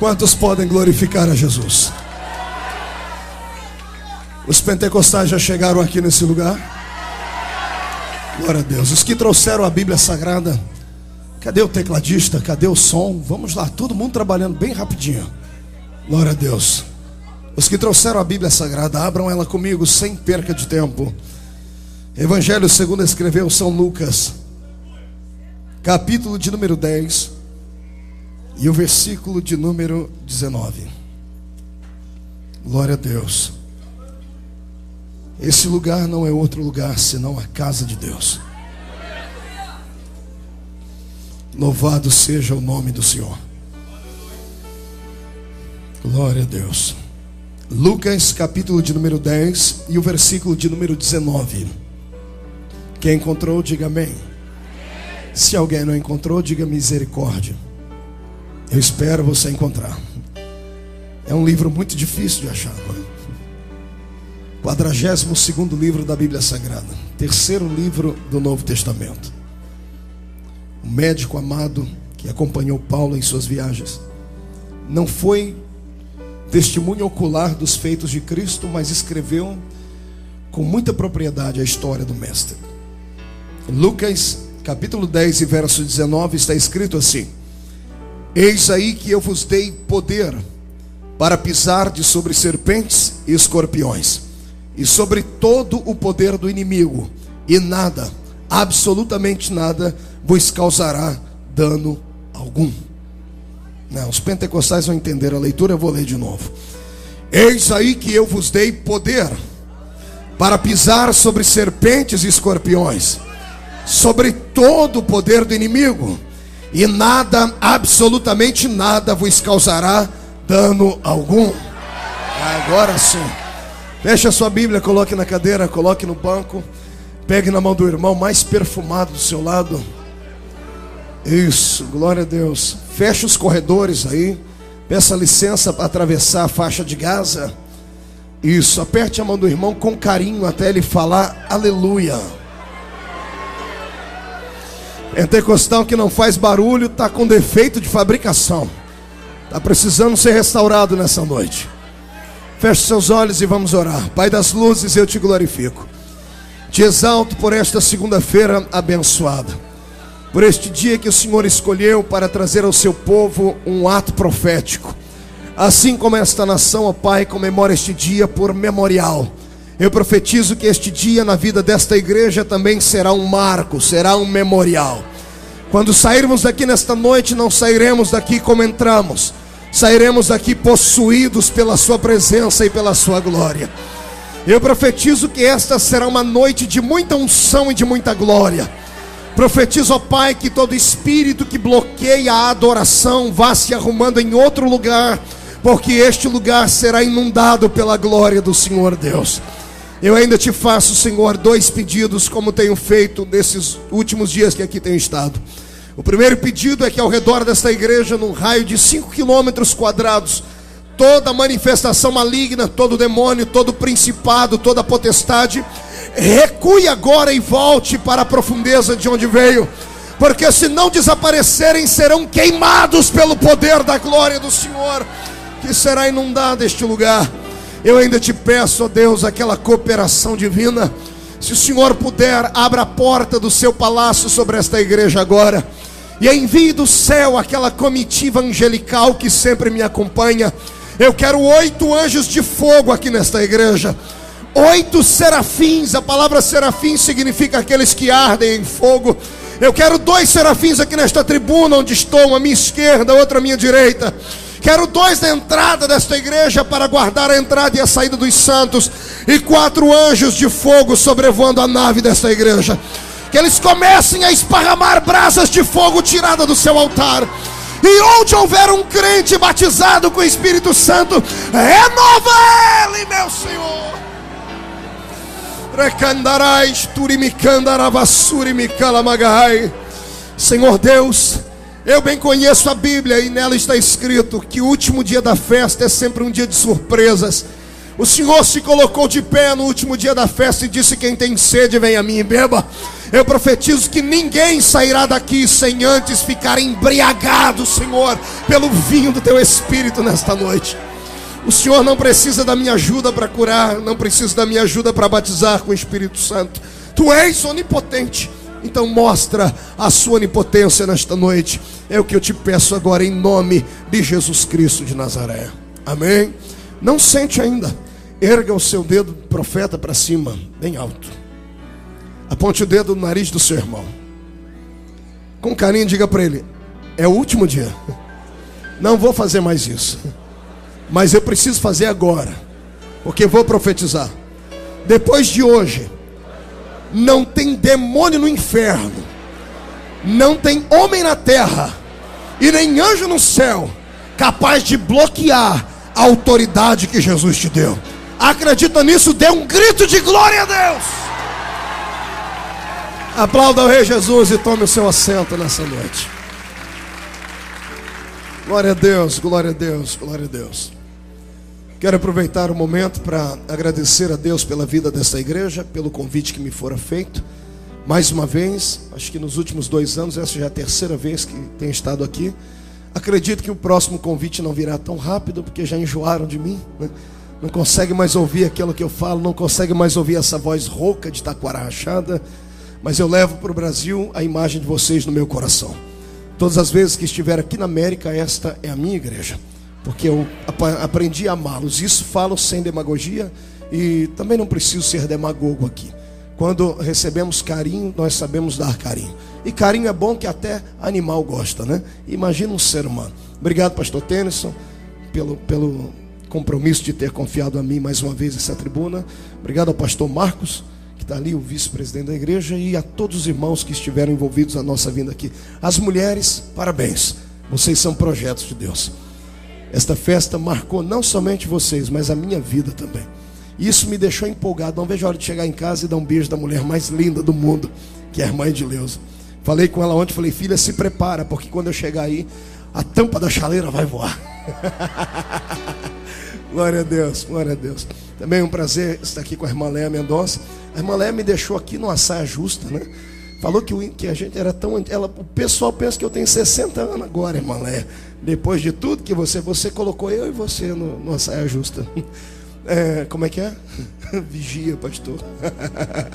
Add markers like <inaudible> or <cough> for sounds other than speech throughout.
Quantos podem glorificar a Jesus? Os pentecostais já chegaram aqui nesse lugar? Glória a Deus. Os que trouxeram a Bíblia Sagrada, cadê o tecladista? Cadê o som? Vamos lá, todo mundo trabalhando bem rapidinho. Glória a Deus. Os que trouxeram a Bíblia Sagrada, abram ela comigo sem perca de tempo. Evangelho segundo escreveu São Lucas, capítulo de número 10 e o versículo de número 19. Glória a Deus. Esse lugar não é outro lugar senão a casa de Deus. Louvado seja o nome do Senhor. Glória a Deus. Lucas, capítulo de número 10 e o versículo de número 19. Quem encontrou, diga amém. Se alguém não encontrou, diga misericórdia. Eu espero você encontrar. É um livro muito difícil de achar. Não é? 42 livro da Bíblia Sagrada, terceiro livro do Novo Testamento. Um médico amado que acompanhou Paulo em suas viagens, não foi testemunho ocular dos feitos de Cristo, mas escreveu com muita propriedade a história do Mestre. Lucas, capítulo 10 e verso 19, está escrito assim: Eis aí que eu vos dei poder para pisar de sobre serpentes e escorpiões e sobre todo o poder do inimigo, e nada, absolutamente nada, vos causará dano algum. Não, os pentecostais vão entender a leitura, eu vou ler de novo. Eis aí que eu vos dei poder para pisar sobre serpentes e escorpiões, sobre todo o poder do inimigo, e nada, absolutamente nada, vos causará dano algum. Agora sim. Feche a sua Bíblia, coloque na cadeira, coloque no banco. Pegue na mão do irmão mais perfumado do seu lado. Isso, glória a Deus. Feche os corredores aí. Peça licença para atravessar a faixa de Gaza. Isso, aperte a mão do irmão com carinho até ele falar aleluia. Pentecostal que não faz barulho está com defeito de fabricação. Está precisando ser restaurado nessa noite. Feche seus olhos e vamos orar. Pai das luzes, eu te glorifico. Te exalto por esta segunda-feira abençoada. Por este dia que o Senhor escolheu para trazer ao seu povo um ato profético. Assim como esta nação, ó Pai, comemora este dia por memorial. Eu profetizo que este dia na vida desta igreja também será um marco, será um memorial. Quando sairmos daqui nesta noite, não sairemos daqui como entramos sairemos daqui possuídos pela Sua presença e pela Sua glória. Eu profetizo que esta será uma noite de muita unção e de muita glória. Profetizo, ó Pai, que todo espírito que bloqueia a adoração vá se arrumando em outro lugar, porque este lugar será inundado pela glória do Senhor Deus. Eu ainda te faço, Senhor, dois pedidos, como tenho feito nesses últimos dias que aqui tenho estado. O primeiro pedido é que ao redor desta igreja, num raio de 5 quilômetros quadrados, toda manifestação maligna, todo demônio, todo principado, toda potestade, recue agora e volte para a profundeza de onde veio, porque se não desaparecerem, serão queimados pelo poder da glória do Senhor, que será inundado este lugar. Eu ainda te peço, ó Deus, aquela cooperação divina. Se o Senhor puder, abra a porta do seu palácio sobre esta igreja agora e envie do céu aquela comitiva angelical que sempre me acompanha. Eu quero oito anjos de fogo aqui nesta igreja. Oito serafins, a palavra serafim significa aqueles que ardem em fogo. Eu quero dois serafins aqui nesta tribuna onde estou, uma à minha esquerda, outra à minha direita. Quero dois na entrada desta igreja para guardar a entrada e a saída dos santos, e quatro anjos de fogo sobrevoando a nave desta igreja que eles comecem a esparramar brasas de fogo tirada do seu altar. E onde houver um crente batizado com o Espírito Santo, renova ele, meu Senhor. Senhor Deus, eu bem conheço a Bíblia e nela está escrito que o último dia da festa é sempre um dia de surpresas. O Senhor se colocou de pé no último dia da festa e disse: Quem tem sede, vem a mim e beba. Eu profetizo que ninguém sairá daqui sem antes ficar embriagado, Senhor, pelo vinho do teu espírito nesta noite. O Senhor não precisa da minha ajuda para curar, não precisa da minha ajuda para batizar com o Espírito Santo. Tu és onipotente. Então mostra a sua onipotência nesta noite. É o que eu te peço agora em nome de Jesus Cristo de Nazaré. Amém. Não sente ainda. Erga o seu dedo profeta para cima, bem alto. Aponte o dedo no nariz do seu irmão. Com carinho diga para ele: é o último dia. Não vou fazer mais isso. Mas eu preciso fazer agora. Porque vou profetizar. Depois de hoje, não tem demônio no inferno, não tem homem na terra e nem anjo no céu capaz de bloquear a autoridade que Jesus te deu. Acredita nisso? Dê um grito de glória a Deus. Aplauda o Rei Jesus e tome o seu assento nessa noite. Glória a Deus, glória a Deus, glória a Deus. Quero aproveitar o momento para agradecer a Deus pela vida dessa igreja, pelo convite que me fora feito. Mais uma vez, acho que nos últimos dois anos, essa já é a terceira vez que tenho estado aqui. Acredito que o próximo convite não virá tão rápido, porque já enjoaram de mim. Né? Não consegue mais ouvir aquilo que eu falo, não consegue mais ouvir essa voz rouca de taquara rachada. Mas eu levo para o Brasil a imagem de vocês no meu coração. Todas as vezes que estiver aqui na América, esta é a minha igreja porque eu aprendi a amá-los. Isso falo sem demagogia e também não preciso ser demagogo aqui. Quando recebemos carinho, nós sabemos dar carinho. E carinho é bom que até animal gosta, né? Imagina um ser humano. Obrigado, pastor Tennyson, pelo, pelo compromisso de ter confiado a mim mais uma vez essa tribuna. Obrigado ao pastor Marcos, que está ali, o vice-presidente da igreja, e a todos os irmãos que estiveram envolvidos na nossa vinda aqui. As mulheres, parabéns. Vocês são projetos de Deus. Esta festa marcou não somente vocês, mas a minha vida também. Isso me deixou empolgado. Não vejo a hora de chegar em casa e dar um beijo da mulher mais linda do mundo, que é a irmã de Leusa. Falei com ela ontem, falei, filha, se prepara, porque quando eu chegar aí, a tampa da chaleira vai voar. <laughs> glória a Deus, glória a Deus. Também é um prazer estar aqui com a irmã Léa Mendonça. A irmã Léa me deixou aqui numa saia justa, né? Falou que, o, que a gente era tão. Ela, o pessoal pensa que eu tenho 60 anos agora, irmã Léa. Depois de tudo que você. Você colocou eu e você no, numa saia justa. É, como é que é? <laughs> Vigia, pastor.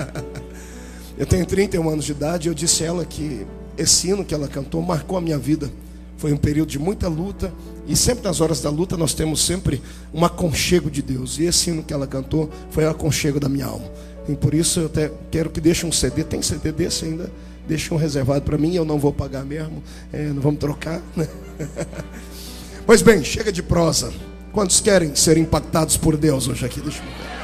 <laughs> eu tenho 31 anos de idade e eu disse a ela que esse hino que ela cantou marcou a minha vida. Foi um período de muita luta. E sempre nas horas da luta nós temos sempre um aconchego de Deus. E esse hino que ela cantou foi o aconchego da minha alma. E por isso eu até quero que deixe um CD. Tem CD desse ainda? Deixe um reservado para mim, eu não vou pagar mesmo. É, não vamos trocar. Né? <laughs> pois bem, chega de prosa. Quantos querem ser impactados por Deus hoje aqui? Deixa eu ver.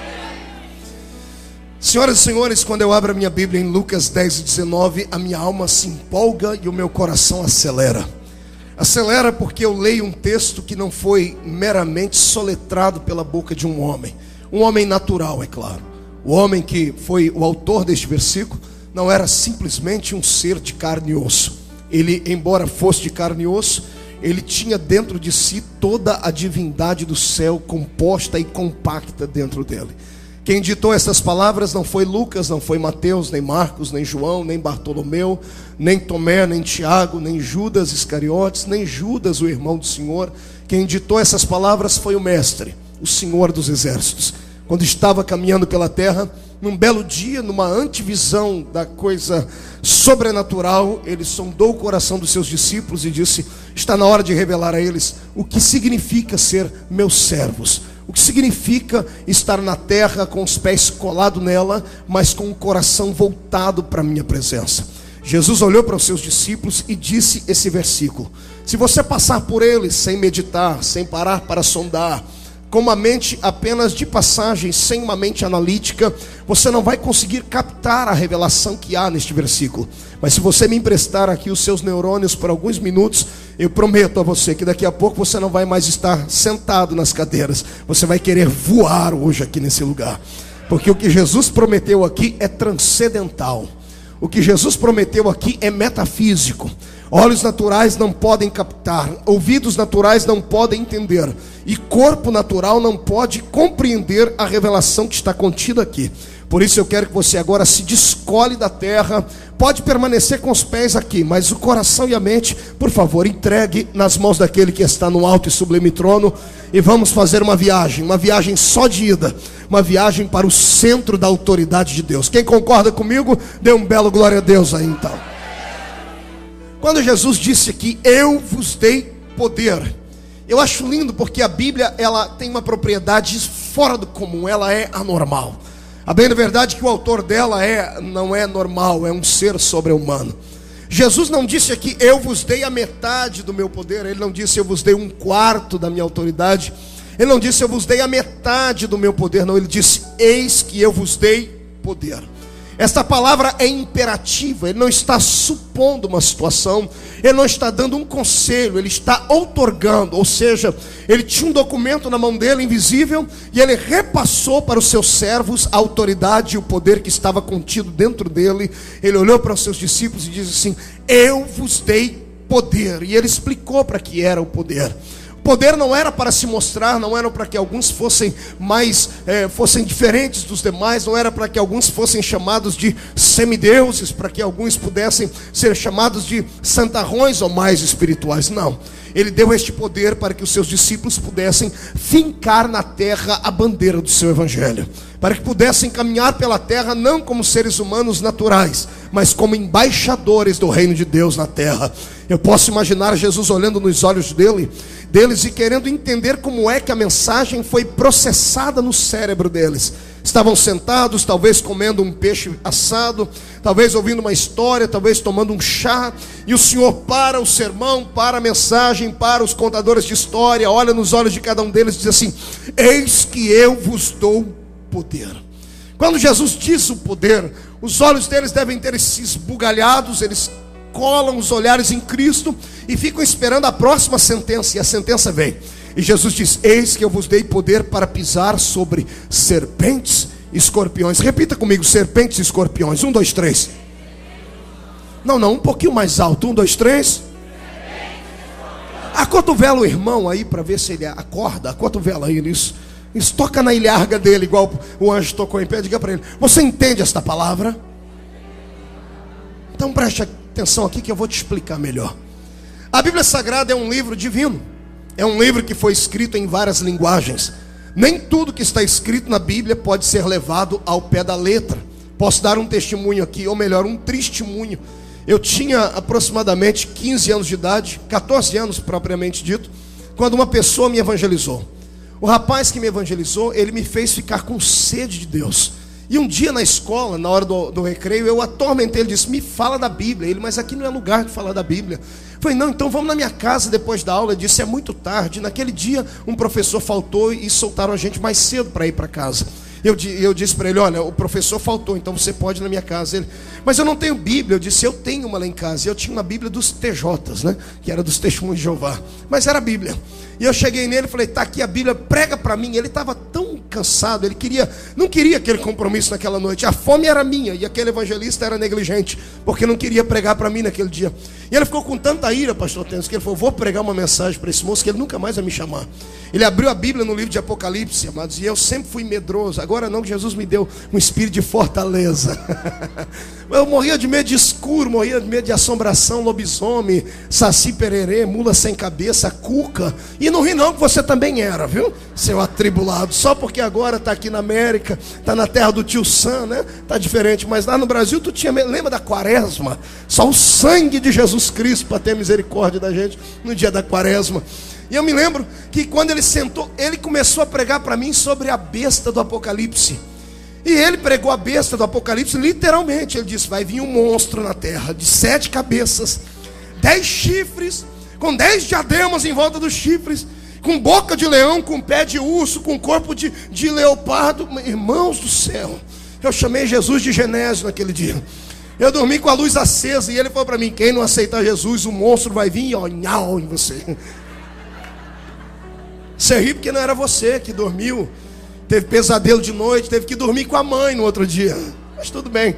Senhoras e senhores, quando eu abro a minha Bíblia em Lucas 10 e 19, a minha alma se empolga e o meu coração acelera. Acelera porque eu leio um texto que não foi meramente soletrado pela boca de um homem. Um homem natural, é claro. O homem que foi o autor deste versículo não era simplesmente um ser de carne e osso. Ele, embora fosse de carne e osso, ele tinha dentro de si toda a divindade do céu composta e compacta dentro dele. Quem ditou essas palavras não foi Lucas, não foi Mateus, nem Marcos, nem João, nem Bartolomeu, nem Tomé, nem Tiago, nem Judas Iscariotes, nem Judas, o irmão do Senhor. Quem ditou essas palavras foi o Mestre, o Senhor dos Exércitos quando estava caminhando pela terra, num belo dia, numa antivisão da coisa sobrenatural, ele sondou o coração dos seus discípulos e disse: Está na hora de revelar a eles o que significa ser meus servos. O que significa estar na terra com os pés colados nela, mas com o coração voltado para a minha presença. Jesus olhou para os seus discípulos e disse esse versículo: Se você passar por eles sem meditar, sem parar para sondar, com uma mente apenas de passagem, sem uma mente analítica, você não vai conseguir captar a revelação que há neste versículo. Mas se você me emprestar aqui os seus neurônios por alguns minutos, eu prometo a você que daqui a pouco você não vai mais estar sentado nas cadeiras, você vai querer voar hoje aqui nesse lugar. Porque o que Jesus prometeu aqui é transcendental. O que Jesus prometeu aqui é metafísico. Olhos naturais não podem captar, ouvidos naturais não podem entender, e corpo natural não pode compreender a revelação que está contida aqui. Por isso eu quero que você agora se descole da terra. Pode permanecer com os pés aqui, mas o coração e a mente, por favor, entregue nas mãos daquele que está no alto e sublime trono. E vamos fazer uma viagem, uma viagem só de ida, uma viagem para o centro da autoridade de Deus. Quem concorda comigo, dê um belo glória a Deus aí então. Quando Jesus disse aqui, eu vos dei poder. Eu acho lindo porque a Bíblia ela tem uma propriedade fora do comum, ela é anormal. A bem da verdade que o autor dela é não é normal, é um ser sobre-humano. Jesus não disse aqui eu vos dei a metade do meu poder, ele não disse eu vos dei um quarto da minha autoridade. Ele não disse eu vos dei a metade do meu poder, não, ele disse eis que eu vos dei poder. Esta palavra é imperativa, ele não está supondo uma situação, ele não está dando um conselho, ele está outorgando, ou seja, ele tinha um documento na mão dele, invisível, e ele repassou para os seus servos a autoridade e o poder que estava contido dentro dele. Ele olhou para os seus discípulos e disse assim: Eu vos dei poder, e ele explicou para que era o poder. Poder não era para se mostrar, não era para que alguns fossem mais, é, fossem diferentes dos demais, não era para que alguns fossem chamados de semideuses, para que alguns pudessem ser chamados de santarrões ou mais espirituais. Não. Ele deu este poder para que os seus discípulos pudessem fincar na terra a bandeira do seu evangelho para que pudessem caminhar pela terra não como seres humanos naturais, mas como embaixadores do reino de Deus na terra. Eu posso imaginar Jesus olhando nos olhos dele, deles e querendo entender como é que a mensagem foi processada no cérebro deles. Estavam sentados, talvez comendo um peixe assado, talvez ouvindo uma história, talvez tomando um chá, e o Senhor para o sermão, para a mensagem, para os contadores de história, olha nos olhos de cada um deles e diz assim: Eis que eu vos dou poder. Quando Jesus diz o poder, os olhos deles devem ter se esbugalhados, eles colam os olhares em Cristo e ficam esperando a próxima sentença, e a sentença vem. E Jesus diz: Eis que eu vos dei poder para pisar sobre serpentes e escorpiões. Repita comigo: serpentes e escorpiões. Um, dois, três. Não, não, um pouquinho mais alto. Um, dois, três. Acotovela o irmão aí para ver se ele acorda. Acotovela aí nisso. Isso toca na ilharga dele, igual o anjo tocou em pé. Diga para ele: Você entende esta palavra? Então preste atenção aqui que eu vou te explicar melhor. A Bíblia Sagrada é um livro divino. É um livro que foi escrito em várias linguagens. Nem tudo que está escrito na Bíblia pode ser levado ao pé da letra. Posso dar um testemunho aqui, ou melhor, um testemunho. Eu tinha aproximadamente 15 anos de idade, 14 anos propriamente dito, quando uma pessoa me evangelizou. O rapaz que me evangelizou, ele me fez ficar com sede de Deus. E um dia na escola, na hora do, do recreio, eu atormentei, ele disse, me fala da Bíblia. Ele, mas aqui não é lugar de falar da Bíblia. Eu falei, não, então vamos na minha casa depois da aula. Ele disse, é muito tarde. Naquele dia, um professor faltou e soltaram a gente mais cedo para ir para casa. Eu, eu disse para ele: Olha, o professor faltou, então você pode ir na minha casa. Ele, mas eu não tenho Bíblia. Eu disse: Eu tenho uma lá em casa. Eu tinha uma Bíblia dos TJs, né? Que era dos Testemunhos de Jeová. Mas era a Bíblia. E eu cheguei nele e falei: Tá aqui a Bíblia, prega para mim. Ele estava tão cansado, ele queria, não queria aquele compromisso naquela noite. A fome era minha e aquele evangelista era negligente, porque não queria pregar para mim naquele dia. E ele ficou com tanta ira, pastor Tênis, que ele falou: Vou pregar uma mensagem para esse moço que ele nunca mais vai me chamar. Ele abriu a Bíblia no livro de Apocalipse, amados, e eu sempre fui medroso. Agora não, Jesus me deu um espírito de fortaleza. <laughs> eu morria de medo de escuro, morria de medo de assombração, lobisomem, saci pererê, mula sem cabeça, cuca. E não ri não, que você também era, viu? Seu atribulado. Só porque agora está aqui na América, está na terra do tio Sam, né? Está diferente. Mas lá no Brasil tu tinha, lembra da quaresma? Só o sangue de Jesus Cristo para ter misericórdia da gente no dia da quaresma. E eu me lembro que quando ele sentou, ele começou a pregar para mim sobre a besta do Apocalipse. E ele pregou a besta do Apocalipse literalmente. Ele disse: Vai vir um monstro na terra de sete cabeças, dez chifres, com dez diademas em volta dos chifres, com boca de leão, com pé de urso, com corpo de, de leopardo. Irmãos do céu, eu chamei Jesus de Genésio naquele dia. Eu dormi com a luz acesa e ele falou para mim: Quem não aceitar Jesus, o monstro vai vir e ó, em você. Você ri porque não era você que dormiu, teve pesadelo de noite, teve que dormir com a mãe no outro dia. Mas tudo bem.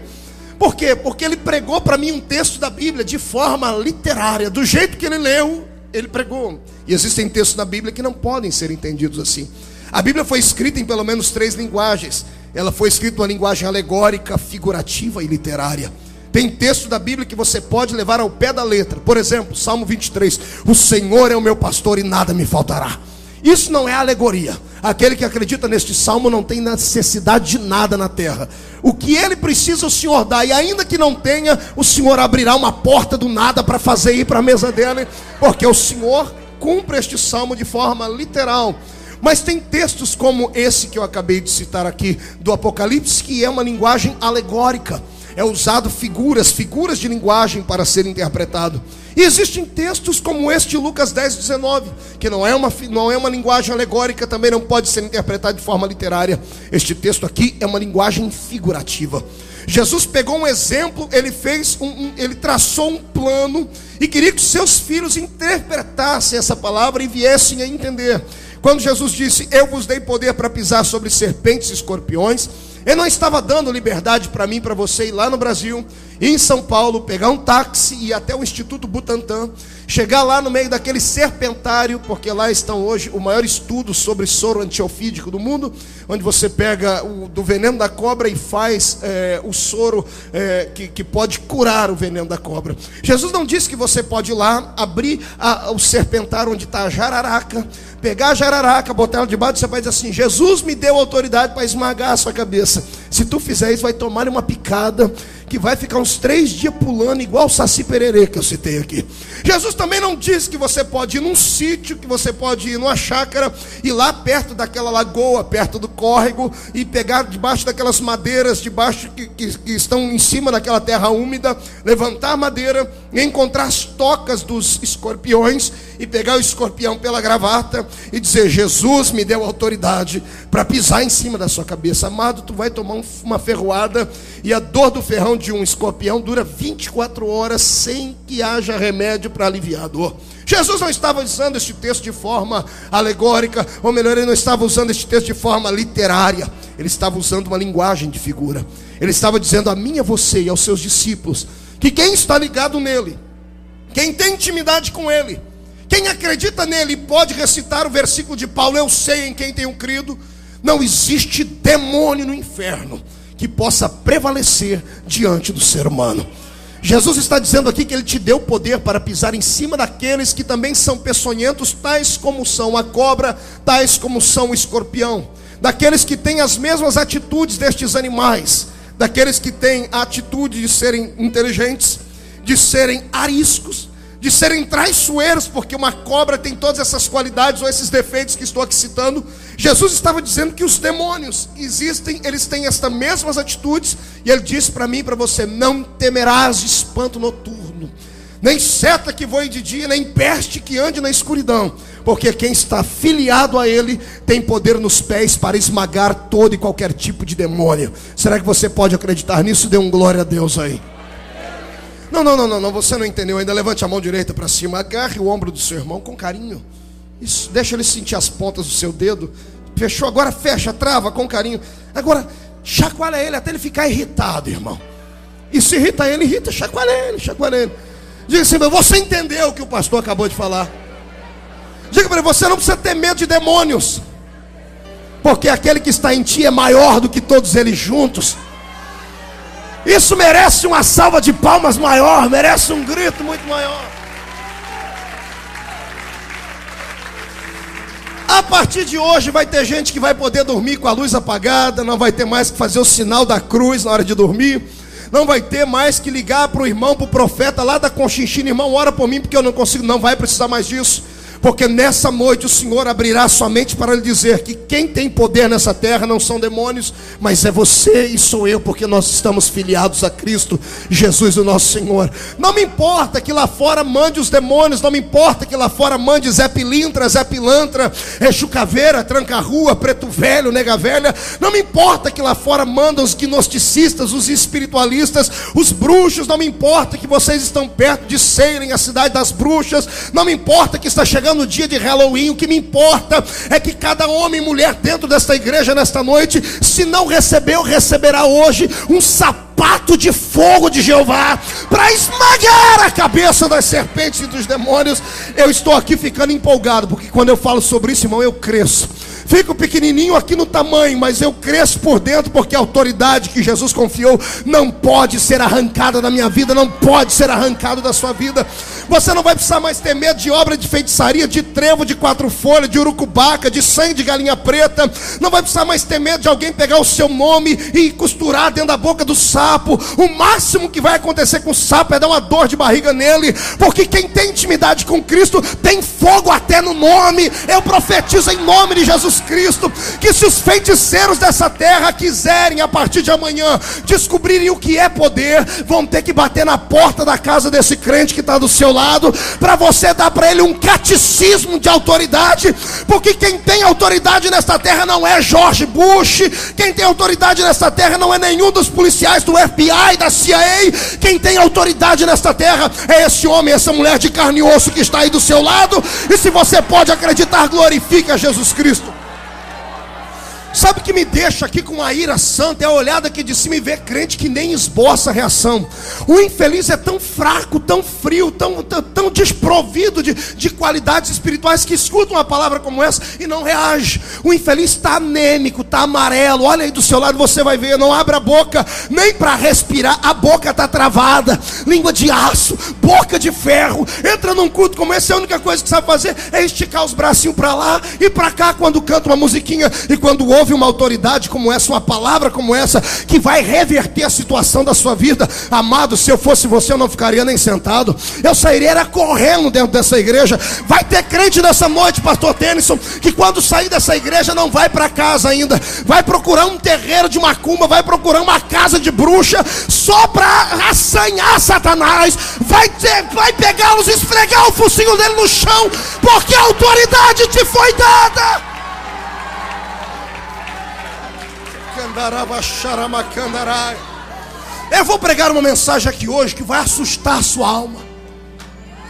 Por quê? Porque ele pregou para mim um texto da Bíblia de forma literária, do jeito que ele leu, ele pregou. E existem textos da Bíblia que não podem ser entendidos assim. A Bíblia foi escrita em pelo menos três linguagens: ela foi escrita uma linguagem alegórica, figurativa e literária. Tem texto da Bíblia que você pode levar ao pé da letra. Por exemplo, Salmo 23: O Senhor é o meu pastor e nada me faltará. Isso não é alegoria. Aquele que acredita neste salmo não tem necessidade de nada na terra. O que ele precisa, o Senhor dá. E ainda que não tenha, o Senhor abrirá uma porta do nada para fazer ir para a mesa dele. Porque o Senhor cumpre este salmo de forma literal. Mas tem textos como esse que eu acabei de citar aqui do Apocalipse, que é uma linguagem alegórica é usado figuras, figuras de linguagem para ser interpretado. E existem textos como este Lucas 10, 19, que não é, uma, não é uma linguagem alegórica, também não pode ser interpretado de forma literária. Este texto aqui é uma linguagem figurativa. Jesus pegou um exemplo, ele fez um, um, ele traçou um plano e queria que seus filhos interpretassem essa palavra e viessem a entender. Quando Jesus disse: Eu vos dei poder para pisar sobre serpentes e escorpiões ele não estava dando liberdade para mim, para você ir lá no Brasil, ir em São Paulo, pegar um táxi e ir até o Instituto Butantan, chegar lá no meio daquele serpentário, porque lá estão hoje o maior estudo sobre soro antiofídico do mundo, onde você pega o, do veneno da cobra e faz é, o soro é, que, que pode curar o veneno da cobra. Jesus não disse que você pode ir lá, abrir a, o serpentário onde está a jararaca, pegar a jararaca, botar ela debaixo, você vai dizer assim: Jesus me deu autoridade para esmagar a sua cabeça. Se tu fizer isso, vai tomar uma picada que vai ficar uns três dias pulando, igual o Saci Pererê que eu citei aqui. Jesus também não disse que você pode ir num sítio, que você pode ir numa chácara, e lá perto daquela lagoa, perto do córrego, e pegar debaixo daquelas madeiras, debaixo que, que, que estão em cima daquela terra úmida, levantar a madeira encontrar as tocas dos escorpiões, e pegar o escorpião pela gravata e dizer: Jesus me deu autoridade para pisar em cima da sua cabeça. Amado, tu vai tomar uma ferroada, e a dor do ferrão de um escorpião dura 24 horas sem que haja remédio para aliviar a dor. Jesus não estava usando este texto de forma alegórica, ou melhor, ele não estava usando este texto de forma literária, ele estava usando uma linguagem de figura. Ele estava dizendo a mim, a você e aos seus discípulos que quem está ligado nele, quem tem intimidade com ele, quem acredita nele pode recitar o versículo de Paulo: Eu sei em quem tenho crido, não existe demônio no inferno que possa prevalecer diante do ser humano. Jesus está dizendo aqui que ele te deu poder para pisar em cima daqueles que também são peçonhentos, tais como são a cobra, tais como são o escorpião, daqueles que têm as mesmas atitudes destes animais, daqueles que têm a atitude de serem inteligentes, de serem ariscos, de serem traiçoeiros, porque uma cobra tem todas essas qualidades ou esses defeitos que estou aqui citando. Jesus estava dizendo que os demônios existem, eles têm estas mesmas atitudes, e ele disse para mim e para você: não temerás espanto noturno, nem seta que voe de dia, nem peste que ande na escuridão, porque quem está filiado a ele tem poder nos pés para esmagar todo e qualquer tipo de demônio. Será que você pode acreditar nisso? Dê um glória a Deus aí. Não, não, não, não, não, você não entendeu ainda. Levante a mão direita para cima, agarre o ombro do seu irmão com carinho. Isso, deixa ele sentir as pontas do seu dedo. Fechou, agora fecha, trava com carinho. Agora, chacoalha ele até ele ficar irritado, irmão. E se irrita ele, irrita, chacoalha ele, chacoalha ele. Diga assim, você entendeu o que o pastor acabou de falar? Diga para ele, você não precisa ter medo de demônios. Porque aquele que está em ti é maior do que todos eles juntos. Isso merece uma salva de palmas maior, merece um grito muito maior. A partir de hoje vai ter gente que vai poder dormir com a luz apagada, não vai ter mais que fazer o sinal da cruz na hora de dormir, não vai ter mais que ligar para o irmão, para o profeta lá da Conchinchina, irmão, ora por mim porque eu não consigo, não vai precisar mais disso porque nessa noite o Senhor abrirá sua mente para lhe dizer que quem tem poder nessa terra não são demônios, mas é você e sou eu, porque nós estamos filiados a Cristo, Jesus, o nosso Senhor. Não me importa que lá fora mande os demônios, não me importa que lá fora mande Zé Pilintra, Zé Pilantra, Chucaveira, Tranca-Rua, Preto Velho, Nega Velha, não me importa que lá fora mandam os gnosticistas, os espiritualistas, os bruxos, não me importa que vocês estão perto de serem a cidade das bruxas, não me importa que está chegando no dia de Halloween, o que me importa é que cada homem e mulher dentro desta igreja nesta noite, se não recebeu, receberá hoje um sapato de fogo de Jeová para esmagar a cabeça das serpentes e dos demônios. Eu estou aqui ficando empolgado, porque quando eu falo sobre isso, irmão, eu cresço. Fico pequenininho aqui no tamanho, mas eu cresço por dentro, porque a autoridade que Jesus confiou não pode ser arrancada da minha vida, não pode ser arrancado da sua vida. Você não vai precisar mais ter medo de obra de feitiçaria, de trevo de quatro folhas, de urucubaca, de sangue de galinha preta. Não vai precisar mais ter medo de alguém pegar o seu nome e costurar dentro da boca do sapo. O máximo que vai acontecer com o sapo é dar uma dor de barriga nele, porque quem tem intimidade com Cristo tem fogo até no nome. Eu profetizo em nome de Jesus Cristo que se os feiticeiros dessa terra quiserem a partir de amanhã descobrirem o que é poder, vão ter que bater na porta da casa desse crente que está do seu lado, para você dar para ele um catecismo de autoridade, porque quem tem autoridade nesta terra não é George Bush, quem tem autoridade nesta terra não é nenhum dos policiais do FBI, da CIA, quem tem autoridade nesta terra é esse homem, essa mulher de carne e osso que está aí do seu lado, e se você pode acreditar, glorifique a Jesus Cristo. Sabe o que me deixa aqui com a ira santa? É a olhada aqui de cima e ver crente que nem esboça a reação. O infeliz é tão fraco, tão frio, tão, tão, tão desprovido de, de qualidades espirituais que escuta uma palavra como essa e não reage. O infeliz está anêmico, está amarelo. Olha aí do seu lado, você vai ver. Não abre a boca nem para respirar, a boca está travada. Língua de aço, boca de ferro. Entra num culto como esse, a única coisa que sabe fazer é esticar os bracinhos para lá e para cá quando canta uma musiquinha e quando ouve ouve uma autoridade como essa, uma palavra como essa, que vai reverter a situação da sua vida, amado, se eu fosse você, eu não ficaria nem sentado, eu sairia era correndo dentro dessa igreja. Vai ter crente nessa noite, pastor Tennyson, que quando sair dessa igreja não vai para casa ainda, vai procurar um terreiro de macumba, vai procurar uma casa de bruxa, só para assanhar Satanás, vai, ter, vai pegá-los, esfregar o focinho dele no chão, porque a autoridade te foi dada. Eu vou pregar uma mensagem aqui hoje que vai assustar a sua alma.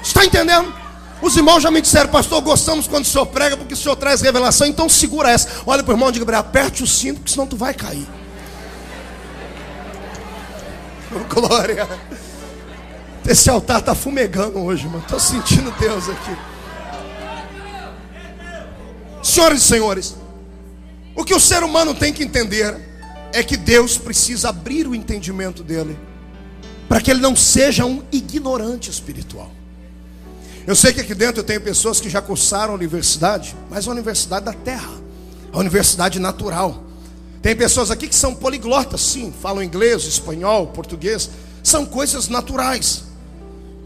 Está entendendo? Os irmãos já me disseram, pastor, gostamos quando o senhor prega, porque o senhor traz revelação, então segura essa. Olha para o irmão e diga aperte o cinto, porque senão tu vai cair. <laughs> Oh, glória. Esse altar está fumegando hoje, mano. Estou sentindo Deus aqui. Senhoras e senhores, o que o ser humano tem que entender é que Deus precisa abrir o entendimento dele, para que ele não seja um ignorante espiritual. Eu sei que aqui dentro eu tenho pessoas que já cursaram a universidade, mas a universidade da terra, a universidade natural. Tem pessoas aqui que são poliglotas, sim, falam inglês, espanhol, português, são coisas naturais.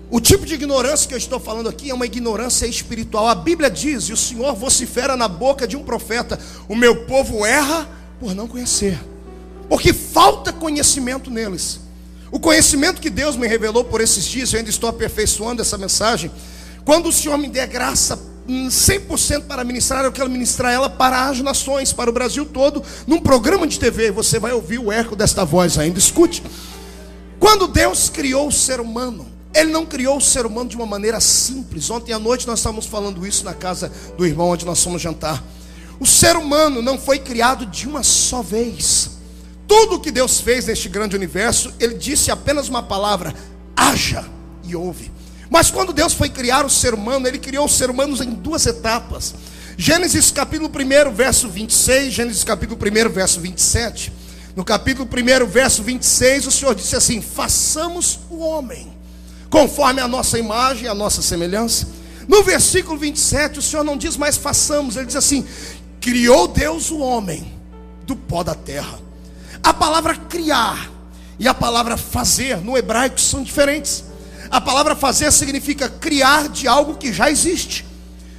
O tipo de ignorância que eu estou falando aqui é uma ignorância espiritual. A Bíblia diz, e o Senhor vocifera na boca de um profeta: O meu povo erra por não conhecer, porque falta conhecimento neles. O conhecimento que Deus me revelou por esses dias, eu ainda estou aperfeiçoando essa mensagem. Quando o Senhor me der graça 100% para ministrar, eu quero ministrar ela para as nações, para o Brasil todo, num programa de TV. Você vai ouvir o eco desta voz ainda. Escute. Quando Deus criou o ser humano, ele não criou o ser humano de uma maneira simples. Ontem à noite nós estávamos falando isso na casa do irmão onde nós fomos jantar. O ser humano não foi criado de uma só vez. Tudo que Deus fez neste grande universo, ele disse apenas uma palavra: haja e ouve. Mas quando Deus foi criar o ser humano, ele criou os seres humanos em duas etapas. Gênesis capítulo 1, verso 26, Gênesis capítulo 1, verso 27. No capítulo 1, verso 26, o Senhor disse assim: façamos o homem conforme a nossa imagem, a nossa semelhança. No versículo 27, o Senhor não diz mais façamos, ele diz assim: criou Deus o homem do pó da terra. A palavra criar e a palavra fazer no hebraico são diferentes. A palavra fazer significa criar de algo que já existe,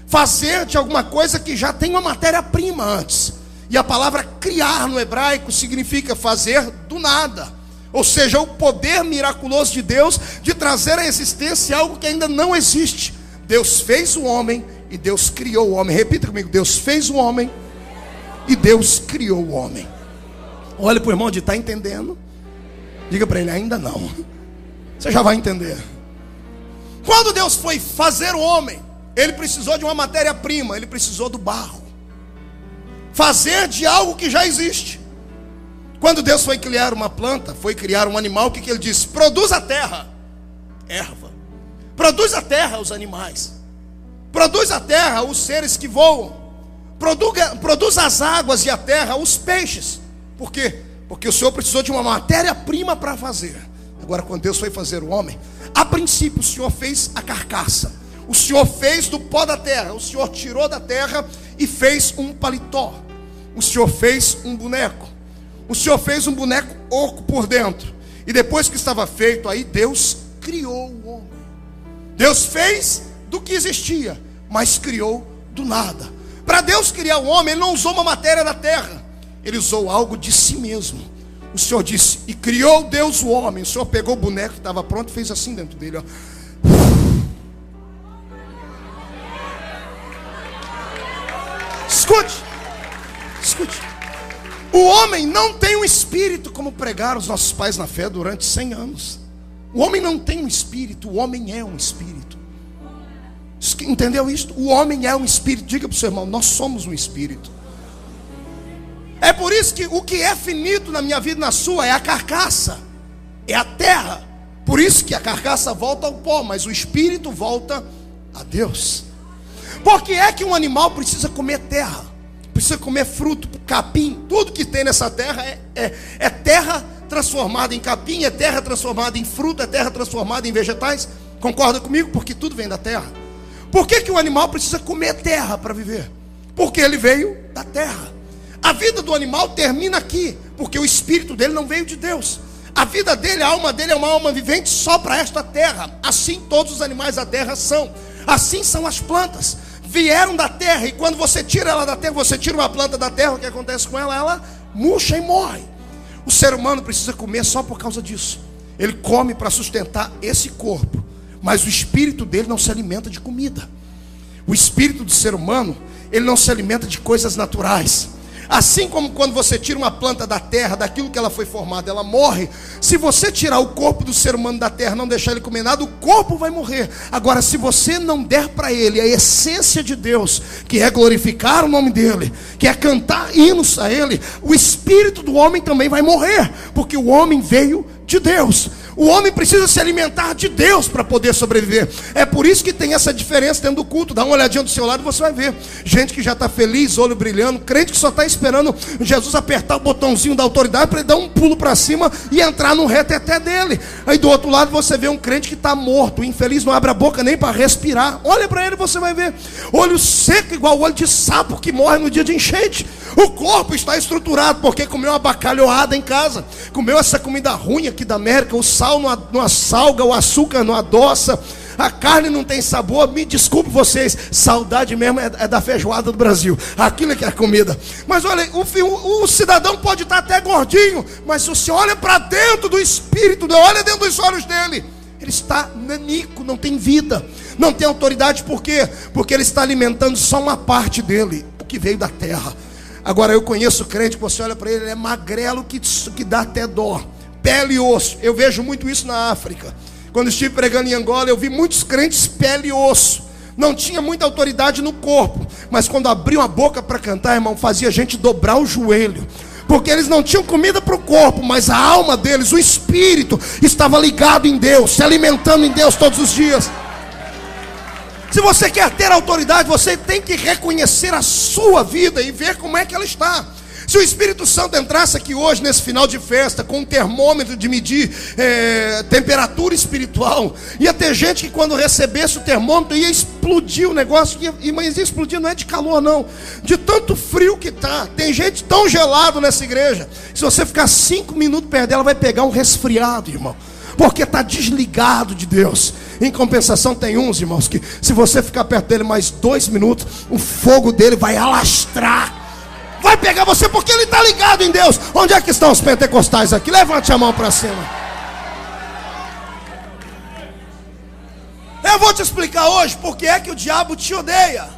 fazer de alguma coisa que já tem uma matéria-prima antes. E a palavra criar no hebraico significa fazer do nada. Ou seja, o poder miraculoso de Deus de trazer à existência algo que ainda não existe. Deus fez o homem e Deus criou o homem. Repita comigo: Deus fez o homem e Deus criou o homem. Olha para o irmão de está entendendo. Diga para ele: ainda não. Você já vai entender. Quando Deus foi fazer o homem, ele precisou de uma matéria-prima, ele precisou do barro. Fazer de algo que já existe. Quando Deus foi criar uma planta, foi criar um animal, o que, que ele disse? Produz a terra, erva. Produz a terra os animais. Produz a terra os seres que voam. produza, produz as águas e a terra os peixes. Por quê? Porque o Senhor precisou de uma matéria-prima para fazer. Agora, quando Deus foi fazer o homem, a princípio o Senhor fez a carcaça. O Senhor fez do pó da terra. O Senhor tirou da terra e fez um paletó. O Senhor fez um boneco. O Senhor fez um boneco oco por dentro. E depois que estava feito, aí Deus criou o homem. Deus fez do que existia, mas criou do nada. Para Deus criar o homem, Ele não usou uma matéria da terra, Ele usou algo de si mesmo. O Senhor disse, e criou Deus o homem. O Senhor pegou o boneco que estava pronto e fez assim dentro dele. Ó. Escute, escute. O homem não tem um espírito como pregaram os nossos pais na fé durante 100 anos. O homem não tem um espírito, o homem é um espírito. Entendeu isso? O homem é um espírito. Diga para o seu irmão, nós somos um espírito. É por isso que o que é finito na minha vida e na sua é a carcaça, é a terra. Por isso que a carcaça volta ao pó, mas o espírito volta a Deus. Por que é que um animal precisa comer terra? Precisa comer fruto, capim, tudo que tem nessa terra é, é, é terra transformada em capim, é terra transformada em fruta, é terra transformada em vegetais. Concorda comigo? Porque tudo vem da terra. Por que, que o animal precisa comer terra para viver? Porque ele veio da terra. A vida do animal termina aqui, porque o espírito dele não veio de Deus. A vida dele, a alma dele é uma alma vivente só para esta terra. Assim todos os animais da terra são. Assim são as plantas. Vieram da terra e quando você tira ela da terra, você tira uma planta da terra, o que acontece com ela? Ela murcha e morre. O ser humano precisa comer só por causa disso. Ele come para sustentar esse corpo, mas o espírito dele não se alimenta de comida. O espírito do ser humano, ele não se alimenta de coisas naturais. Assim como quando você tira uma planta da terra, daquilo que ela foi formada, ela morre. Se você tirar o corpo do ser humano da terra, não deixar ele comer nada, o corpo vai morrer. Agora, se você não der para ele a essência de Deus, que é glorificar o nome dele, que é cantar hinos a ele, o espírito do homem também vai morrer, porque o homem veio de Deus. O homem precisa se alimentar de Deus para poder sobreviver. É por isso que tem essa diferença dentro do culto. Dá uma olhadinha do seu lado e você vai ver. Gente que já está feliz, olho brilhando, crente que só está esperando Jesus apertar o botãozinho da autoridade para ele dar um pulo para cima e entrar no reteté dele. Aí do outro lado você vê um crente que está morto, infeliz, não abre a boca nem para respirar. Olha para ele e você vai ver. Olho seco igual olho de sapo que morre no dia de enchente. O corpo está estruturado porque comeu uma bacalhoada em casa, comeu essa comida ruim aqui da América, o sal sal não, não salga, o açúcar não adoça, a carne não tem sabor. Me desculpe vocês, saudade mesmo é, é da feijoada do Brasil. Aquilo é que é comida. Mas olha, o, o, o cidadão pode estar até gordinho, mas se você olha para dentro do espírito, olha dentro dos olhos dele, ele está nanico, não tem vida, não tem autoridade, por quê? Porque ele está alimentando só uma parte dele, o que veio da terra. Agora eu conheço crente você olha para ele, ele é magrelo que, que dá até dó pele e osso. Eu vejo muito isso na África. Quando estive pregando em Angola, eu vi muitos crentes pele e osso. Não tinha muita autoridade no corpo, mas quando abriam a boca para cantar, irmão, fazia a gente dobrar o joelho. Porque eles não tinham comida para o corpo, mas a alma deles, o espírito, estava ligado em Deus, se alimentando em Deus todos os dias. Se você quer ter autoridade, você tem que reconhecer a sua vida e ver como é que ela está. Se o Espírito Santo entrasse aqui hoje, nesse final de festa, com um termômetro de medir é, temperatura espiritual, ia ter gente que quando recebesse o termômetro ia explodir o negócio, ia, mas ia explodir não é de calor, não, de tanto frio que tá. Tem gente tão gelado nessa igreja. Se você ficar cinco minutos perto dela, vai pegar um resfriado, irmão porque está desligado de Deus. Em compensação, tem uns, irmãos, que se você ficar perto dele mais dois minutos, o fogo dele vai alastrar vai pegar você porque ele está ligado em Deus. Onde é que estão os pentecostais aqui? Levante a mão para cima. Eu vou te explicar hoje porque é que o diabo te odeia.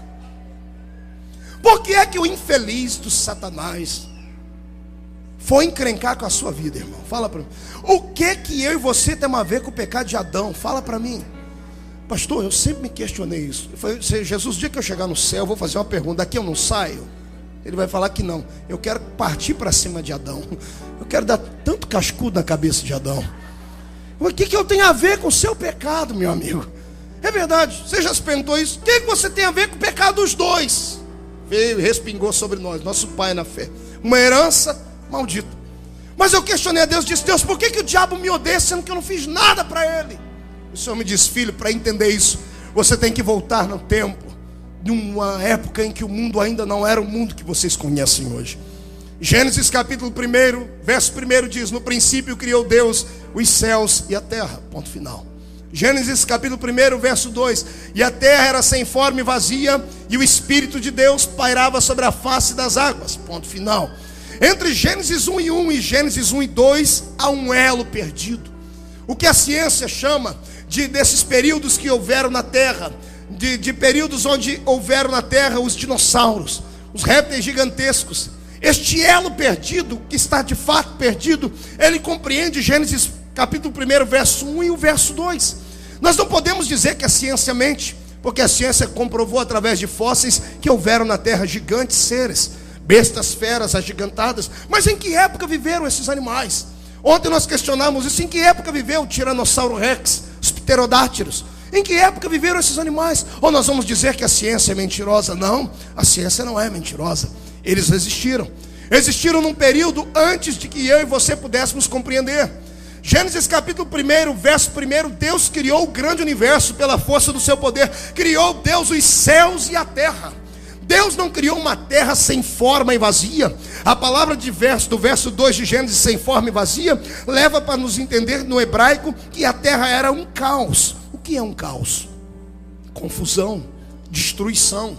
Porque é que o infeliz do Satanás foi encrencar com a sua vida, irmão? Fala para mim. O que que eu e você temos a ver com o pecado de Adão? Fala para mim. Pastor, eu sempre me questionei isso. Eu falei, Jesus, o dia que eu chegar no céu, eu vou fazer uma pergunta. Daqui eu não saio. Ele vai falar que não. Eu quero partir para cima de Adão. Eu quero dar tanto cascudo na cabeça de Adão. O que, que eu tenho a ver com o seu pecado, meu amigo? É verdade. Você já se perguntou isso? O que, que você tem a ver com o pecado dos dois? veio e respingou sobre nós, nosso pai na fé. Uma herança maldita. Mas eu questionei a Deus, disse: Deus, por que, que o diabo me odeia sendo que eu não fiz nada para ele? O Senhor me disse, filho, para entender isso, você tem que voltar no tempo, numa época em que o mundo ainda não era o mundo que vocês conhecem hoje. Gênesis capítulo 1, verso 1 diz: No princípio criou Deus os céus e a terra. Ponto final. Gênesis capítulo 1, verso 2: E a terra era sem forma e vazia, e o Espírito de Deus pairava sobre a face das águas. Ponto final. Entre Gênesis 1 e 1 e Gênesis 1 e 2 há um elo perdido. O que a ciência chama de desses períodos que houveram na terra, de, de períodos onde houveram na terra os dinossauros, os répteis gigantescos este elo perdido, que está de fato perdido, ele compreende Gênesis capítulo 1, verso 1 e o verso 2. Nós não podemos dizer que a ciência mente, porque a ciência comprovou através de fósseis que houveram na terra gigantes seres, bestas feras agigantadas. Mas em que época viveram esses animais? Ontem nós questionamos isso: em que época viveu o Tiranossauro Rex, os pterodátilos? Em que época viveram esses animais? Ou nós vamos dizer que a ciência é mentirosa? Não, a ciência não é mentirosa. Eles existiram. Existiram num período antes de que eu e você pudéssemos compreender. Gênesis capítulo 1, verso 1, Deus criou o grande universo pela força do seu poder. Criou Deus os céus e a terra. Deus não criou uma terra sem forma e vazia. A palavra de verso, do verso 2 de Gênesis, sem forma e vazia, leva para nos entender no hebraico que a terra era um caos. Que é um caos? Confusão, destruição.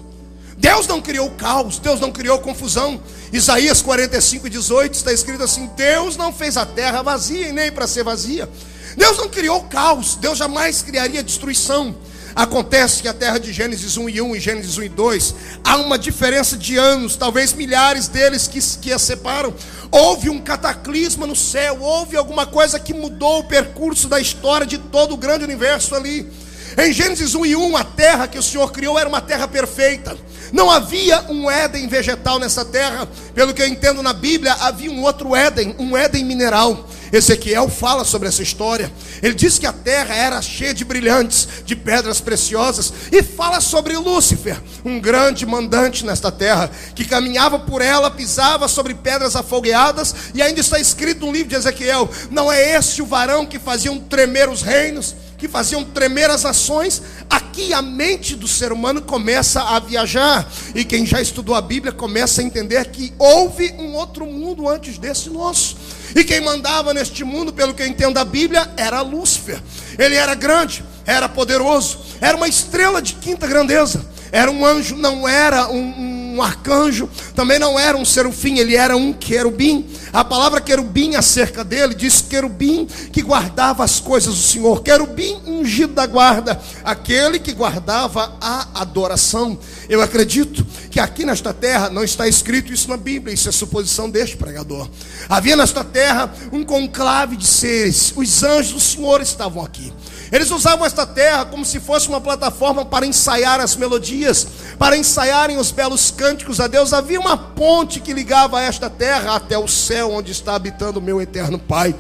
Deus não criou caos, Deus não criou confusão. Isaías 45, 18 está escrito assim: Deus não fez a terra vazia e nem para ser vazia. Deus não criou caos, Deus jamais criaria destruição. Acontece que a terra de Gênesis 1 e 1 e Gênesis 1 e 2, há uma diferença de anos, talvez milhares deles que, que a separam. Houve um cataclisma no céu, houve alguma coisa que mudou o percurso da história de todo o grande universo ali. Em Gênesis 1 e 1, a terra que o Senhor criou era uma terra perfeita. Não havia um Éden vegetal nessa terra. Pelo que eu entendo na Bíblia, havia um outro Éden, um Éden mineral. Ezequiel fala sobre essa história. Ele diz que a terra era cheia de brilhantes, de pedras preciosas, e fala sobre Lúcifer, um grande mandante nesta terra, que caminhava por ela, pisava sobre pedras afogueadas, e ainda está escrito no livro de Ezequiel: não é esse o varão que faziam tremer os reinos? Que faziam tremer as ações, aqui a mente do ser humano começa a viajar. E quem já estudou a Bíblia começa a entender que houve um outro mundo antes desse nosso. E quem mandava neste mundo, pelo que eu entendo da Bíblia, era Lúcifer. Ele era grande, era poderoso, era uma estrela de quinta grandeza. Era um anjo, não era um, um arcanjo, também não era um serufim, ele era um querubim. A palavra querubim acerca dele diz querubim que guardava as coisas do Senhor, querubim ungido da guarda, aquele que guardava a adoração. Eu acredito que aqui nesta terra não está escrito isso na Bíblia, isso é suposição deste pregador. Havia nesta terra um conclave de seres, os anjos do Senhor estavam aqui. Eles usavam esta terra como se fosse uma plataforma para ensaiar as melodias, para ensaiarem os belos cânticos a Deus. Havia uma ponte que ligava esta terra até o céu, onde está habitando o meu eterno Pai.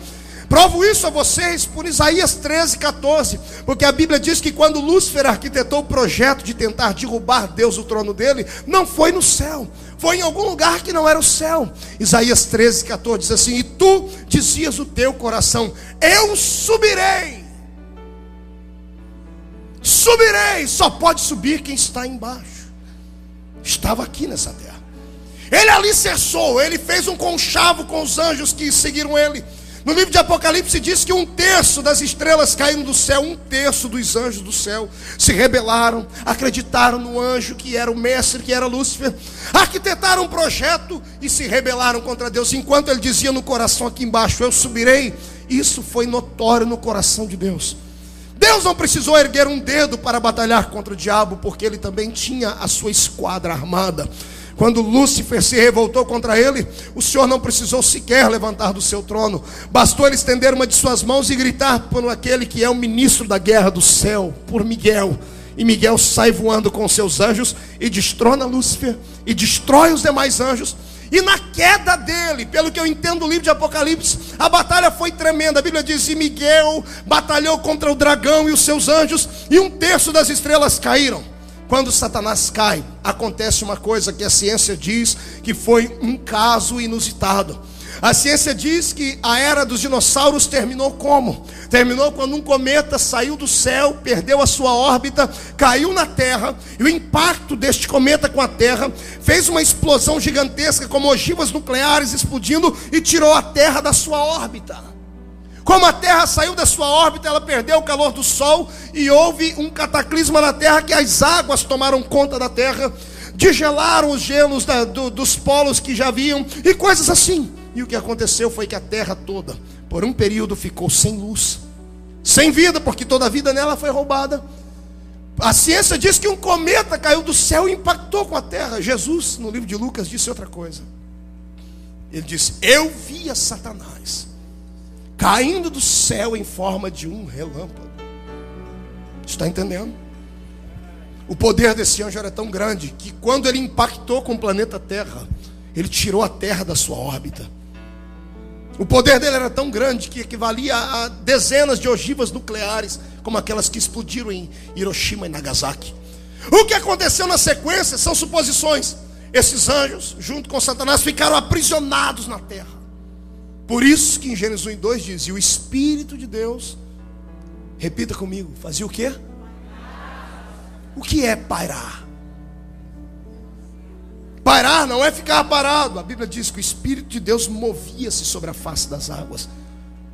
Provo isso a vocês por Isaías 13, 14, porque a Bíblia diz que quando Lúcifer arquitetou o projeto de tentar derrubar Deus do trono dele, não foi no céu, foi em algum lugar que não era o céu. Isaías 13, 14 diz assim: E tu dizias o teu coração: Eu subirei Subirei, só pode subir quem está embaixo. Estava aqui nessa terra. Ele alicerçou, ele fez um conchavo com os anjos que seguiram ele. No livro de Apocalipse diz que um terço das estrelas caíram do céu, um terço dos anjos do céu se rebelaram, acreditaram no anjo que era o mestre, que era Lúcifer, arquitetaram um projeto e se rebelaram contra Deus. Enquanto ele dizia no coração aqui embaixo: Eu subirei, isso foi notório no coração de Deus. Deus não precisou erguer um dedo para batalhar contra o diabo, porque ele também tinha a sua esquadra armada. Quando Lúcifer se revoltou contra ele, o Senhor não precisou sequer levantar do seu trono, bastou ele estender uma de suas mãos e gritar por aquele que é o ministro da guerra do céu, por Miguel. E Miguel sai voando com seus anjos e destrona Lúcifer e destrói os demais anjos e na queda dele, pelo que eu entendo do livro de Apocalipse, a batalha foi tremenda. A Bíblia diz: e Miguel batalhou contra o dragão e os seus anjos, e um terço das estrelas caíram. quando Satanás cai, acontece uma coisa que a ciência diz que foi um caso inusitado. A ciência diz que a era dos dinossauros terminou como? Terminou quando um cometa saiu do céu, perdeu a sua órbita, caiu na Terra, e o impacto deste cometa com a Terra fez uma explosão gigantesca, como ogivas nucleares explodindo, e tirou a Terra da sua órbita. Como a Terra saiu da sua órbita, ela perdeu o calor do Sol e houve um cataclisma na Terra que as águas tomaram conta da Terra, digelaram os gelos da, do, dos polos que já haviam e coisas assim. E o que aconteceu foi que a terra toda, por um período, ficou sem luz, sem vida, porque toda a vida nela foi roubada. A ciência diz que um cometa caiu do céu e impactou com a terra. Jesus, no livro de Lucas, disse outra coisa. Ele disse: Eu via Satanás caindo do céu em forma de um relâmpago. Está entendendo? O poder desse anjo era tão grande que quando ele impactou com o planeta Terra, ele tirou a Terra da sua órbita. O poder dele era tão grande que equivalia a dezenas de ogivas nucleares, como aquelas que explodiram em Hiroshima e Nagasaki. O que aconteceu na sequência são suposições. Esses anjos, junto com Satanás, ficaram aprisionados na terra. Por isso que em Gênesis 1 e 2 diz: E o Espírito de Deus, repita comigo, fazia o quê? O que é pairar? Parar não é ficar parado. A Bíblia diz que o Espírito de Deus movia-se sobre a face das águas.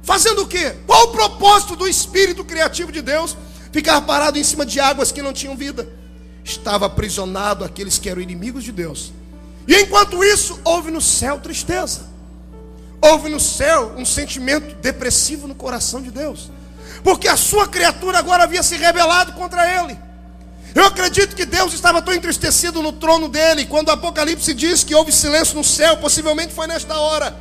Fazendo o quê? Qual o propósito do Espírito criativo de Deus? Ficar parado em cima de águas que não tinham vida. Estava aprisionado aqueles que eram inimigos de Deus. E enquanto isso, houve no céu tristeza. Houve no céu um sentimento depressivo no coração de Deus. Porque a sua criatura agora havia se rebelado contra ele. Eu acredito que Deus estava tão entristecido no trono dele, quando o Apocalipse diz que houve silêncio no céu, possivelmente foi nesta hora.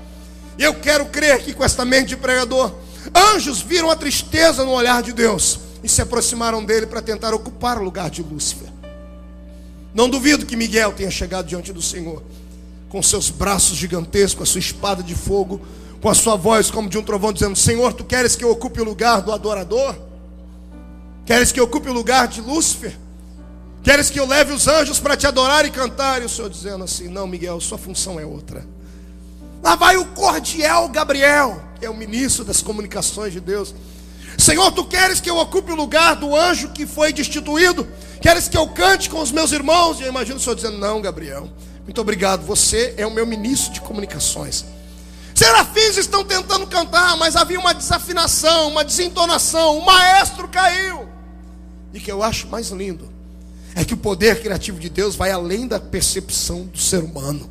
E eu quero crer que com esta mente de pregador, anjos viram a tristeza no olhar de Deus e se aproximaram dele para tentar ocupar o lugar de Lúcifer. Não duvido que Miguel tenha chegado diante do Senhor, com seus braços gigantescos, a sua espada de fogo, com a sua voz como de um trovão, dizendo: Senhor, tu queres que eu ocupe o lugar do adorador? Queres que eu ocupe o lugar de Lúcifer? Queres que eu leve os anjos para te adorar e cantar? E o Senhor dizendo assim: Não, Miguel, sua função é outra. Lá vai o cordial Gabriel, que é o ministro das comunicações de Deus. Senhor, tu queres que eu ocupe o lugar do anjo que foi destituído? Queres que eu cante com os meus irmãos? E eu imagino o Senhor dizendo: Não, Gabriel, muito obrigado, você é o meu ministro de comunicações. Serafins estão tentando cantar, mas havia uma desafinação, uma desentonação, o maestro caiu. E que eu acho mais lindo é que o poder criativo de Deus vai além da percepção do ser humano.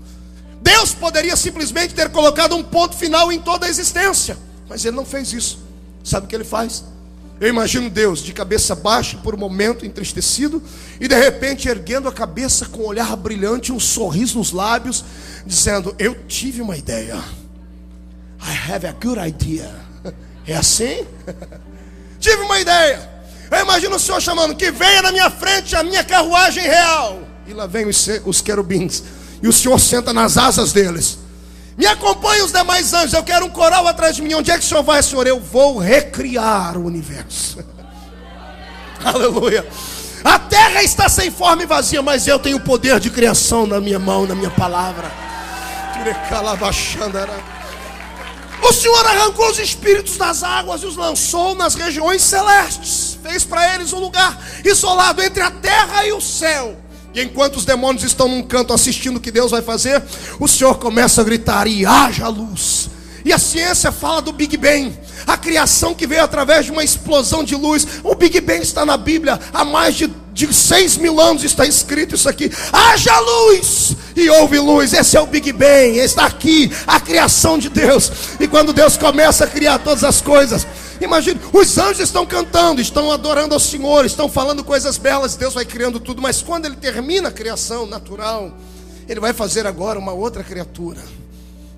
Deus poderia simplesmente ter colocado um ponto final em toda a existência, mas ele não fez isso. Sabe o que ele faz? Eu imagino Deus de cabeça baixa, por um momento entristecido, e de repente erguendo a cabeça com um olhar brilhante, um sorriso nos lábios, dizendo: Eu tive uma ideia. I have a good idea. <laughs> É assim? <laughs> tive uma ideia. Eu imagino o Senhor chamando: que venha na minha frente a minha carruagem real. E lá vem os, os querubins. E o Senhor senta nas asas deles. Me acompanhe os demais anjos. Eu quero um coral atrás de mim. Onde é que o Senhor vai, Senhor? Eu vou recriar o universo. <laughs> Aleluia. A terra está sem forma e vazia, mas eu tenho o poder de criação na minha mão, na minha palavra. O Senhor arrancou os espíritos das águas e os lançou nas regiões celestes. Fez para eles um lugar isolado entre a terra e o céu. E enquanto os demônios estão num canto assistindo o que Deus vai fazer, o Senhor começa a gritar: e haja luz. E a ciência fala do Big Bang, a criação que veio através de uma explosão de luz. O Big Bang está na Bíblia há mais de de seis mil anos está escrito isso aqui: haja luz e houve luz. Esse é o Big Bang, está aqui a criação de Deus. E quando Deus começa a criar todas as coisas, imagine, os anjos estão cantando, estão adorando ao Senhor, estão falando coisas belas. Deus vai criando tudo, mas quando Ele termina a criação natural, Ele vai fazer agora uma outra criatura.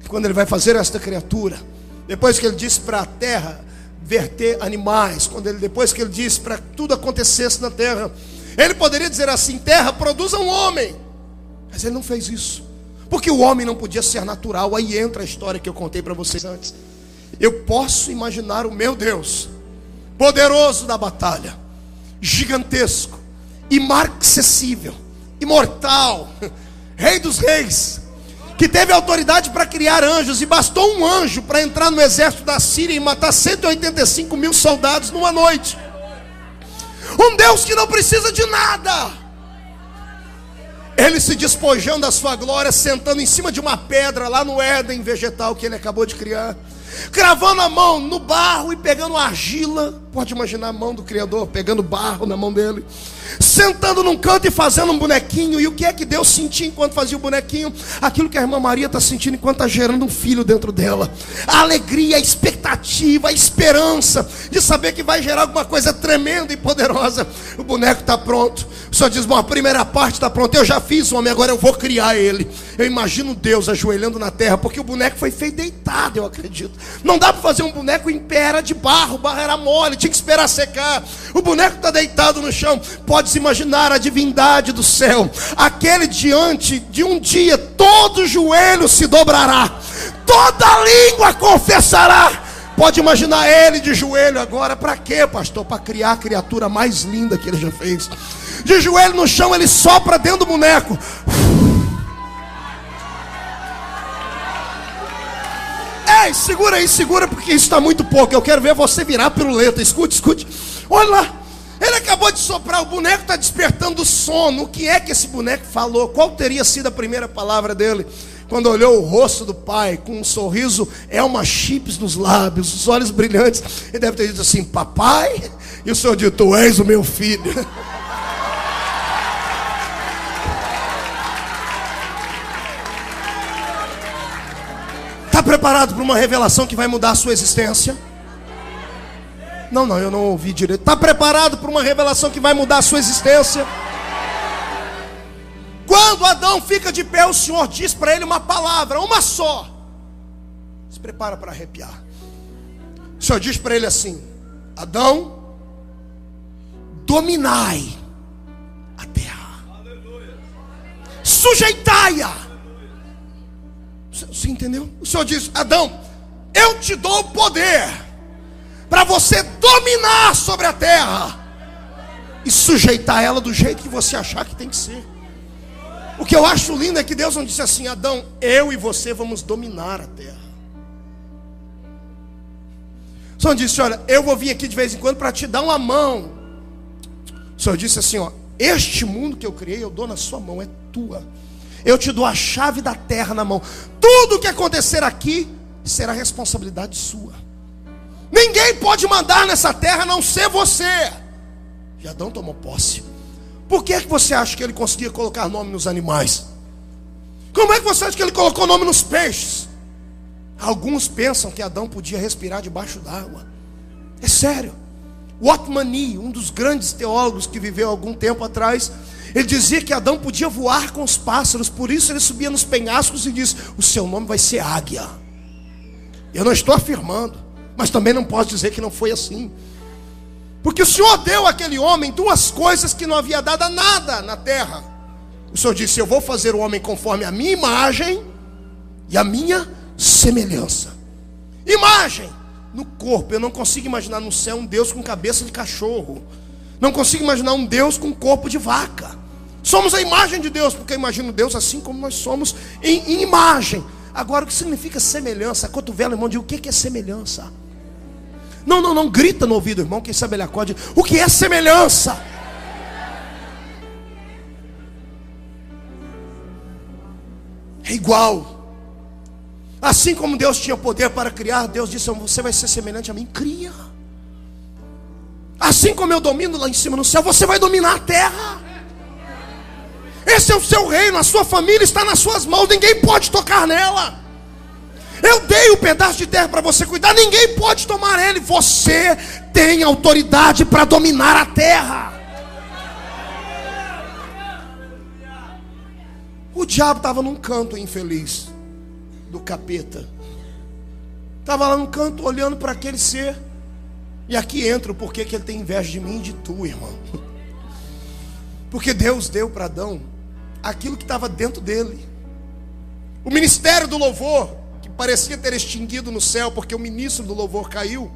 Quando Ele vai fazer esta criatura, depois que Ele disse para a terra verter animais, quando ele depois que ele disse para tudo acontecesse na terra, ele poderia dizer assim: terra, produza um homem. Mas ele não fez isso. Porque o homem não podia ser natural. Aí entra a história que eu contei para vocês antes. Eu posso imaginar o meu Deus, poderoso da batalha, gigantesco, imarcessível, imortal, <laughs> Rei dos Reis, que teve autoridade para criar anjos, e bastou um anjo para entrar no exército da Síria e matar 185 mil soldados numa noite. Um Deus que não precisa de nada. Ele se despojando da sua glória, sentando em cima de uma pedra lá no Éden vegetal que ele acabou de criar cravando a mão no barro e pegando argila. Pode imaginar a mão do Criador pegando barro na mão dele, sentando num canto e fazendo um bonequinho. E o que é que Deus sentia enquanto fazia o bonequinho? Aquilo que a irmã Maria está sentindo enquanto está gerando um filho dentro dela. A alegria, a expectativa, a esperança de saber que vai gerar alguma coisa tremenda e poderosa. O boneco está pronto. O Senhor diz: Bom, a primeira parte está pronta. Eu já fiz o homem, agora eu vou criar ele. Eu imagino Deus ajoelhando na terra, porque o boneco foi feito deitado, eu acredito. Não dá para fazer um boneco em pé, era de barro, barro era mole, tinha que esperar secar. O boneco está deitado no chão. Pode-se imaginar a divindade do céu, aquele diante de um dia, todo joelho se dobrará, toda língua confessará. Pode imaginar ele de joelho agora, para quê, pastor? Para criar a criatura mais linda que ele já fez. De joelho no chão, ele sopra dentro do boneco. Ei, segura aí, segura, porque isso está muito pouco. Eu quero ver você virar piruleta. Escute, escute. Olha lá. Ele acabou de soprar, o boneco está despertando sono. O que é que esse boneco falou? Qual teria sido a primeira palavra dele? Quando olhou o rosto do pai, com um sorriso, é uma chips nos lábios, os olhos brilhantes. Ele deve ter dito assim: Papai, e o senhor disse: Tu és o meu filho. <laughs> Está preparado para uma revelação que vai mudar a sua existência? Não, não, eu não ouvi direito. Está preparado para uma revelação que vai mudar a sua existência? Quando Adão fica de pé, o Senhor diz para ele uma palavra, uma só. Se prepara para arrepiar. O Senhor diz para ele assim: Adão, dominai a terra, sujeitai-a você entendeu? O Senhor diz: Adão, eu te dou o poder para você dominar sobre a terra e sujeitar ela do jeito que você achar que tem que ser. O que eu acho lindo é que Deus não disse assim: Adão, eu e você vamos dominar a terra. O Senhor disse: Olha, eu vou vir aqui de vez em quando para te dar uma mão. O Senhor disse assim: Ó, este mundo que eu criei, eu dou na sua mão, é tua. Eu te dou a chave da terra na mão. Tudo que acontecer aqui será responsabilidade sua. Ninguém pode mandar nessa terra a não ser você. E Adão tomou posse. Por que, é que você acha que ele conseguia colocar nome nos animais? Como é que você acha que ele colocou nome nos peixes? Alguns pensam que Adão podia respirar debaixo d'água. É sério. Watmani, um dos grandes teólogos que viveu algum tempo atrás, ele dizia que Adão podia voar com os pássaros, por isso ele subia nos penhascos e diz: O seu nome vai ser águia. Eu não estou afirmando, mas também não posso dizer que não foi assim. Porque o Senhor deu àquele homem duas coisas que não havia dado a nada na terra. O Senhor disse: Eu vou fazer o homem conforme a minha imagem e a minha semelhança. Imagem no corpo. Eu não consigo imaginar no céu um Deus com cabeça de cachorro. Não consigo imaginar um Deus com corpo de vaca. Somos a imagem de Deus, porque eu imagino Deus assim como nós somos em, em imagem. Agora, o que significa semelhança? Cotovelo, irmão, diz o que é semelhança? Não, não, não, grita no ouvido, irmão. Quem sabe ele acorde. O que é semelhança? É igual. Assim como Deus tinha poder para criar, Deus disse: Você vai ser semelhante a mim. Cria. Assim como eu domino lá em cima no céu, você vai dominar a terra. Esse é o seu reino, a sua família está nas suas mãos, ninguém pode tocar nela. Eu dei o um pedaço de terra para você cuidar, ninguém pode tomar ele. Você tem autoridade para dominar a terra. O diabo estava num canto infeliz do capeta. Estava lá num canto olhando para aquele ser. E aqui entra o porquê que ele tem inveja de mim e de tu, irmão. <laughs> Porque Deus deu para Adão aquilo que estava dentro dele. O ministério do louvor, que parecia ter extinguido no céu, porque o ministro do louvor caiu.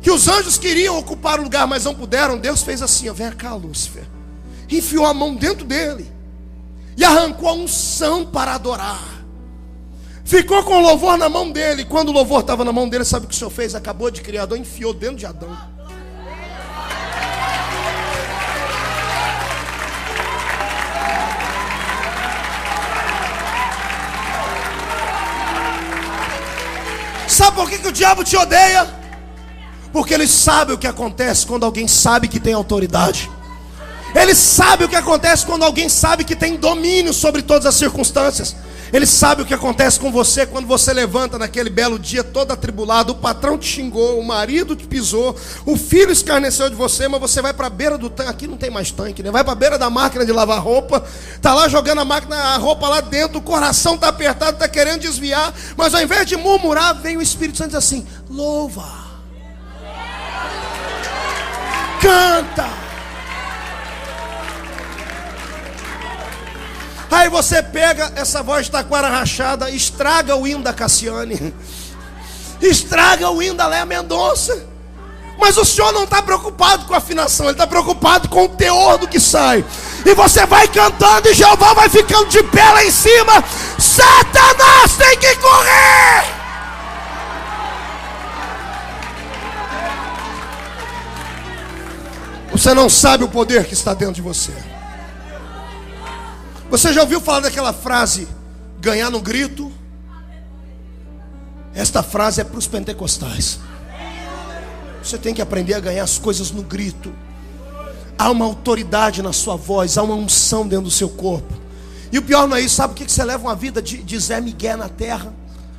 Que os anjos queriam ocupar o lugar, mas não puderam. Deus fez assim: ó, vem cá, Lúcifer. enfiou a mão dentro dele e arrancou a unção para adorar. Ficou com o louvor na mão dele. Quando o louvor estava na mão dele, sabe o que o Senhor fez? Acabou de criador, enfiou dentro de Adão. Sabe por que, que o diabo te odeia? Porque ele sabe o que acontece quando alguém sabe que tem autoridade. Ele sabe o que acontece quando alguém sabe que tem domínio sobre todas as circunstâncias. Ele sabe o que acontece com você quando você levanta naquele belo dia todo atribulado. O patrão te xingou, o marido te pisou, o filho escarneceu de você, mas você vai para a beira do tanque. Aqui não tem mais tanque, né? Vai para a beira da máquina de lavar roupa, tá lá jogando a máquina, a roupa lá dentro, o coração tá apertado, tá querendo desviar, mas ao invés de murmurar, vem o Espírito Santo e diz assim: louva, canta. Aí você pega essa voz taquara rachada, estraga o hino da Cassiane, estraga o hino da Léa Mendonça. Mas o senhor não está preocupado com a afinação, ele está preocupado com o teor do que sai. E você vai cantando e Jeová vai ficando de pé lá em cima. Satanás tem que correr! Você não sabe o poder que está dentro de você. Você já ouviu falar daquela frase, ganhar no grito? Esta frase é para os pentecostais. Você tem que aprender a ganhar as coisas no grito. Há uma autoridade na sua voz, há uma unção dentro do seu corpo. E o pior não é isso, sabe o que você leva uma vida de, de Zé Miguel na terra?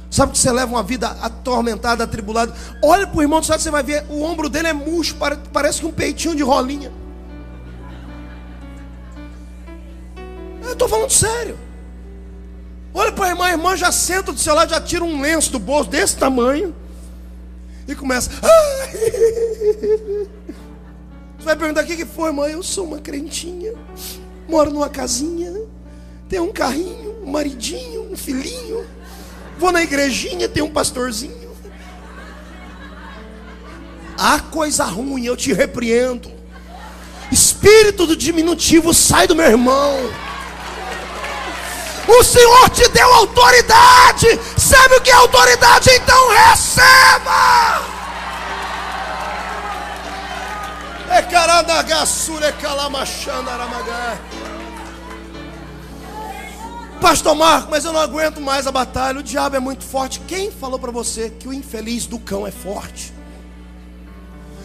Sabe que você leva uma vida atormentada, atribulada? Olha para o irmão do céu, você vai ver, o ombro dele é murcho, parece que um peitinho de rolinha. Eu estou falando sério. Olha para a irmã, a irmã já senta do seu lado, já tira um lenço do bolso desse tamanho e começa. <laughs> Você vai perguntar o que foi, irmã? Eu sou uma crentinha, moro numa casinha, tenho um carrinho, um maridinho, um filhinho, vou na igrejinha, tem um pastorzinho. Há coisa ruim, eu te repreendo. Espírito do diminutivo, sai do meu irmão. O Senhor te deu autoridade. Sabe o que é autoridade? Então receba. Pastor Marco, mas eu não aguento mais a batalha. O diabo é muito forte. Quem falou para você que o infeliz do cão é forte?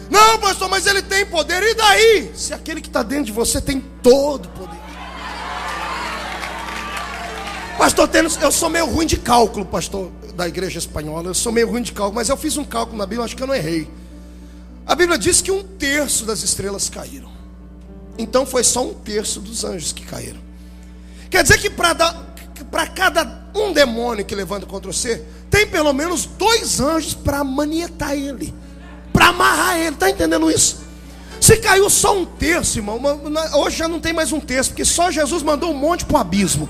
Não, pastor, mas ele tem poder. E daí? Se aquele que está dentro de você tem todo o poder. Pastor Tênis, eu sou meio ruim de cálculo, pastor da igreja espanhola. Eu sou meio ruim de cálculo, mas eu fiz um cálculo na Bíblia, acho que eu não errei. A Bíblia diz que um terço das estrelas caíram. Então foi só um terço dos anjos que caíram. Quer dizer que para cada um demônio que levanta contra você, tem pelo menos dois anjos para manietar ele, para amarrar ele. Está entendendo isso? Se caiu só um terço, irmão, hoje já não tem mais um terço, porque só Jesus mandou um monte para o abismo.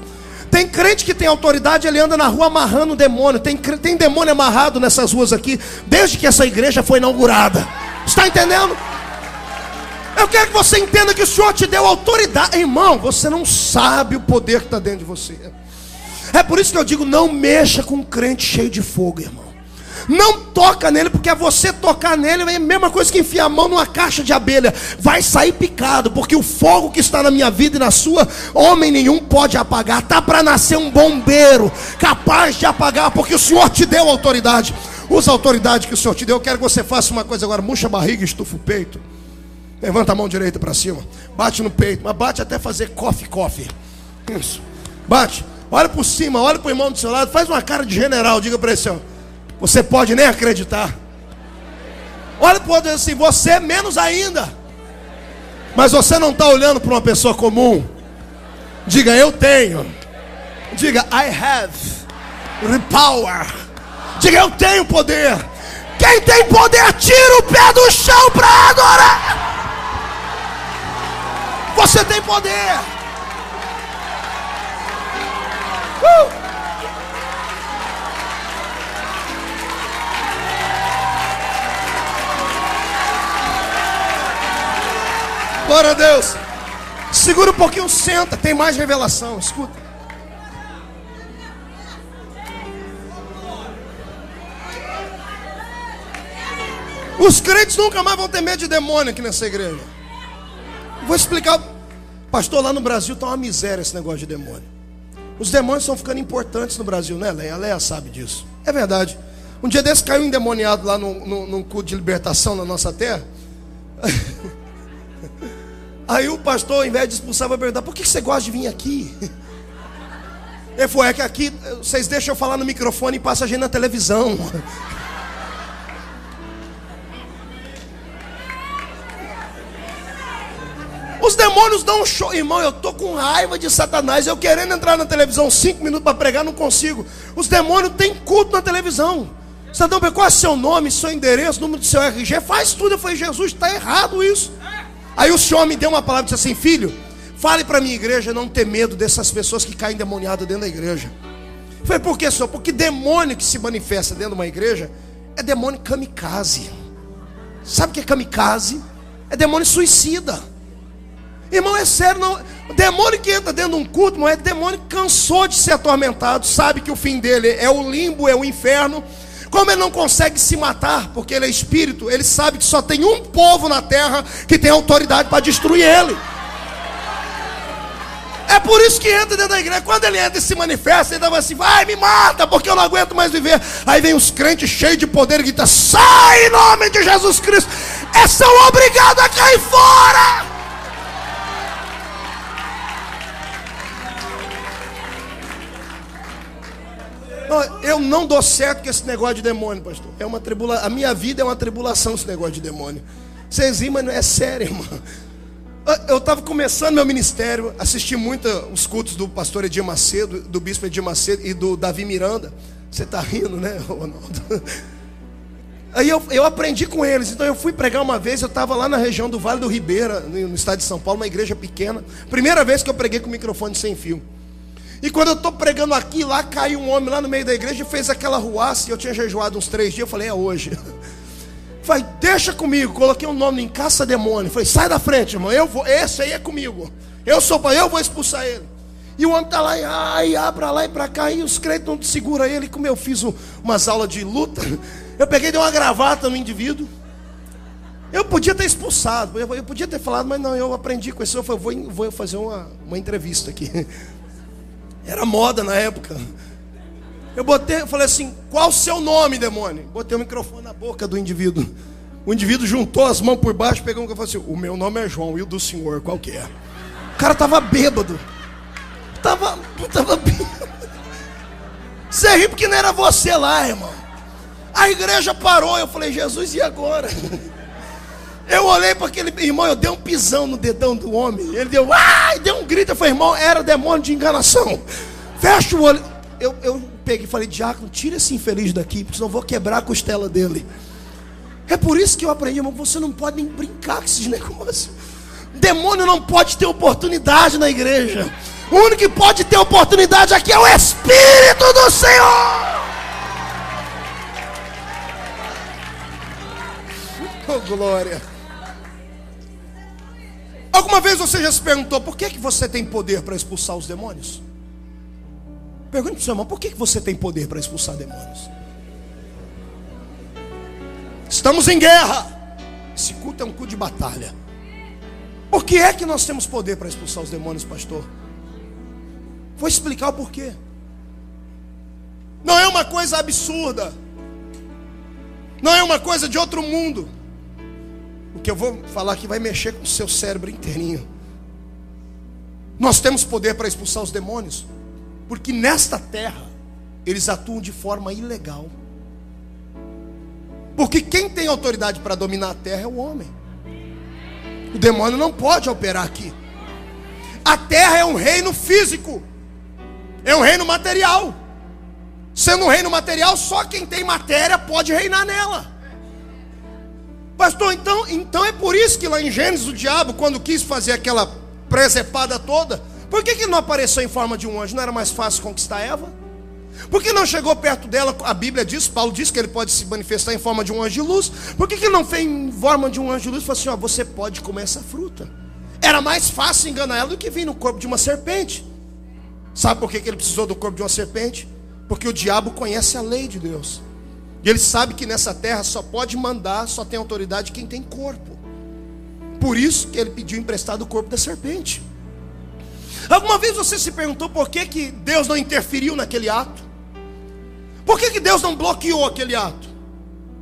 Tem crente que tem autoridade, ele anda na rua amarrando demônio. Tem, tem demônio amarrado nessas ruas aqui, desde que essa igreja foi inaugurada. Está entendendo? Eu quero que você entenda que o Senhor te deu autoridade. Irmão, você não sabe o poder que está dentro de você. É por isso que eu digo: não mexa com um crente cheio de fogo, irmão. Não toca nele, porque você tocar nele é a mesma coisa que enfiar a mão numa caixa de abelha. Vai sair picado, porque o fogo que está na minha vida e na sua, homem nenhum pode apagar. Tá para nascer um bombeiro capaz de apagar, porque o Senhor te deu autoridade. Usa a autoridade que o Senhor te deu. Eu quero que você faça uma coisa agora: murcha a barriga, estufa o peito. Levanta a mão direita para cima. Bate no peito, mas bate até fazer coffee, coffee. Isso. Bate. Olha por cima, olha para o irmão do seu lado. Faz uma cara de general. Diga para ele assim: ó. Você pode nem acreditar. Olha para o outro assim, você é menos ainda. Mas você não está olhando para uma pessoa comum. Diga, eu tenho. Diga, I have the power. Diga, eu tenho poder. Quem tem poder, tira o pé do chão para adorar. Você tem poder. Uh! Glória a Deus. Segura um pouquinho, senta. Tem mais revelação. Escuta. Os crentes nunca mais vão ter medo de demônio aqui nessa igreja. Vou explicar. Pastor, lá no Brasil está uma miséria esse negócio de demônio. Os demônios estão ficando importantes no Brasil, né, Leia? A Leia sabe disso. É verdade. Um dia desse caiu um endemoniado lá no, no, num culto de libertação na nossa terra. <laughs> Aí o pastor, ao invés de expulsar, vai perguntar: por que você gosta de vir aqui? <laughs> Ele falou: é que aqui vocês deixam eu falar no microfone e passa a gente na televisão. <laughs> Os demônios dão um show. Irmão, eu tô com raiva de Satanás. Eu querendo entrar na televisão cinco minutos para pregar, não consigo. Os demônios têm culto na televisão. Não qual é seu nome, seu endereço, número do seu RG? Faz tudo. Eu falei, Jesus, está errado isso. Aí o senhor me deu uma palavra e disse assim: Filho, fale para minha igreja não ter medo dessas pessoas que caem demoniadas dentro da igreja. Eu falei, por que, senhor? Porque demônio que se manifesta dentro de uma igreja é demônio kamikaze. Sabe o que é kamikaze? É demônio suicida. Irmão, é sério, não. O demônio que entra dentro de um culto, é demônio cansou de ser atormentado, sabe que o fim dele é o limbo, é o inferno. Como ele não consegue se matar, porque ele é espírito, ele sabe que só tem um povo na terra que tem autoridade para destruir ele. É por isso que entra dentro da igreja. Quando ele entra e se manifesta, ele dá assim: vai, me mata, porque eu não aguento mais viver. Aí vem os crentes cheios de poder e grita: sai em nome de Jesus Cristo. É são obrigados a cair fora. Eu não dou certo com esse negócio de demônio, pastor. É uma tribula... A minha vida é uma tribulação esse negócio de demônio. Vocês riem, mas não é sério, <laughs> irmão. Eu estava começando meu ministério, assisti muito os cultos do pastor Edir Macedo, do bispo Edir Macedo e do Davi Miranda. Você está rindo, né, <laughs> Ronaldo? Aí eu, eu aprendi com eles. Então eu fui pregar uma vez, eu estava lá na região do Vale do Ribeira, no estado de São Paulo, uma igreja pequena. Primeira vez que eu preguei com microfone sem fio. E quando eu estou pregando aqui, lá caiu um homem lá no meio da igreja e fez aquela ruaça. E eu tinha jejuado uns três dias. Eu falei, é hoje. <laughs> Falei, deixa comigo. Coloquei um nome em caça demônio. Falei, sai da frente, irmão. Eu vou, esse aí é comigo. Eu sou para eu vou expulsar ele. E o homem está lá, e ai, ah, para lá e para cá. E os crentes não seguram ele. Como eu fiz umas aulas de luta, <laughs> eu peguei dei uma gravata no indivíduo. Eu podia ter expulsado, eu podia ter falado, mas não, eu aprendi com isso. Eu falei, vou, vou fazer uma, uma entrevista aqui. <laughs> Era moda na época. Eu botei, eu falei assim: qual o seu nome, demônio? Botei o microfone na boca do indivíduo. O indivíduo juntou as mãos por baixo, pegou um e falou assim: O meu nome é João, e o do senhor, qual que é? O cara tava bêbado. Tava, tava bêbado. Você ri porque não era você lá, irmão. A igreja parou, eu falei: Jesus, e agora? Eu olhei para aquele irmão, eu dei um pisão no dedão do homem. Ele deu, ai, deu um grito. Eu falei, irmão, era demônio de enganação. Fecha o olho. Eu, eu peguei e falei, diácono, tira esse infeliz daqui, porque senão eu vou quebrar a costela dele. É por isso que eu aprendi, irmão, você não pode nem brincar com esses <laughs> negócios. Demônio não pode ter oportunidade na igreja. O único que pode ter oportunidade aqui é o Espírito do Senhor. Oh, glória. Alguma vez você já se perguntou por que, que você tem poder para expulsar os demônios? Pergunte para o seu irmão, por que, que você tem poder para expulsar demônios? Estamos em guerra. Esse culto é um culto de batalha. Por que é que nós temos poder para expulsar os demônios, pastor? Vou explicar o porquê. Não é uma coisa absurda. Não é uma coisa de outro mundo. O que eu vou falar aqui vai mexer com o seu cérebro inteirinho. Nós temos poder para expulsar os demônios, porque nesta terra eles atuam de forma ilegal. Porque quem tem autoridade para dominar a terra é o homem. O demônio não pode operar aqui. A terra é um reino físico, é um reino material. Sendo um reino material, só quem tem matéria pode reinar nela. Pastor, então, então é por isso que lá em Gênesis o diabo, quando quis fazer aquela presepada toda, por que, que não apareceu em forma de um anjo? Não era mais fácil conquistar Eva? Por que não chegou perto dela? A Bíblia diz, Paulo diz que ele pode se manifestar em forma de um anjo de luz. Por que, que não fez em forma de um anjo de luz falou assim: ó, você pode comer essa fruta? Era mais fácil enganar ela do que vir no corpo de uma serpente. Sabe por que ele precisou do corpo de uma serpente? Porque o diabo conhece a lei de Deus. E ele sabe que nessa terra só pode mandar, só tem autoridade quem tem corpo. Por isso que ele pediu emprestado o corpo da serpente. Alguma vez você se perguntou por que, que Deus não interferiu naquele ato? Por que, que Deus não bloqueou aquele ato?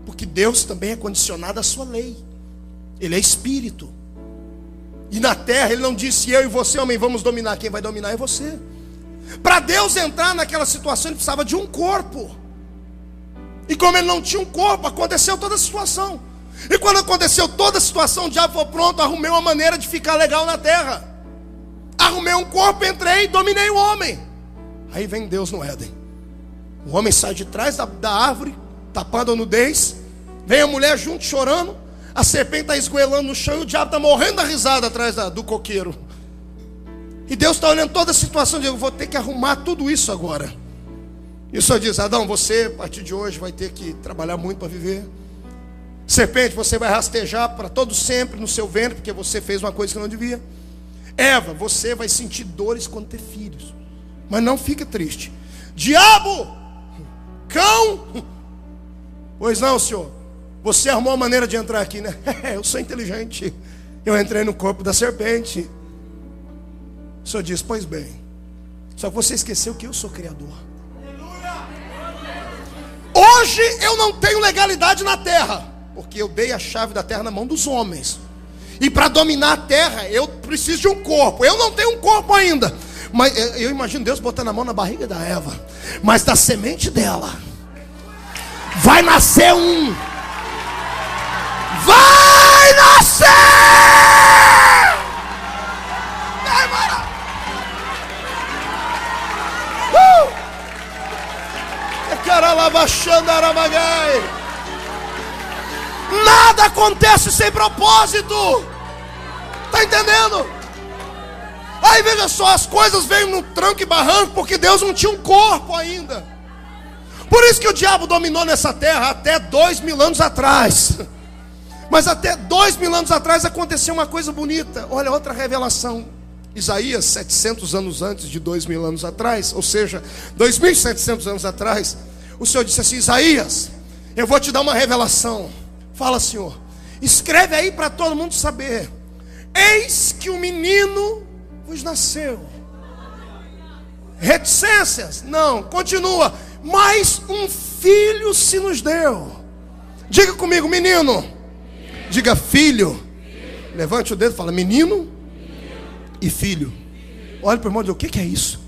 Porque Deus também é condicionado à sua lei. Ele é espírito. E na terra ele não disse eu e você, homem, vamos dominar. Quem vai dominar é você. Para Deus entrar naquela situação, ele precisava de um corpo. E como ele não tinha um corpo, aconteceu toda a situação. E quando aconteceu toda a situação, o diabo falou: pronto, arrumei uma maneira de ficar legal na terra. Arrumei um corpo, entrei dominei o homem. Aí vem Deus no Éden. O homem sai de trás da, da árvore, tapando a nudez. Vem a mulher junto chorando. A serpente está esgoelando no chão e o diabo está morrendo da risada atrás da, do coqueiro. E Deus está olhando toda a situação e Eu vou ter que arrumar tudo isso agora. E o Senhor diz: Adão, você a partir de hoje vai ter que trabalhar muito para viver. Serpente, você vai rastejar para todo sempre no seu ventre, porque você fez uma coisa que não devia. Eva, você vai sentir dores quando ter filhos. Mas não fica triste. Diabo, cão. Pois não, senhor. Você arrumou a maneira de entrar aqui, né? <laughs> Eu sou inteligente. Eu entrei no corpo da serpente. O senhor diz: Pois bem. Só que você esqueceu que eu sou criador. Hoje eu não tenho legalidade na terra, porque eu dei a chave da terra na mão dos homens. E para dominar a terra, eu preciso de um corpo. Eu não tenho um corpo ainda. Mas eu imagino Deus botando a mão na barriga da Eva. Mas da semente dela vai nascer um. Vai nascer! Nada acontece sem propósito. Está entendendo? Aí veja só, as coisas veio no tranco e barranco porque Deus não tinha um corpo ainda. Por isso que o diabo dominou nessa terra até dois mil anos atrás. Mas até dois mil anos atrás aconteceu uma coisa bonita. Olha, outra revelação. Isaías, 700 anos antes de dois mil anos atrás, ou seja, 2.700 anos atrás, o Senhor disse assim: Isaías, eu vou te dar uma revelação. Fala, Senhor, escreve aí para todo mundo saber. Eis que o menino vos nasceu. Reticências? Não, continua. Mas um filho se nos deu. Diga comigo, menino. Diga filho. Levante o dedo e fala: menino e filho. Olha para o irmão e diz: o que, que é isso?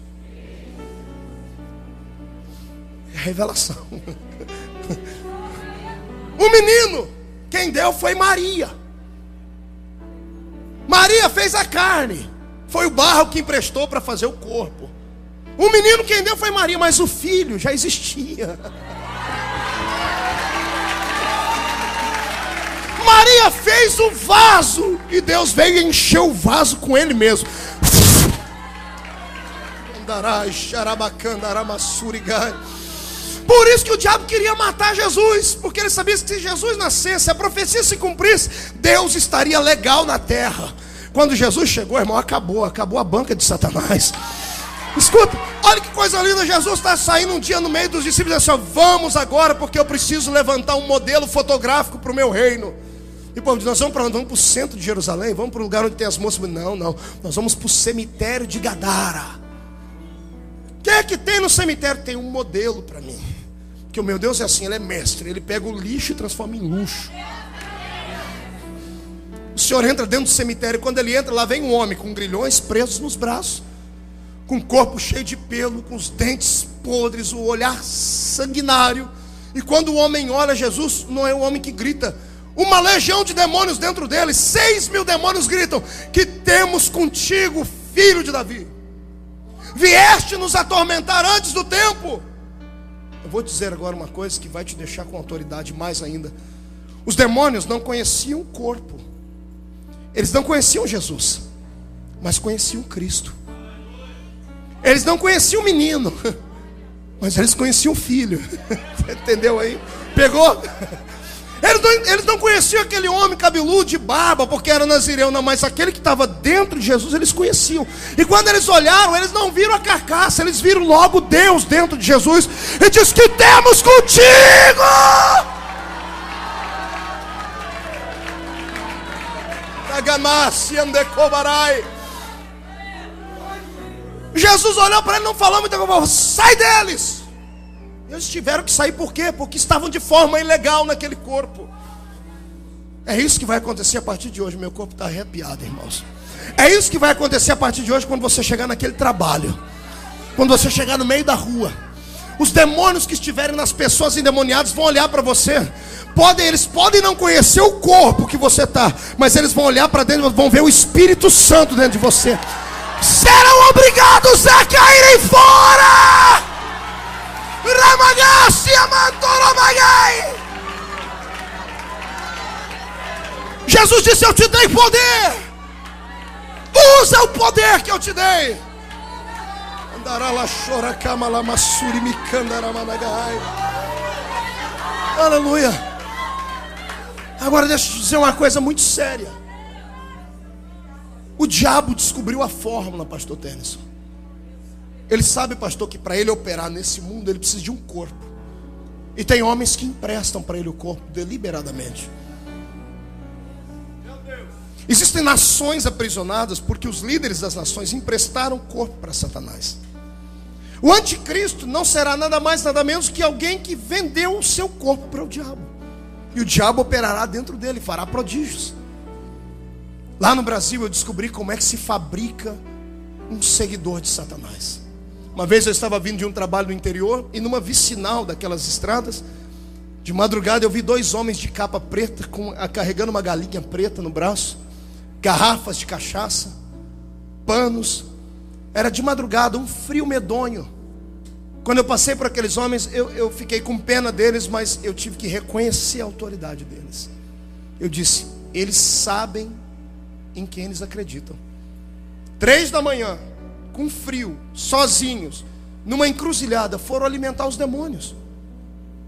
Revelação. O menino, quem deu foi Maria. Maria fez a carne. Foi o barro que emprestou para fazer o corpo. O menino quem deu foi Maria, mas o filho já existia. Maria fez o vaso e Deus veio e encheu o vaso com ele mesmo. Andarai, xarabacanda, aramassurigai. Por isso que o diabo queria matar Jesus, porque ele sabia que se Jesus nascesse, a profecia se cumprisse, Deus estaria legal na terra. Quando Jesus chegou, irmão, acabou, acabou a banca de Satanás. Escuta, olha que coisa linda. Jesus está saindo um dia no meio dos discípulos e assim: Vamos agora, porque eu preciso levantar um modelo fotográfico para o meu reino. E o povo diz: Nós vamos para onde? Vamos para o centro de Jerusalém? Vamos para o lugar onde tem as moças? Não, não. Nós vamos para o cemitério de Gadara. O que é que tem no cemitério? Tem um modelo para mim. Que o meu Deus é assim, ele é mestre. Ele pega o lixo e transforma em luxo. O senhor entra dentro do cemitério. Quando ele entra, lá vem um homem com grilhões presos nos braços, com o corpo cheio de pelo, com os dentes podres, o olhar sanguinário. E quando o homem olha Jesus, não é o homem que grita, uma legião de demônios dentro dele, seis mil demônios gritam: Que temos contigo, filho de Davi. Vieste nos atormentar antes do tempo. Vou dizer agora uma coisa que vai te deixar com autoridade mais ainda. Os demônios não conheciam o corpo, eles não conheciam Jesus, mas conheciam Cristo. Eles não conheciam o menino, <laughs> mas eles conheciam o filho. <laughs> Entendeu aí? Pegou? <laughs> Eles não, eles não conheciam aquele homem cabeludo de barba, porque era nazireu, não, mas aquele que estava dentro de Jesus, eles conheciam. E quando eles olharam, eles não viram a carcaça, eles viram logo Deus dentro de Jesus. E diz que temos contigo. Jesus olhou para ele, não falou muita coisa, sai deles. Eles tiveram que sair por quê? Porque estavam de forma ilegal naquele corpo. É isso que vai acontecer a partir de hoje. Meu corpo está arrepiado, irmãos. É isso que vai acontecer a partir de hoje quando você chegar naquele trabalho. Quando você chegar no meio da rua. Os demônios que estiverem nas pessoas endemoniadas vão olhar para você. Podem, eles podem não conhecer o corpo que você está, mas eles vão olhar para dentro, vão ver o Espírito Santo dentro de você. Serão obrigados a caírem fora. Jesus disse: Eu te dei poder. Usa o poder que eu te dei. Aleluia. Agora deixa eu te dizer uma coisa muito séria. O diabo descobriu a fórmula, pastor Tennyson. Ele sabe, pastor, que para ele operar nesse mundo ele precisa de um corpo. E tem homens que emprestam para ele o corpo deliberadamente. Existem nações aprisionadas porque os líderes das nações emprestaram o corpo para Satanás. O anticristo não será nada mais, nada menos que alguém que vendeu o seu corpo para o diabo. E o diabo operará dentro dele, fará prodígios. Lá no Brasil eu descobri como é que se fabrica um seguidor de Satanás. Uma vez eu estava vindo de um trabalho no interior e numa vicinal daquelas estradas, de madrugada eu vi dois homens de capa preta com, carregando uma galinha preta no braço, garrafas de cachaça, panos. Era de madrugada, um frio medonho. Quando eu passei por aqueles homens, eu, eu fiquei com pena deles, mas eu tive que reconhecer a autoridade deles. Eu disse: eles sabem em quem eles acreditam. Três da manhã, com frio, sozinhos, numa encruzilhada, foram alimentar os demônios.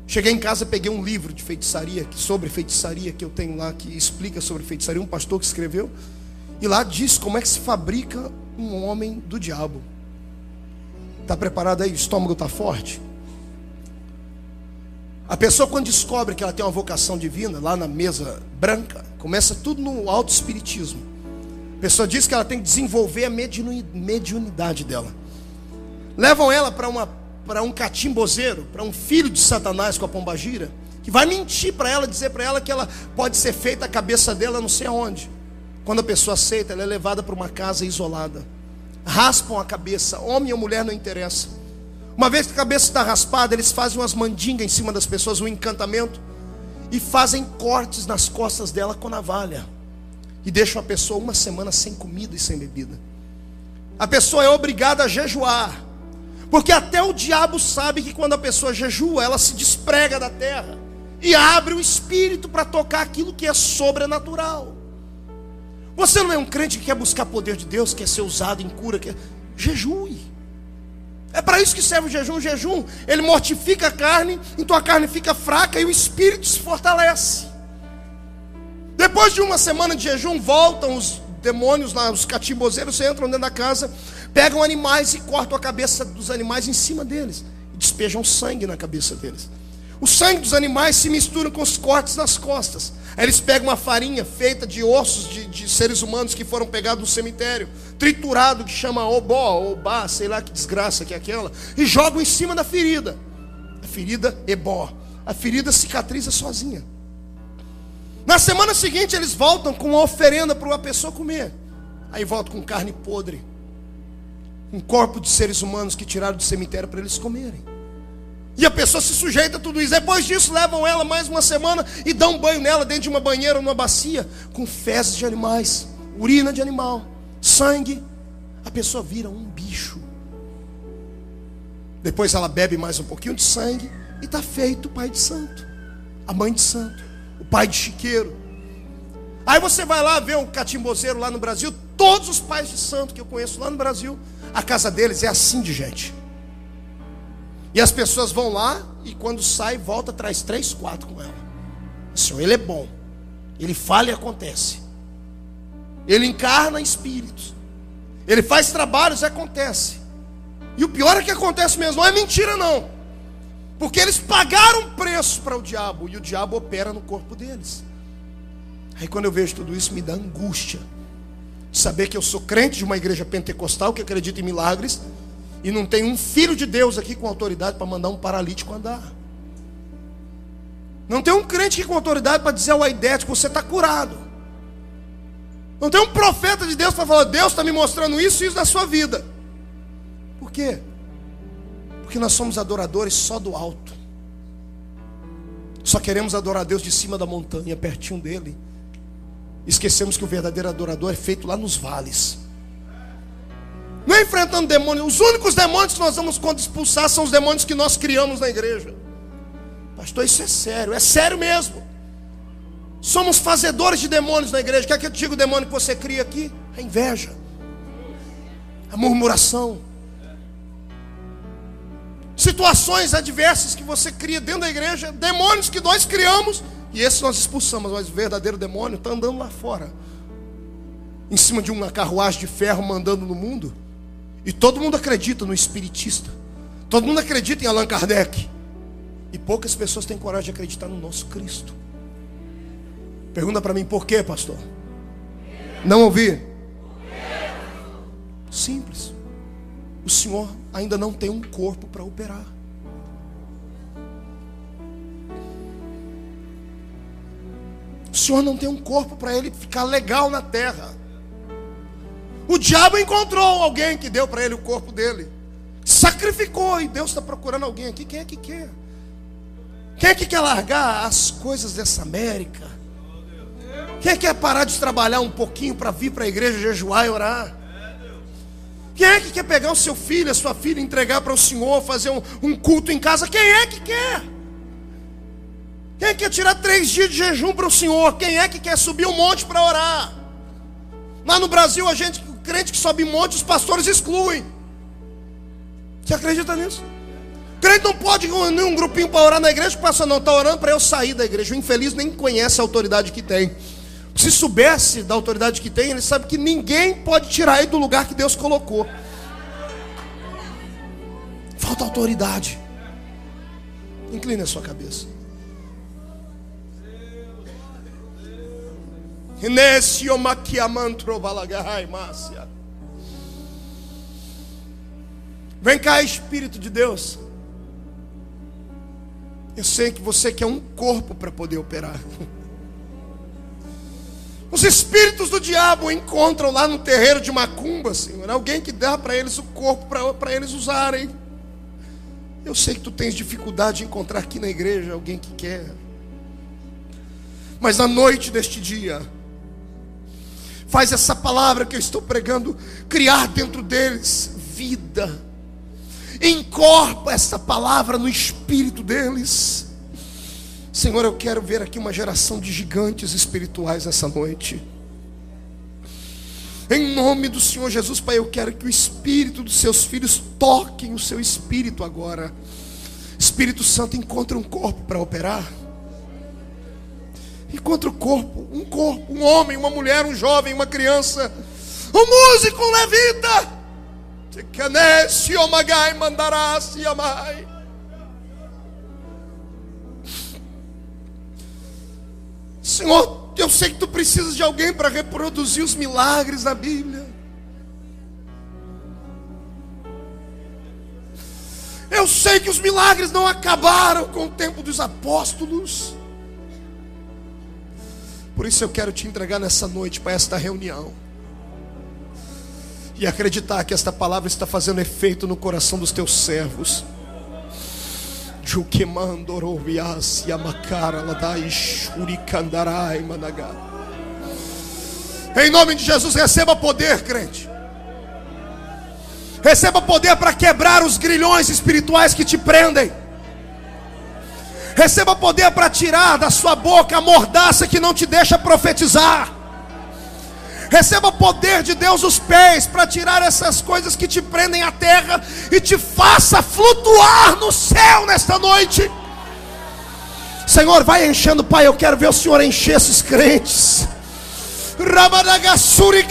Cheguei em casa, peguei um livro de feitiçaria, sobre feitiçaria que eu tenho lá, que explica sobre feitiçaria, um pastor que escreveu, e lá diz como é que se fabrica um homem do diabo. Está preparado aí? O estômago está forte? A pessoa, quando descobre que ela tem uma vocação divina, lá na mesa branca, começa tudo no auto-espiritismo. A pessoa diz que ela tem que desenvolver a mediunidade dela. Levam ela para uma para um catimbozeiro, para um filho de Satanás com a pombagira, que vai mentir para ela, dizer para ela que ela pode ser feita a cabeça dela não sei aonde. Quando a pessoa aceita, ela é levada para uma casa isolada. Raspam a cabeça, homem ou mulher não interessa. Uma vez que a cabeça está raspada, eles fazem umas mandingas em cima das pessoas, um encantamento, e fazem cortes nas costas dela com navalha e deixa a pessoa uma semana sem comida e sem bebida. A pessoa é obrigada a jejuar, porque até o diabo sabe que quando a pessoa jejua, ela se desprega da terra e abre o espírito para tocar aquilo que é sobrenatural. Você não é um crente que quer buscar poder de Deus, quer ser usado em cura, quer jejue. É para isso que serve o jejum. O jejum, ele mortifica a carne, então a carne fica fraca e o espírito se fortalece. Depois de uma semana de jejum, voltam os demônios lá, os catimbozeiros entram dentro da casa, pegam animais e cortam a cabeça dos animais em cima deles. E despejam sangue na cabeça deles. O sangue dos animais se mistura com os cortes nas costas. Aí eles pegam uma farinha feita de ossos de, de seres humanos que foram pegados no cemitério, triturado, que chama obó, obá, sei lá que desgraça que é aquela, e jogam em cima da ferida. A ferida ebó. A ferida cicatriza sozinha. Na semana seguinte, eles voltam com uma oferenda para uma pessoa comer. Aí voltam com carne podre. Um corpo de seres humanos que tiraram do cemitério para eles comerem. E a pessoa se sujeita a tudo isso. Depois disso, levam ela mais uma semana e dão um banho nela dentro de uma banheira ou numa bacia com fezes de animais, urina de animal, sangue. A pessoa vira um bicho. Depois ela bebe mais um pouquinho de sangue e está feito o pai de santo, a mãe de santo o pai de chiqueiro. Aí você vai lá ver um catimbozeiro lá no Brasil, todos os pais de santo que eu conheço lá no Brasil, a casa deles é assim de gente. E as pessoas vão lá e quando sai, volta, traz três, quatro com ela. Senhor, Ele é bom. Ele fala e acontece. Ele encarna espíritos. Ele faz trabalhos e acontece. E o pior é que acontece mesmo, não é mentira não. Porque eles pagaram preço para o diabo e o diabo opera no corpo deles. Aí quando eu vejo tudo isso me dá angústia. Saber que eu sou crente de uma igreja pentecostal que acredita em milagres e não tem um filho de Deus aqui com autoridade para mandar um paralítico andar. Não tem um crente aqui com autoridade para dizer ao aidético, você está curado. Não tem um profeta de Deus para falar, Deus está me mostrando isso e isso na sua vida. Por quê? Porque nós somos adoradores só do alto. Só queremos adorar a Deus de cima da montanha, pertinho dele. Esquecemos que o verdadeiro adorador é feito lá nos vales. Não é enfrentando demônios. Os únicos demônios que nós vamos quando expulsar são os demônios que nós criamos na igreja. Pastor, isso é sério, é sério mesmo. Somos fazedores de demônios na igreja. Quer que eu te diga o demônio que você cria aqui? A inveja, a murmuração, situações adversas que você cria dentro da igreja, demônios que nós criamos, e esses nós expulsamos, mas o verdadeiro demônio está andando lá fora, em cima de uma carruagem de ferro mandando no mundo, e todo mundo acredita no espiritista, todo mundo acredita em Allan Kardec, e poucas pessoas têm coragem de acreditar no nosso Cristo. Pergunta para mim, por quê, pastor? Não ouvi? Simples. O Senhor ainda não tem um corpo para operar. O Senhor não tem um corpo para ele ficar legal na terra. O diabo encontrou alguém que deu para ele o corpo dele. Sacrificou e Deus está procurando alguém aqui. Quem é que quer? Quem é que quer largar as coisas dessa América? Quem é que quer parar de trabalhar um pouquinho para vir para a igreja jejuar e orar? Quem é que quer pegar o seu filho, a sua filha, entregar para o Senhor, fazer um, um, culto em casa? Quem é que quer? Quem é que quer tirar três dias de jejum para o Senhor? Quem é que quer subir um monte para orar? Lá no Brasil, a gente, o crente que sobe monte, os pastores excluem. Você acredita nisso? crente não pode unir um grupinho para orar na igreja, o pastor não está orando para eu sair da igreja. O infeliz nem conhece a autoridade que tem. Se soubesse da autoridade que tem, ele sabe que ninguém pode tirar ele do lugar que Deus colocou. Falta autoridade. Incline a sua cabeça. Vem cá, Espírito de Deus. Eu sei que você quer um corpo para poder operar. Os espíritos do diabo encontram lá no terreiro de Macumba, Senhor, alguém que dá para eles o corpo para eles usarem. Eu sei que tu tens dificuldade de encontrar aqui na igreja alguém que quer. Mas na noite deste dia, faz essa palavra que eu estou pregando criar dentro deles vida encorpa essa palavra no espírito deles. Senhor, eu quero ver aqui uma geração de gigantes espirituais essa noite. Em nome do Senhor Jesus, Pai, eu quero que o espírito dos seus filhos toquem o seu espírito agora. Espírito Santo encontra um corpo para operar. Encontra o corpo, um corpo, um homem, uma mulher, um jovem, uma criança, um músico, um levita Senhor, eu sei que tu precisas de alguém para reproduzir os milagres da Bíblia. Eu sei que os milagres não acabaram com o tempo dos apóstolos. Por isso eu quero te entregar nessa noite para esta reunião e acreditar que esta palavra está fazendo efeito no coração dos teus servos. Em nome de Jesus, receba poder, crente. Receba poder para quebrar os grilhões espirituais que te prendem. Receba poder para tirar da sua boca a mordaça que não te deixa profetizar. Receba poder de Deus os pés para tirar essas coisas que te prendem à terra e te faça flutuar no céu nesta noite. Senhor, vai enchendo, Pai. Eu quero ver o Senhor encher esses crentes. Rabadagasuri.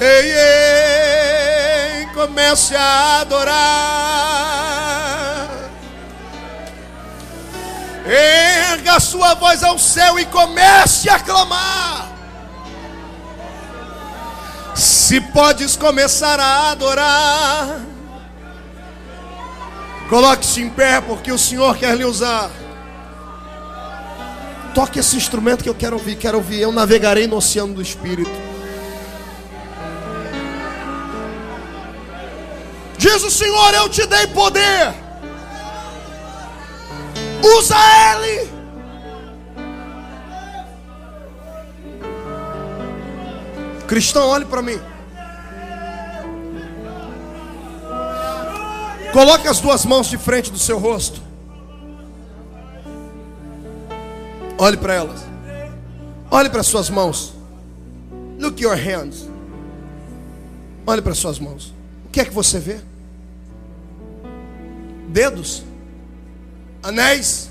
Ei, ei, comece a adorar. Erga sua voz ao céu e comece a clamar. Se podes começar a adorar, coloque-se em pé, porque o Senhor quer lhe usar. Toque esse instrumento que eu quero ouvir, quero ouvir. Eu navegarei no oceano do Espírito. Diz o Senhor: Eu te dei poder. Usa ele. Cristão, olhe para mim. Coloque as duas mãos de frente do seu rosto. Olhe para elas. Olhe para suas mãos. Look your hands. Olhe para suas mãos. O que é que você vê? Dedos, anéis,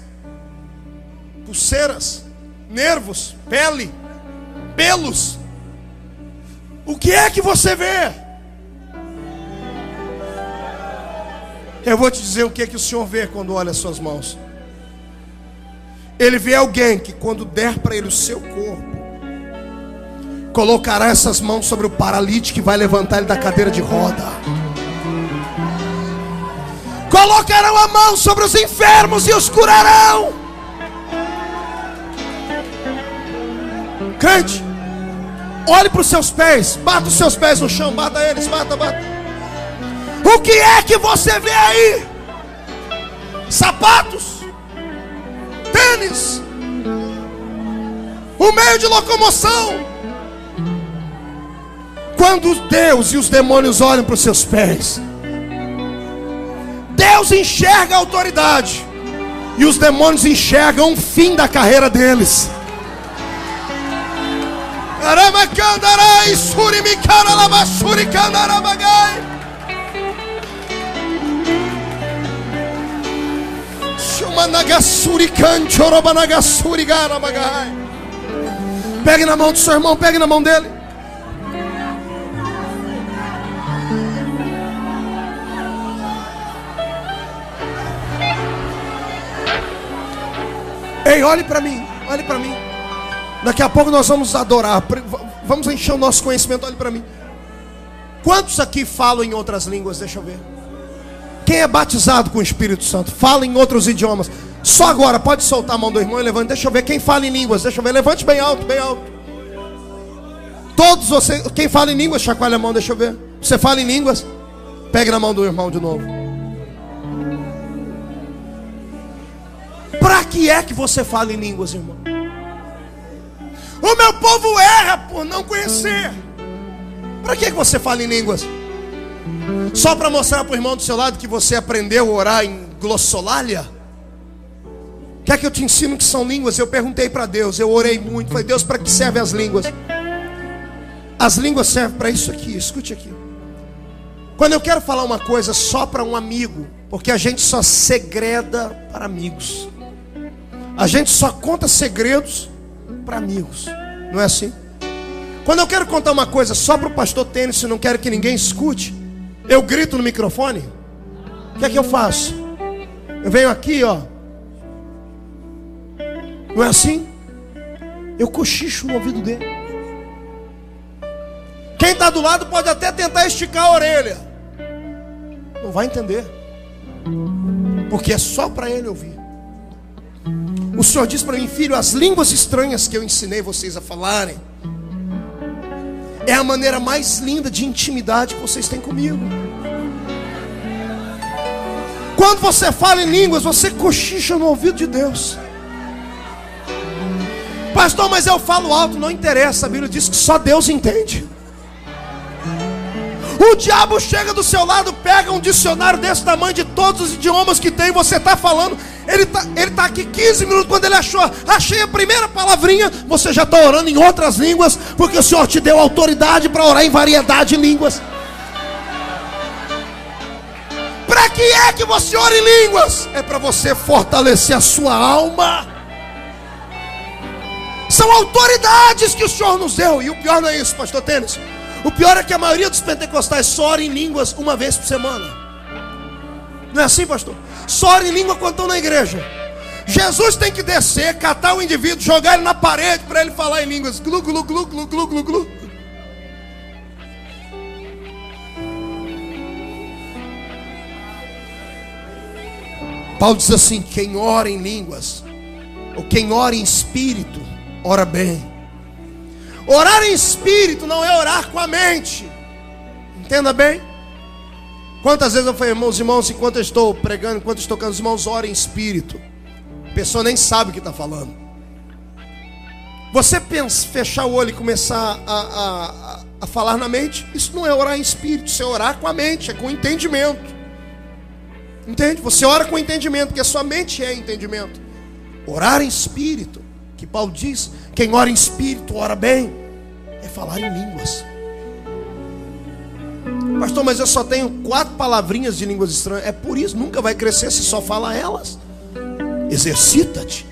pulseiras, nervos, pele, pelos. O que é que você vê? Eu vou te dizer o que é que o Senhor vê quando olha as suas mãos. Ele vê alguém que quando der para ele o seu corpo, colocará essas mãos sobre o paralítico e vai levantar ele da cadeira de roda. Colocarão a mão sobre os enfermos e os curarão. Crente, olhe para os seus pés, bata os seus pés no chão, bata eles, bata, bata. O que é que você vê aí? Sapatos tênis, o meio de locomoção. Quando Deus e os demônios olham para os seus pés, Deus enxerga a autoridade, e os demônios enxergam o fim da carreira deles. Pegue na mão do seu irmão, pegue na mão dele. Ei, olhe para mim, olhe para mim. Daqui a pouco nós vamos adorar, vamos encher o nosso conhecimento. Olhe para mim. Quantos aqui falam em outras línguas? Deixa eu ver. Quem é batizado com o Espírito Santo, fala em outros idiomas. Só agora, pode soltar a mão do irmão e levante. Deixa eu ver quem fala em línguas. Deixa eu ver. Levante bem alto, bem alto. Todos vocês, quem fala em línguas, chacoalha a mão, deixa eu ver. Você fala em línguas? Pegue na mão do irmão de novo. Que é que você fala em línguas, irmão? O meu povo erra por não conhecer. Para que, que você fala em línguas? Só para mostrar para o irmão do seu lado que você aprendeu a orar em glossolalia? Quer que eu te ensino que são línguas? Eu perguntei para Deus, eu orei muito. Falei, Deus, para que servem as línguas? As línguas servem para isso aqui, escute aqui. Quando eu quero falar uma coisa só para um amigo, porque a gente só segreda para amigos. A gente só conta segredos para amigos. Não é assim? Quando eu quero contar uma coisa só para o pastor Tênis e não quero que ninguém escute, eu grito no microfone? O que é que eu faço? Eu venho aqui, ó. Não é assim? Eu cochicho no ouvido dele. Quem está do lado pode até tentar esticar a orelha. Não vai entender. Porque é só para ele ouvir. O Senhor diz para mim, filho, as línguas estranhas que eu ensinei vocês a falarem é a maneira mais linda de intimidade que vocês têm comigo. Quando você fala em línguas, você cochicha no ouvido de Deus. Pastor, mas eu falo alto, não interessa. A Bíblia diz que só Deus entende. O diabo chega do seu lado, pega um dicionário desse tamanho de todos os idiomas que tem, você está falando. Ele está ele tá aqui 15 minutos quando ele achou, achei a primeira palavrinha, você já está orando em outras línguas, porque o Senhor te deu autoridade para orar em variedade de línguas. Para que é que você ora em línguas? É para você fortalecer a sua alma. São autoridades que o Senhor nos deu. E o pior não é isso, pastor Tênis. O pior é que a maioria dos pentecostais só ora em línguas uma vez por semana. Não é assim, pastor? Só ora em língua quando estão na igreja. Jesus tem que descer, catar o indivíduo, jogar ele na parede para ele falar em línguas. Glu, glu, glu, glu, glu, glu, glu. Paulo diz assim: quem ora em línguas, ou quem ora em espírito, ora bem. Orar em espírito não é orar com a mente. Entenda bem. Quantas vezes eu falei, irmãos irmãos, enquanto eu estou pregando, enquanto estou tocando os irmãos, ora em espírito. A pessoa nem sabe o que está falando. Você pensa, fechar o olho e começar a, a, a, falar na mente, isso não é orar em espírito, isso é orar com a mente, é com entendimento. Entende? Você ora com entendimento, porque a sua mente é entendimento. Orar em espírito, que Paulo diz, quem ora em espírito ora bem, é falar em línguas. Pastor, mas eu só tenho quatro palavrinhas de línguas estranhas. É por isso, nunca vai crescer se só fala elas. Exercita-te.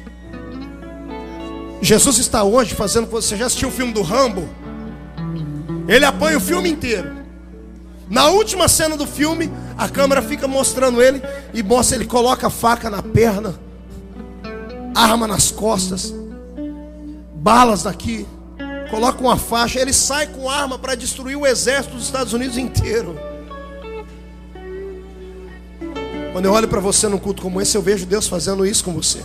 Jesus está hoje fazendo. Você já assistiu o filme do Rambo? Ele apanha o filme inteiro. Na última cena do filme, a câmera fica mostrando ele e mostra ele coloca a faca na perna, arma nas costas, balas daqui, coloca uma faixa, ele sai com arma para destruir o exército dos Estados Unidos inteiro. Quando eu olho para você num culto como esse, eu vejo Deus fazendo isso com você.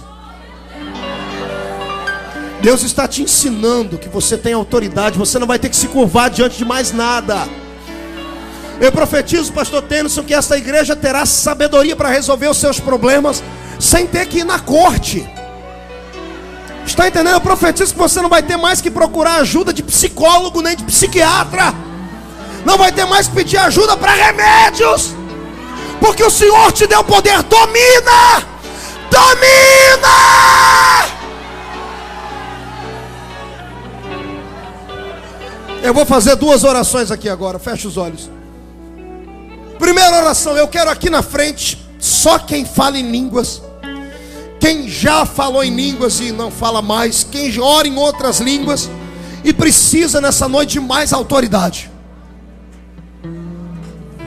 Deus está te ensinando que você tem autoridade, você não vai ter que se curvar diante de mais nada. Eu profetizo, pastor Tennyson, que esta igreja terá sabedoria para resolver os seus problemas sem ter que ir na corte. Está entendendo? Eu profetizo que você não vai ter mais que procurar ajuda de psicólogo nem de psiquiatra. Não vai ter mais que pedir ajuda para remédios. Porque o Senhor te deu poder. Domina! Domina! Eu vou fazer duas orações aqui agora. Feche os olhos. Primeira oração, eu quero aqui na frente só quem fala em línguas quem já falou em línguas e não fala mais, quem ora em outras línguas e precisa nessa noite de mais autoridade.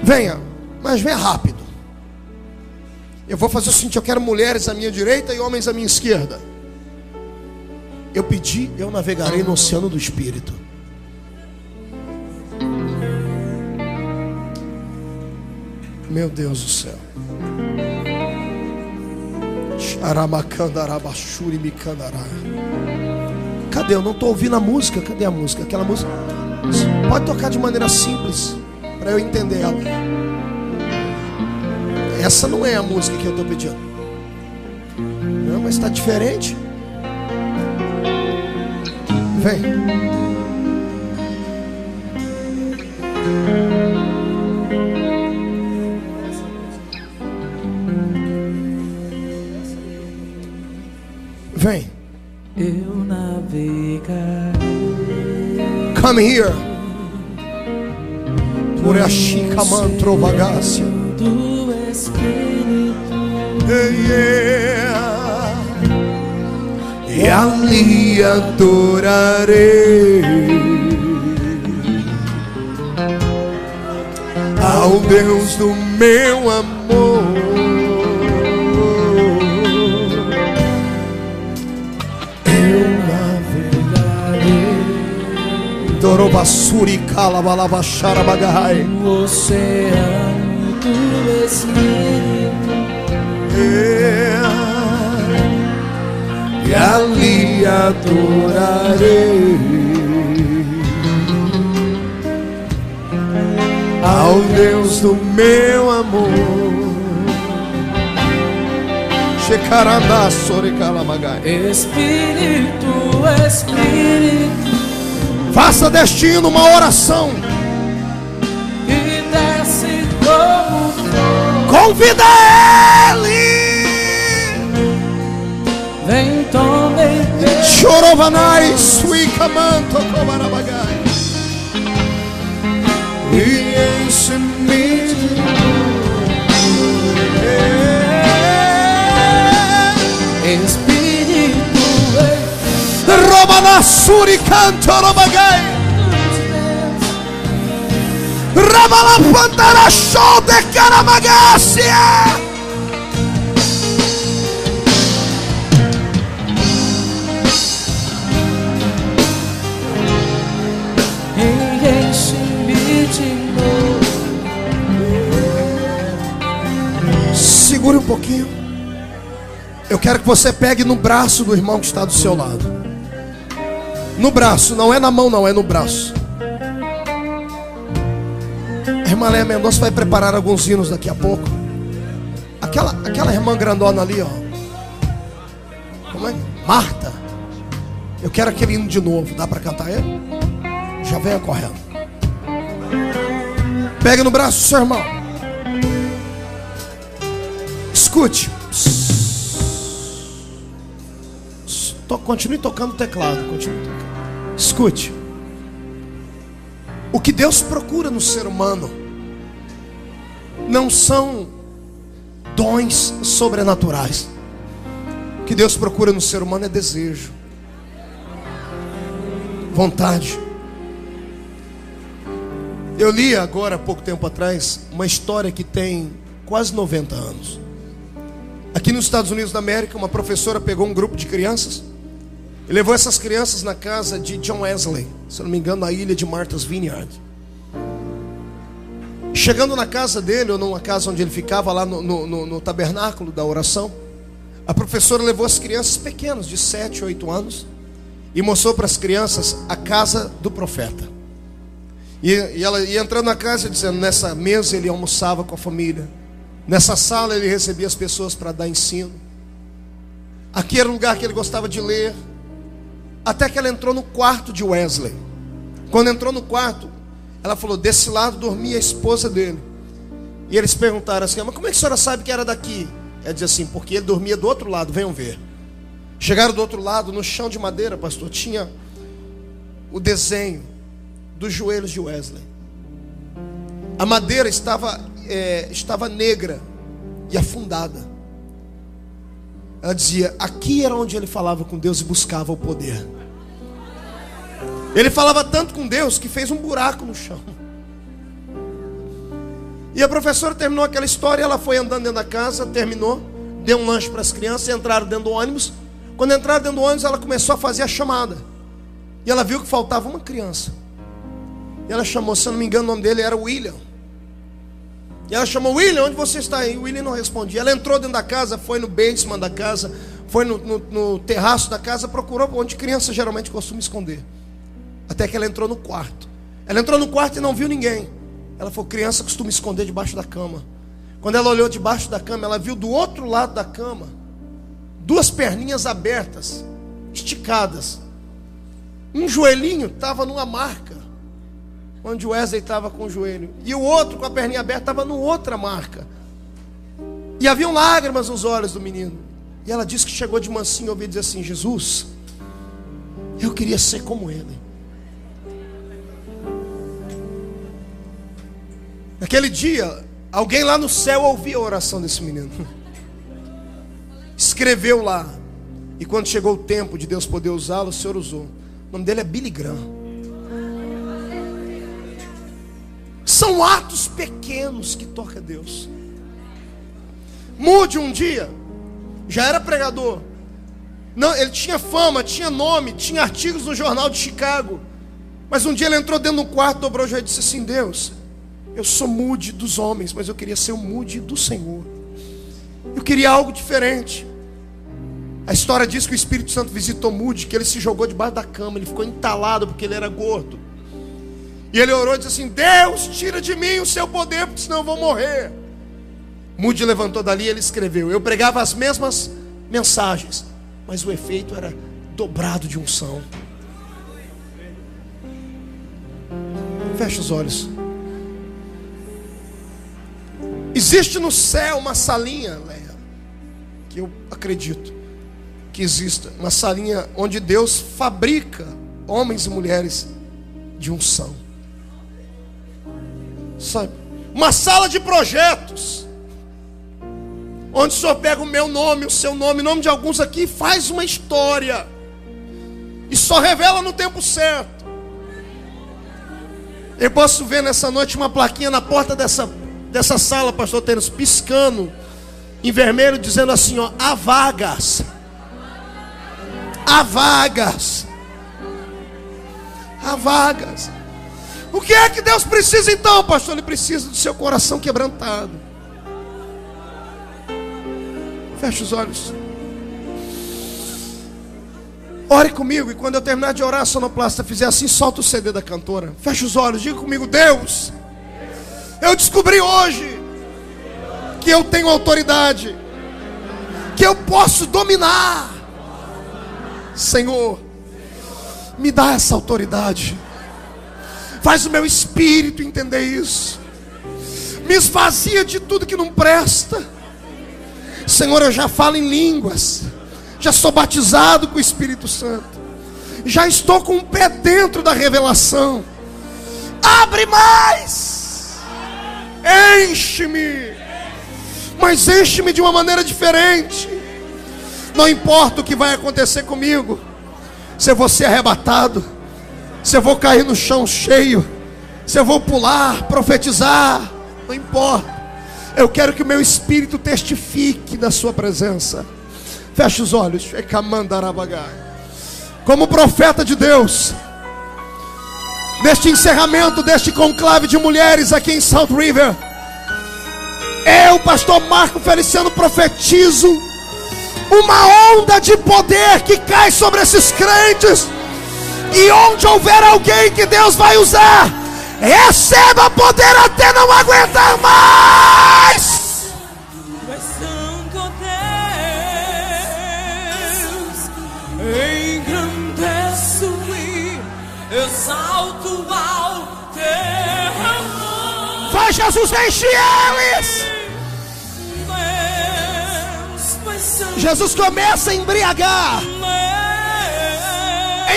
Venha, mas venha rápido. Eu vou fazer o seguinte: eu quero mulheres à minha direita e homens à minha esquerda. Eu pedi, eu navegarei no oceano do Espírito. Meu Deus do céu. Cadê? Eu não estou ouvindo a música. Cadê a música? Aquela música. Pode tocar de maneira simples para eu entender ela. Essa não é a música que eu estou pedindo. Não, mas está diferente. Vem. Vem. Eu navegarei. Come here. Por a chica mantro bagácia. Do Espírito. Yeah. E ali adorarei. Ao Deus do meu amor. Dorobassuri Kalabalabachara Bagahai. O oceano do Espírito. É, e ali adorarei. Ao Deus do meu amor. Espírito, Espírito. Faça destino uma oração. E desce como Convida Ele. Vem, tome Chorovanai, sui camanto, cobarabagai. E bagai. Rabala pantara show de caramagacia. Segure um pouquinho. Eu quero que você pegue no braço do irmão que está do seu lado. No braço, não é na mão, não, é no braço. A irmã Léa Mendonça vai preparar alguns hinos daqui a pouco. Aquela, aquela irmã grandona ali, ó. Como é? Marta. Eu quero aquele hino de novo. Dá para cantar ele? Já venha correndo. Pega no braço seu irmão. Escute. Continue tocando o teclado. Continue tocando. Escute. O que Deus procura no ser humano não são dons sobrenaturais. O que Deus procura no ser humano é desejo, vontade. Eu li agora, há pouco tempo atrás, uma história que tem quase 90 anos. Aqui nos Estados Unidos da América, uma professora pegou um grupo de crianças e levou essas crianças na casa de John Wesley, se não me engano, na ilha de Martha's Vineyard. Chegando na casa dele, ou numa casa onde ele ficava, lá no, no, no tabernáculo da oração, a professora levou as crianças pequenas, de 7, 8 anos, e mostrou para as crianças a casa do profeta. E, e ela ia entrando na casa dizendo: nessa mesa ele almoçava com a família, nessa sala ele recebia as pessoas para dar ensino, aqui era o lugar que ele gostava de ler, até que ela entrou no quarto de Wesley. Quando entrou no quarto, ela falou: desse lado dormia a esposa dele. E eles perguntaram assim: mas como é que a senhora sabe que era daqui? Ela disse assim: porque ele dormia do outro lado, venham ver. Chegaram do outro lado, no chão de madeira, pastor, tinha o desenho dos joelhos de Wesley. A madeira estava, é, estava negra e afundada. Ela dizia: aqui era onde ele falava com Deus e buscava o poder. Ele falava tanto com Deus que fez um buraco no chão. E a professora terminou aquela história, ela foi andando dentro da casa, terminou, deu um lanche para as crianças, entraram dentro do ônibus. Quando entraram dentro do ônibus, ela começou a fazer a chamada. E ela viu que faltava uma criança. E ela chamou, se eu não me engano, o nome dele era William. E ela chamou William, onde você está aí? O William não respondia. Ela entrou dentro da casa, foi no basement da casa, foi no, no, no terraço da casa, procurou onde criança geralmente costuma esconder. Até que ela entrou no quarto. Ela entrou no quarto e não viu ninguém. Ela falou: criança costuma esconder debaixo da cama. Quando ela olhou debaixo da cama, ela viu do outro lado da cama duas perninhas abertas, esticadas. Um joelhinho estava numa marca, onde o Wesley estava com o joelho, e o outro com a perninha aberta estava numa outra marca. E haviam lágrimas nos olhos do menino. E ela disse que chegou de mansinho e ouviu dizer assim: Jesus, eu queria ser como ele. Naquele dia, alguém lá no céu ouvia a oração desse menino. Escreveu lá. E quando chegou o tempo de Deus poder usá-lo, o Senhor usou. O nome dele é Billy Graham. São atos pequenos que toca Deus. Mude um dia. Já era pregador. Não, ele tinha fama, tinha nome, tinha artigos no jornal de Chicago. Mas um dia ele entrou dentro do quarto, dobrou o joelho e disse assim: Deus, eu sou mude dos homens, mas eu queria ser o mude do Senhor. Eu queria algo diferente. A história diz que o Espírito Santo visitou Mude, que ele se jogou debaixo da cama, ele ficou entalado porque ele era gordo. E ele orou e disse assim: Deus, tira de mim o seu poder, porque senão eu vou morrer. Mude levantou dali e ele escreveu: Eu pregava as mesmas mensagens, mas o efeito era dobrado de unção. Feche os olhos. Existe no céu uma salinha, Leia, que eu acredito que exista, uma salinha onde Deus fabrica homens e mulheres de unção. Sabe? Uma sala de projetos. Onde o Senhor pega o meu nome, o seu nome, o nome de alguns aqui e faz uma história. E só revela no tempo certo. Eu posso ver nessa noite uma plaquinha na porta dessa, dessa sala, pastor Tênis, piscando em vermelho, dizendo assim: ó, há vagas. Há vagas. Há vagas. O que é que Deus precisa então, pastor? Ele precisa do seu coração quebrantado. Feche os olhos. Ore comigo e quando eu terminar de orar, a sonoplasta fizer assim, solta o CD da cantora. Feche os olhos, diga comigo, Deus. Eu descobri hoje que eu tenho autoridade, que eu posso dominar. Senhor, me dá essa autoridade. Faz o meu espírito entender isso. Me esvazia de tudo que não presta. Senhor, eu já falo em línguas já sou batizado com o Espírito Santo, já estou com o pé dentro da revelação. Abre mais, enche-me, mas enche-me de uma maneira diferente. Não importa o que vai acontecer comigo, se eu vou ser arrebatado, se eu vou cair no chão cheio, se eu vou pular, profetizar, não importa. Eu quero que o meu espírito testifique da Sua presença. Feche os olhos. Como profeta de Deus, neste encerramento deste conclave de mulheres aqui em South River, eu, pastor Marco Feliciano, profetizo uma onda de poder que cai sobre esses crentes. E onde houver alguém que Deus vai usar, receba poder até não aguentar mais. Jesus enche eles. Jesus começa a embriagar.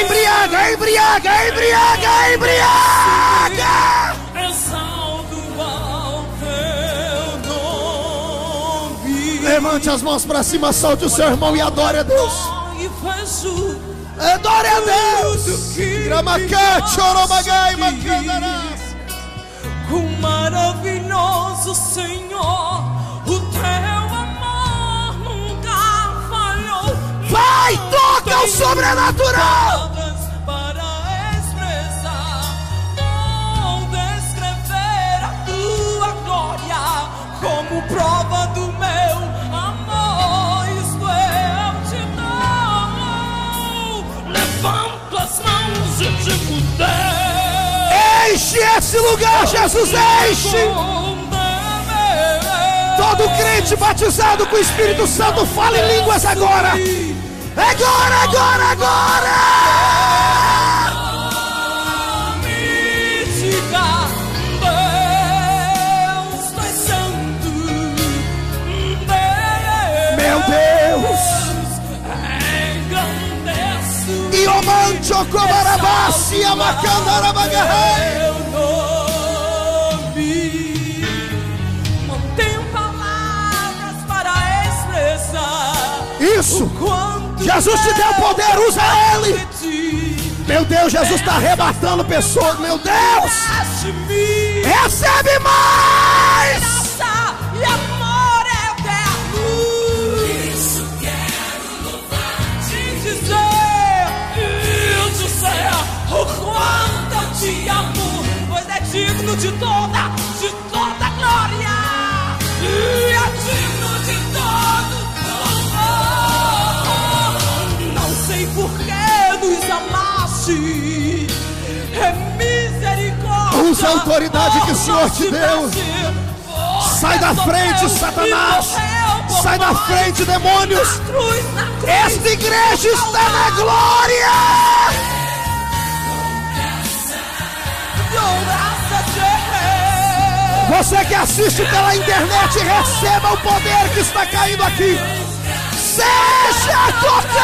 Embriaga, embriaga, embriaga, embriaga. Levante as mãos para cima, salte o seu irmão e adore a Deus. Adore a Deus. Gramacate, oromagai, macandarás. O maravilhoso Senhor, o teu amor nunca falhou. Vai, toca o sobrenatural. Enche esse lugar, Jesus, enche. Todo crente batizado com o Espírito Santo, fala em línguas agora. Agora, agora, agora. Meu Deus. Iomancho Cobarabassi Amacandarabagarai. Isso. Jesus te deu poder, usa ele. Meu Deus, Jesus está arrebatando pessoas. Meu Deus. Recebe mais. Graça amor eterno. Isso quero louvar. Te dizer, dizer o quanto eu te amo. Pois é digno de toda, de toda misericórdia. Usa a autoridade que o Senhor te deu. Sai da frente, Satanás. Sai da frente, demônios. Esta igreja está na glória. Você que assiste pela internet, receba o poder que está caindo aqui. Seja tocado!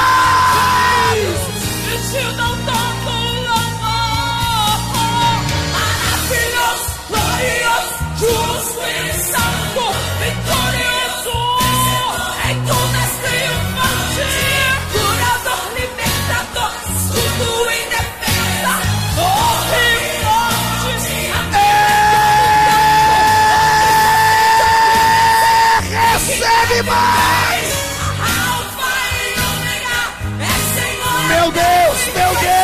Justo e santo, vitorioso, em tudo triunfante, curador, libertador, tudo e defesa, torre forte, amém. Recebe mais! Alfa e ômega, é, é Senhor. Meu Deus, meu Deus!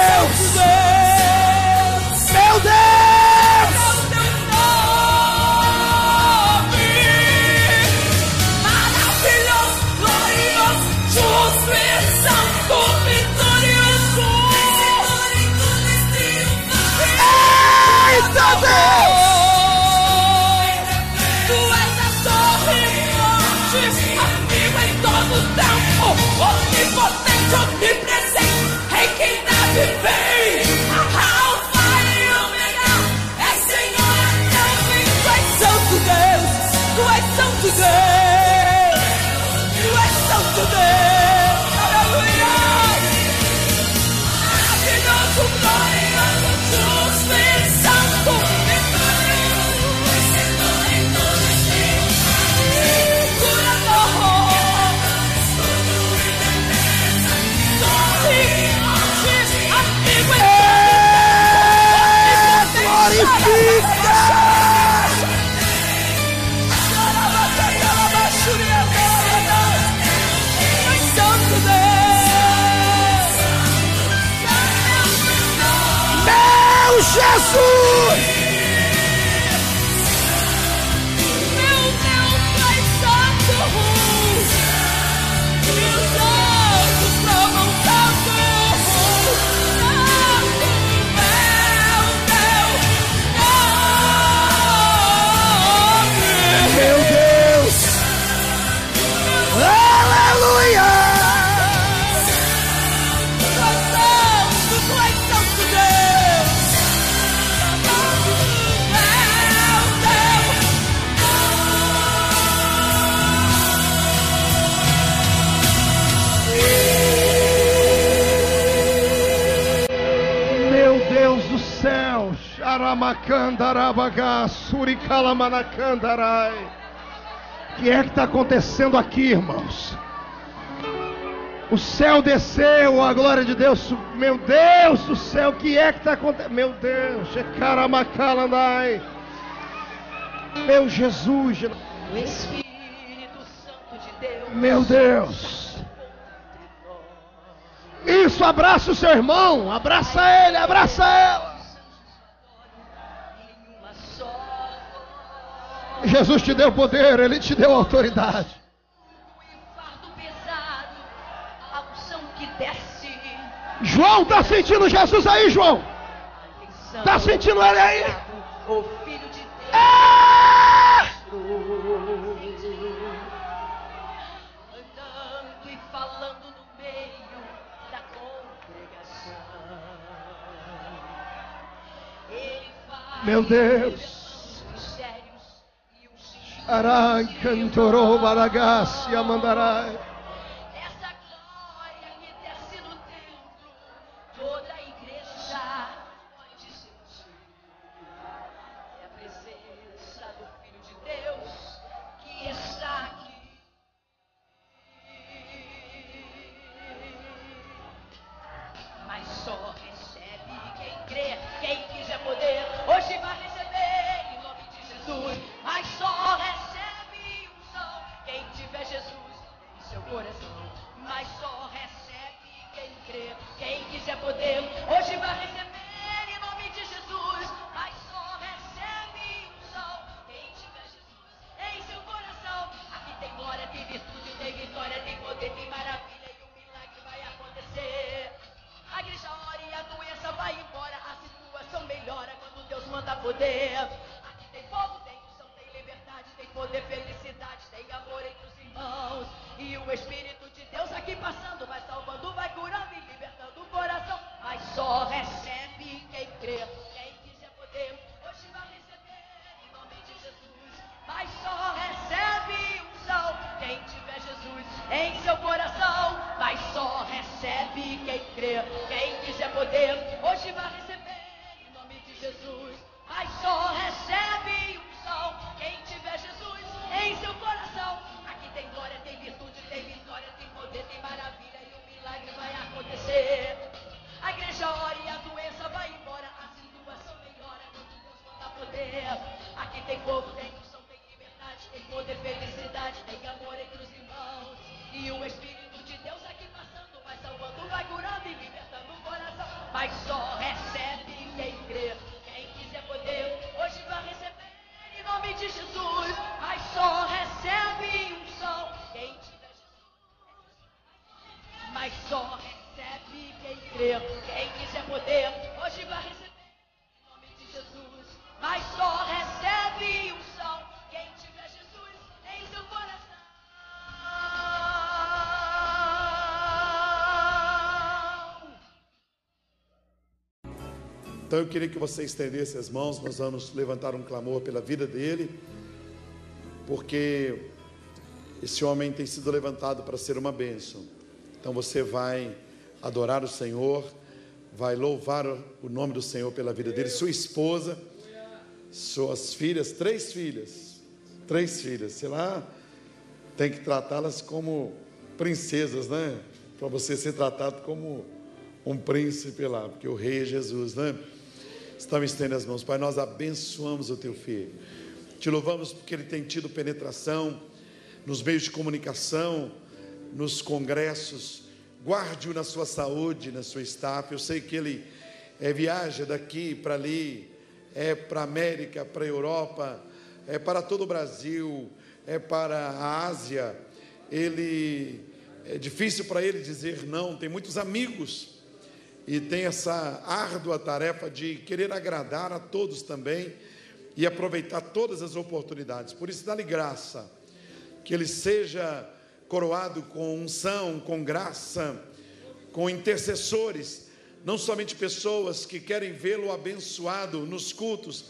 a Deus. Tu és a torre forte, amigo em todo tempo, onipotente, onipresente, rei que dá viver. Jesus! O que é que está acontecendo aqui, irmãos? O céu desceu, a glória de Deus. Meu Deus do céu, o que é que está acontecendo? Meu Deus, Shekaramakalarai. Meu Jesus. O Espírito Santo de Deus. Meu Deus. Isso, abraça o seu irmão, abraça ele, abraça ela. Jesus te deu poder, Ele te deu autoridade. João está sentindo Jesus aí, João. Está sentindo ele aí? O filho de Deus. Andando e falando no meio da congregação. Meu Deus. Arai, Kentoro, Baragassi, Amandarai. Então eu queria que você estendesse as mãos, nós vamos levantar um clamor pela vida dele, porque esse homem tem sido levantado para ser uma bênção. Então você vai adorar o Senhor, vai louvar o nome do Senhor pela vida dele, sua esposa, suas filhas, três filhas, três filhas, sei lá, tem que tratá-las como princesas, né? Para você ser tratado como um príncipe lá, porque o rei é Jesus, né? Estamos estendendo as mãos, Pai, nós abençoamos o teu filho. Te louvamos porque ele tem tido penetração nos meios de comunicação, nos congressos. Guarde-o na sua saúde, na sua staff. Eu sei que ele é, viaja daqui para ali, é para a América, para a Europa, é para todo o Brasil, é para a Ásia. Ele é difícil para ele dizer não, tem muitos amigos e tem essa árdua tarefa de querer agradar a todos também e aproveitar todas as oportunidades. Por isso, dá-lhe graça, que ele seja coroado com unção, com graça, com intercessores, não somente pessoas que querem vê-lo abençoado nos cultos,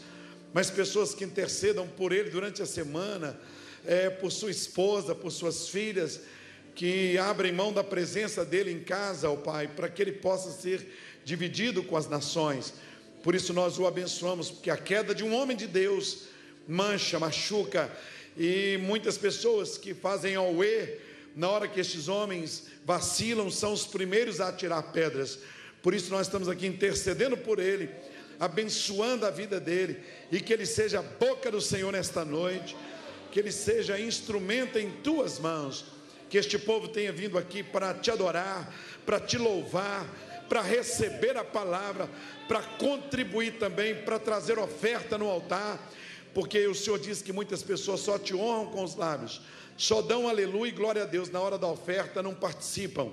mas pessoas que intercedam por ele durante a semana, é, por sua esposa, por suas filhas, que abrem mão da presença dele em casa, ó Pai, para que ele possa ser dividido com as nações. Por isso nós o abençoamos, porque a queda de um homem de Deus mancha, machuca, e muitas pessoas que fazem ao e na hora que estes homens vacilam, são os primeiros a atirar pedras. Por isso nós estamos aqui intercedendo por ele, abençoando a vida dele, e que ele seja a boca do Senhor nesta noite, que ele seja instrumento em tuas mãos que este povo tenha vindo aqui para te adorar, para te louvar, para receber a palavra, para contribuir também, para trazer oferta no altar, porque o Senhor diz que muitas pessoas só te honram com os lábios, só dão aleluia e glória a Deus na hora da oferta, não participam.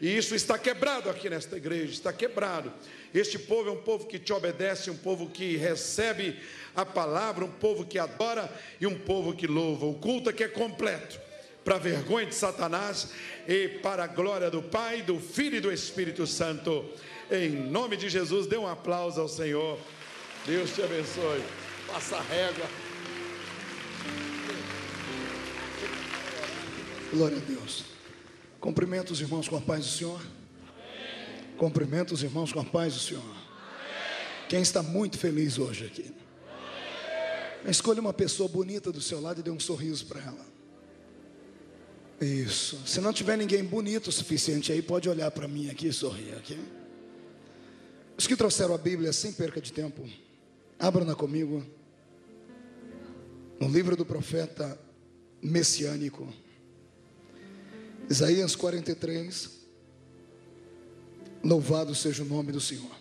E isso está quebrado aqui nesta igreja, está quebrado. Este povo é um povo que te obedece, um povo que recebe a palavra, um povo que adora e um povo que louva. O culto aqui é completo para a vergonha de Satanás e para a glória do Pai, do Filho e do Espírito Santo. Em nome de Jesus, dê um aplauso ao Senhor. Deus te abençoe. Passa a régua. Glória a Deus. Cumprimento os irmãos com a paz do Senhor. Cumprimento os irmãos com a paz do Senhor. Quem está muito feliz hoje aqui? Escolha uma pessoa bonita do seu lado e dê um sorriso para ela. Isso. Se não tiver ninguém bonito o suficiente aí, pode olhar para mim aqui e sorrir aqui. Os que trouxeram a Bíblia sem perca de tempo, abram-na comigo. No livro do profeta messiânico, Isaías 43. Louvado seja o nome do Senhor.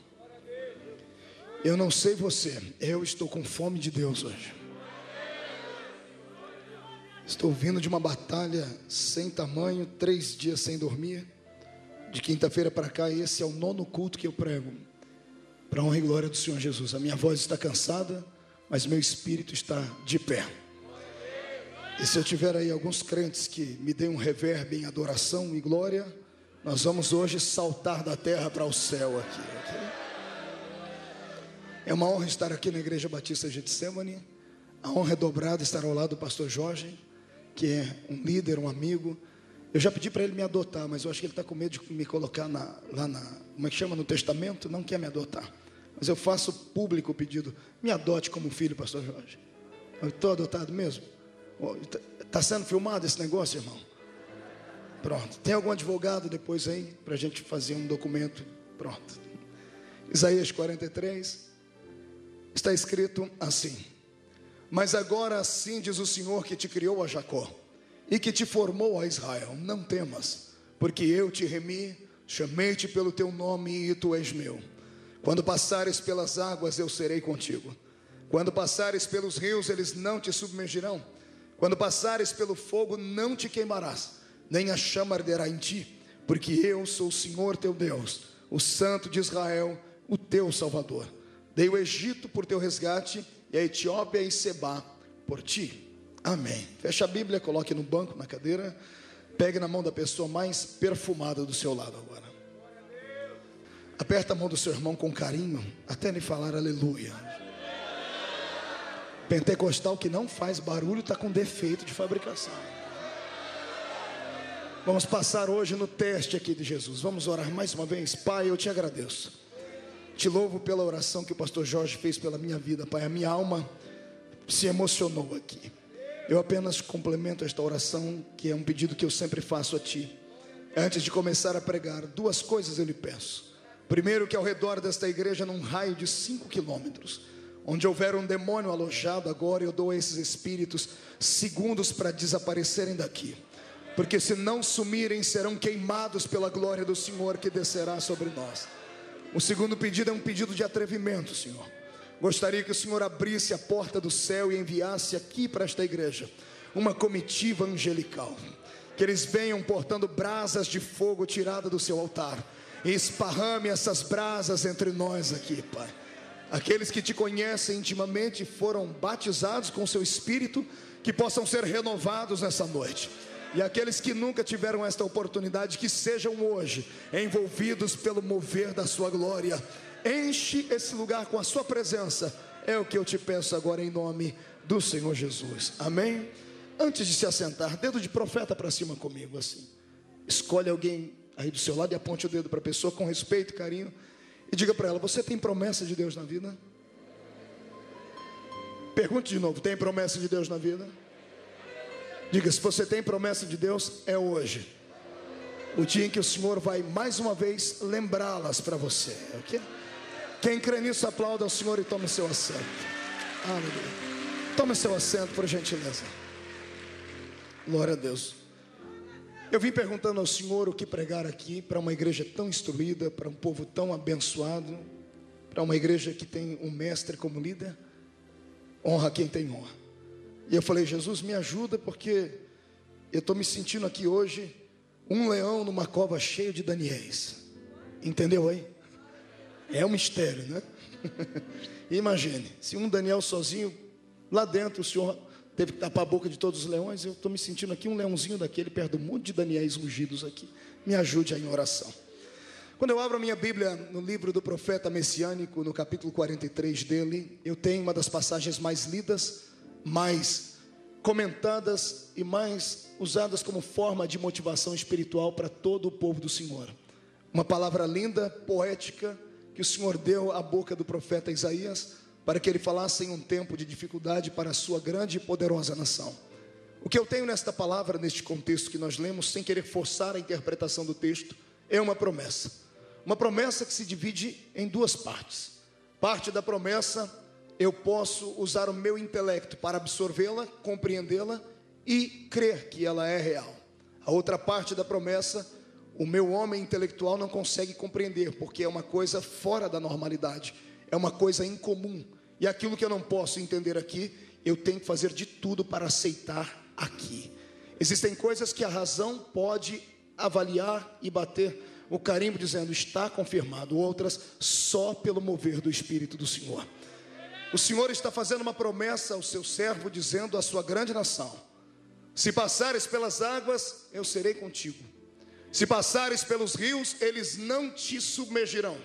Eu não sei você, eu estou com fome de Deus hoje. Estou vindo de uma batalha sem tamanho, três dias sem dormir. De quinta-feira para cá, esse é o nono culto que eu prego. Para honra e glória do Senhor Jesus. A minha voz está cansada, mas meu espírito está de pé. E se eu tiver aí alguns crentes que me deem um reverb em adoração e glória, nós vamos hoje saltar da terra para o céu aqui. É uma honra estar aqui na Igreja Batista Getsemane. A honra é dobrada estar ao lado do pastor Jorge que é um líder, um amigo. Eu já pedi para ele me adotar, mas eu acho que ele está com medo de me colocar na, lá na. Como é que chama no testamento? Não quer me adotar. Mas eu faço público o pedido: me adote como filho, Pastor Jorge. Eu estou adotado mesmo? Está tá sendo filmado esse negócio, irmão? Pronto. Tem algum advogado depois aí para a gente fazer um documento? Pronto. Isaías 43 está escrito assim. Mas agora assim diz o Senhor que te criou a Jacó e que te formou a Israel: Não temas, porque eu te remi, chamei-te pelo teu nome e tu és meu. Quando passares pelas águas, eu serei contigo. Quando passares pelos rios, eles não te submergirão. Quando passares pelo fogo, não te queimarás, nem a chama arderá em ti porque eu sou o Senhor teu Deus, o Santo de Israel, o teu Salvador. Dei o Egito por teu resgate e a Etiópia e Seba por ti. Amém. Feche a Bíblia, coloque no banco, na cadeira. Pegue na mão da pessoa mais perfumada do seu lado agora. Aperta a mão do seu irmão com carinho, até ele falar aleluia. Pentecostal que não faz barulho está com defeito de fabricação. Vamos passar hoje no teste aqui de Jesus. Vamos orar mais uma vez. Pai, eu te agradeço. Te louvo pela oração que o pastor Jorge fez pela minha vida, Pai. A minha alma se emocionou aqui. Eu apenas complemento esta oração, que é um pedido que eu sempre faço a Ti. Antes de começar a pregar, duas coisas eu lhe peço. Primeiro, que ao redor desta igreja, num raio de cinco quilômetros, onde houver um demônio alojado agora, eu dou a esses espíritos segundos para desaparecerem daqui porque se não sumirem, serão queimados pela glória do Senhor que descerá sobre nós. O segundo pedido é um pedido de atrevimento, Senhor. Gostaria que o Senhor abrisse a porta do céu e enviasse aqui para esta igreja uma comitiva angelical. Que eles venham portando brasas de fogo tirada do seu altar e esparrame essas brasas entre nós aqui, Pai. Aqueles que te conhecem intimamente foram batizados com seu espírito, que possam ser renovados nessa noite. E aqueles que nunca tiveram esta oportunidade, que sejam hoje envolvidos pelo mover da sua glória. Enche esse lugar com a sua presença. É o que eu te peço agora em nome do Senhor Jesus. Amém? Antes de se assentar, dedo de profeta para cima comigo, assim. Escolhe alguém aí do seu lado e aponte o dedo para a pessoa com respeito carinho. E diga para ela: Você tem promessa de Deus na vida? Pergunte de novo: Tem promessa de Deus na vida? Diga, se você tem promessa de Deus, é hoje. O dia em que o Senhor vai mais uma vez lembrá-las para você, ok? Quem crê nisso, aplauda ao Senhor e tome seu assento. Aleluia. Tome seu assento, por gentileza. Glória a Deus. Eu vim perguntando ao Senhor o que pregar aqui para uma igreja tão instruída, para um povo tão abençoado, para uma igreja que tem um mestre como líder. Honra quem tem honra. E eu falei, Jesus, me ajuda, porque eu estou me sentindo aqui hoje um leão numa cova cheia de Daniéis. Entendeu aí? É um mistério, né? <laughs> Imagine, se um Daniel sozinho, lá dentro, o Senhor teve que tapar a boca de todos os leões, eu estou me sentindo aqui um leãozinho daquele, perto do monte de Daniéis ungidos aqui. Me ajude aí em oração. Quando eu abro a minha Bíblia no livro do profeta messiânico, no capítulo 43 dele, eu tenho uma das passagens mais lidas mais comentadas e mais usadas como forma de motivação espiritual para todo o povo do Senhor. Uma palavra linda, poética, que o Senhor deu à boca do profeta Isaías, para que ele falasse em um tempo de dificuldade para a sua grande e poderosa nação. O que eu tenho nesta palavra, neste contexto que nós lemos, sem querer forçar a interpretação do texto, é uma promessa. Uma promessa que se divide em duas partes. Parte da promessa eu posso usar o meu intelecto para absorvê-la, compreendê-la e crer que ela é real. A outra parte da promessa, o meu homem intelectual não consegue compreender, porque é uma coisa fora da normalidade, é uma coisa incomum. E aquilo que eu não posso entender aqui, eu tenho que fazer de tudo para aceitar aqui. Existem coisas que a razão pode avaliar e bater o carimbo dizendo está confirmado, outras só pelo mover do Espírito do Senhor. O Senhor está fazendo uma promessa ao seu servo, dizendo à sua grande nação: Se passares pelas águas, eu serei contigo. Se passares pelos rios, eles não te submergirão.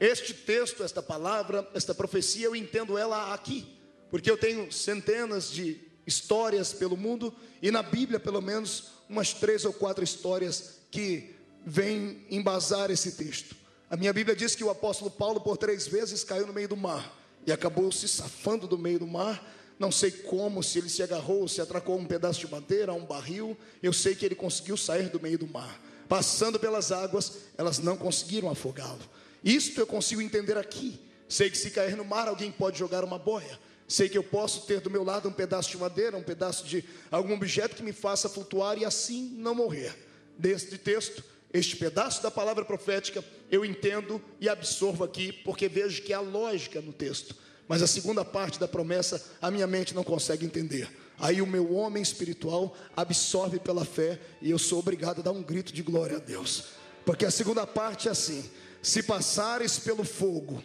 Este texto, esta palavra, esta profecia, eu entendo ela aqui, porque eu tenho centenas de histórias pelo mundo e na Bíblia, pelo menos, umas três ou quatro histórias que vêm embasar esse texto. A minha Bíblia diz que o apóstolo Paulo, por três vezes, caiu no meio do mar e acabou se safando do meio do mar. Não sei como, se ele se agarrou, se atracou um pedaço de madeira, um barril. Eu sei que ele conseguiu sair do meio do mar. Passando pelas águas, elas não conseguiram afogá-lo. Isto eu consigo entender aqui. Sei que se cair no mar, alguém pode jogar uma boia. Sei que eu posso ter do meu lado um pedaço de madeira, um pedaço de algum objeto que me faça flutuar e assim não morrer. Deste texto, este pedaço da palavra profética eu entendo e absorvo aqui, porque vejo que há lógica no texto. Mas a segunda parte da promessa, a minha mente não consegue entender. Aí o meu homem espiritual absorve pela fé e eu sou obrigado a dar um grito de glória a Deus. Porque a segunda parte é assim: se passares pelo fogo,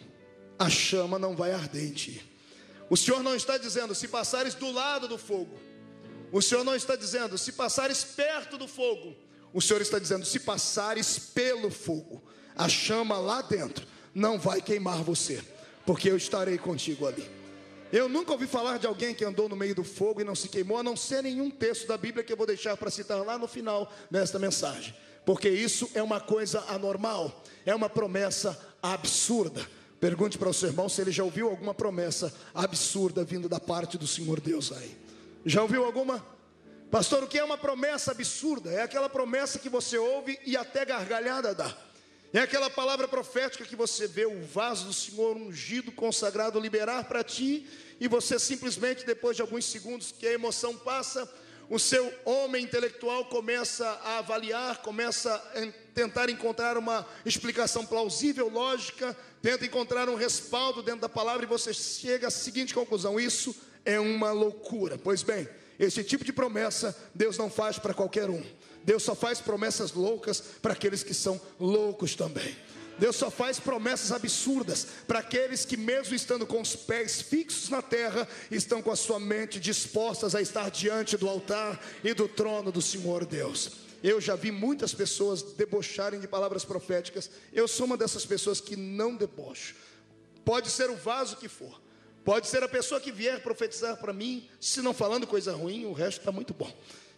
a chama não vai arder em ti. O Senhor não está dizendo se passares do lado do fogo. O Senhor não está dizendo se passares perto do fogo. O Senhor está dizendo se passares pelo fogo, a chama lá dentro não vai queimar você, porque eu estarei contigo ali. Eu nunca ouvi falar de alguém que andou no meio do fogo e não se queimou, a não ser nenhum texto da Bíblia que eu vou deixar para citar lá no final desta mensagem, porque isso é uma coisa anormal, é uma promessa absurda. Pergunte para o seu irmão se ele já ouviu alguma promessa absurda vindo da parte do Senhor Deus aí. Já ouviu alguma? Pastor, o que é uma promessa absurda? É aquela promessa que você ouve e até gargalhada dá. É aquela palavra profética que você vê o vaso do Senhor ungido, consagrado, liberar para ti, e você simplesmente, depois de alguns segundos que a emoção passa, o seu homem intelectual começa a avaliar, começa a tentar encontrar uma explicação plausível, lógica, tenta encontrar um respaldo dentro da palavra e você chega à seguinte conclusão: isso é uma loucura. Pois bem, esse tipo de promessa Deus não faz para qualquer um. Deus só faz promessas loucas para aqueles que são loucos também. Deus só faz promessas absurdas para aqueles que, mesmo estando com os pés fixos na terra, estão com a sua mente dispostas a estar diante do altar e do trono do Senhor Deus. Eu já vi muitas pessoas debocharem de palavras proféticas. Eu sou uma dessas pessoas que não debocho. Pode ser o vaso que for, pode ser a pessoa que vier profetizar para mim, se não falando coisa ruim, o resto está muito bom.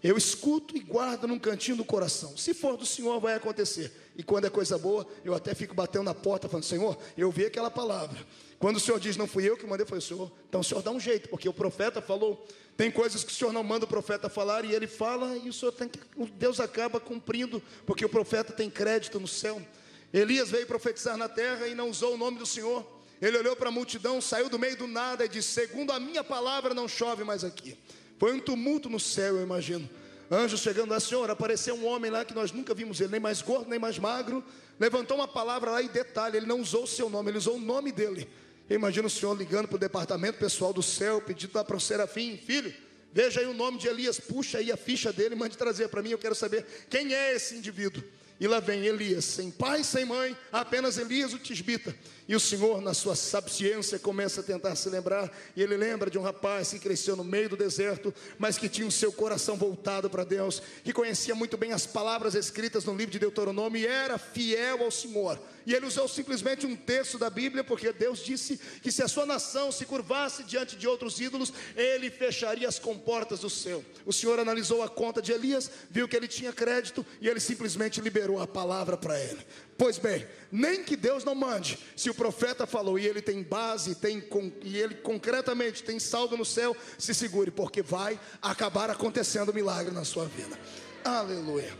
Eu escuto e guardo num cantinho do coração. Se for do Senhor, vai acontecer. E quando é coisa boa, eu até fico batendo na porta, falando: Senhor, eu vi aquela palavra. Quando o Senhor diz, não fui eu que mandei, foi o Senhor. Então o Senhor dá um jeito, porque o profeta falou. Tem coisas que o Senhor não manda o profeta falar e ele fala e o Senhor tem que, Deus acaba cumprindo, porque o profeta tem crédito no céu. Elias veio profetizar na terra e não usou o nome do Senhor. Ele olhou para a multidão, saiu do meio do nada e disse: Segundo a minha palavra, não chove mais aqui. Foi um tumulto no céu, eu imagino. Anjos chegando lá, Senhor, apareceu um homem lá que nós nunca vimos ele, nem mais gordo, nem mais magro. Levantou uma palavra lá e detalhe, ele não usou o seu nome, ele usou o nome dele. Imagina o Senhor ligando para o departamento pessoal do céu, pedindo para o Serafim, filho, veja aí o nome de Elias, puxa aí a ficha dele, mande trazer para mim, eu quero saber quem é esse indivíduo. E lá vem Elias, sem pai, sem mãe, apenas Elias o tisbita. E o Senhor, na sua sapiência, começa a tentar se lembrar. E ele lembra de um rapaz que cresceu no meio do deserto, mas que tinha o seu coração voltado para Deus, que conhecia muito bem as palavras escritas no livro de Deuteronômio e era fiel ao Senhor. E ele usou simplesmente um texto da Bíblia, porque Deus disse que se a sua nação se curvasse diante de outros ídolos, ele fecharia as comportas do céu. O Senhor analisou a conta de Elias, viu que ele tinha crédito e ele simplesmente liberou a palavra para ele. Pois bem, nem que Deus não mande, se o profeta falou e ele tem base, tem, e ele concretamente tem saldo no céu, se segure, porque vai acabar acontecendo um milagre na sua vida. Aleluia.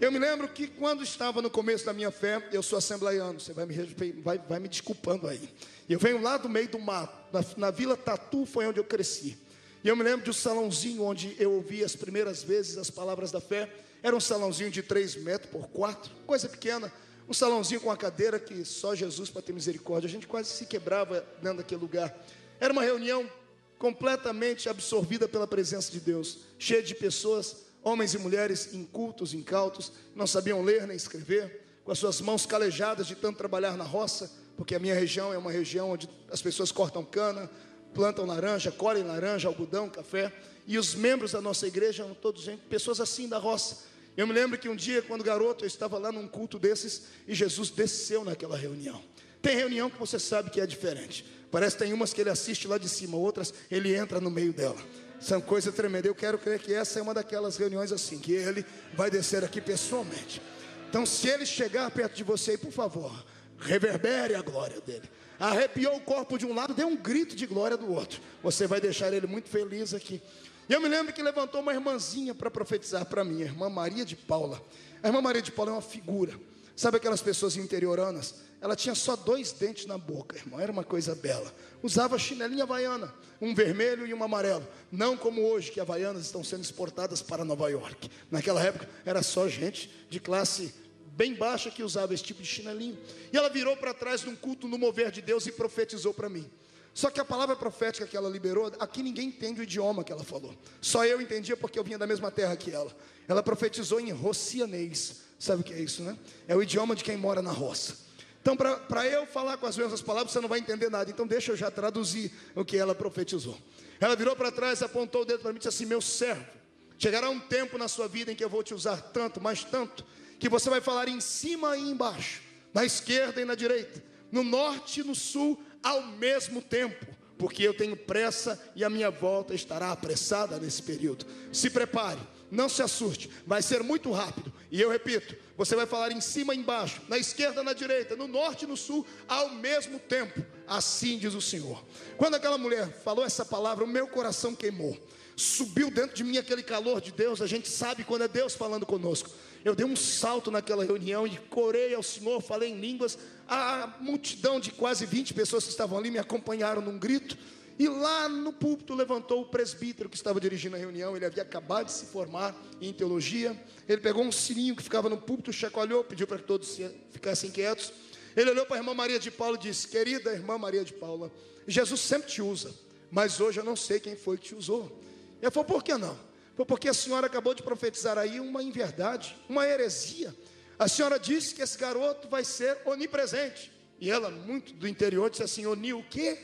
Eu me lembro que quando estava no começo da minha fé, eu sou assembleiano, você vai me, vai, vai me desculpando aí. Eu venho lá do meio do mato, na, na Vila Tatu foi onde eu cresci. E eu me lembro de um salãozinho onde eu ouvi as primeiras vezes as palavras da fé. Era um salãozinho de 3 metros por 4, coisa pequena um salãozinho com uma cadeira que só Jesus para ter misericórdia. A gente quase se quebrava dentro daquele lugar. Era uma reunião completamente absorvida pela presença de Deus, cheia de pessoas, homens e mulheres incultos, incautos, não sabiam ler nem escrever, com as suas mãos calejadas de tanto trabalhar na roça, porque a minha região é uma região onde as pessoas cortam cana, plantam laranja, colhem laranja, algodão, café, e os membros da nossa igreja são todos gente, pessoas assim da roça, eu me lembro que um dia, quando garoto, eu estava lá num culto desses e Jesus desceu naquela reunião. Tem reunião que você sabe que é diferente. Parece que tem umas que ele assiste lá de cima, outras ele entra no meio dela. São coisa tremenda. Eu quero crer que essa é uma daquelas reuniões assim, que ele vai descer aqui pessoalmente. Então, se ele chegar perto de você, por favor, reverbere a glória dele. Arrepiou o corpo de um lado, dê um grito de glória do outro. Você vai deixar ele muito feliz aqui. E eu me lembro que levantou uma irmãzinha para profetizar para mim, a irmã Maria de Paula. A irmã Maria de Paula é uma figura. Sabe aquelas pessoas interioranas? Ela tinha só dois dentes na boca, irmão, era uma coisa bela. Usava chinelinha havaiana, um vermelho e um amarelo. Não como hoje, que havaianas estão sendo exportadas para Nova York. Naquela época era só gente de classe bem baixa que usava esse tipo de chinelinho. E ela virou para trás num culto no mover de Deus e profetizou para mim. Só que a palavra profética que ela liberou, aqui ninguém entende o idioma que ela falou. Só eu entendia porque eu vinha da mesma terra que ela. Ela profetizou em rocianês. Sabe o que é isso, né? É o idioma de quem mora na roça. Então, para eu falar com as mesmas palavras, você não vai entender nada. Então, deixa eu já traduzir o que ela profetizou. Ela virou para trás, apontou o dedo para mim e disse assim: Meu servo, chegará um tempo na sua vida em que eu vou te usar tanto, mas tanto, que você vai falar em cima e embaixo, na esquerda e na direita, no norte e no sul, ao mesmo tempo, porque eu tenho pressa e a minha volta estará apressada nesse período. Se prepare, não se assuste, vai ser muito rápido. E eu repito, você vai falar em cima e embaixo, na esquerda, na direita, no norte e no sul, ao mesmo tempo. Assim diz o Senhor. Quando aquela mulher falou essa palavra, o meu coração queimou. Subiu dentro de mim aquele calor de Deus. A gente sabe quando é Deus falando conosco. Eu dei um salto naquela reunião e corei ao Senhor, falei em línguas. A multidão de quase 20 pessoas que estavam ali me acompanharam num grito. E lá no púlpito levantou o presbítero que estava dirigindo a reunião. Ele havia acabado de se formar em teologia. Ele pegou um sininho que ficava no púlpito, chacoalhou, pediu para que todos ficassem quietos. Ele olhou para a irmã Maria de Paula e disse: Querida irmã Maria de Paula, Jesus sempre te usa, mas hoje eu não sei quem foi que te usou. Ele falou: Por que não? Foi porque a senhora acabou de profetizar aí uma inverdade, uma heresia. A senhora disse que esse garoto vai ser onipresente. E ela, muito do interior, disse assim: Oni, o quê?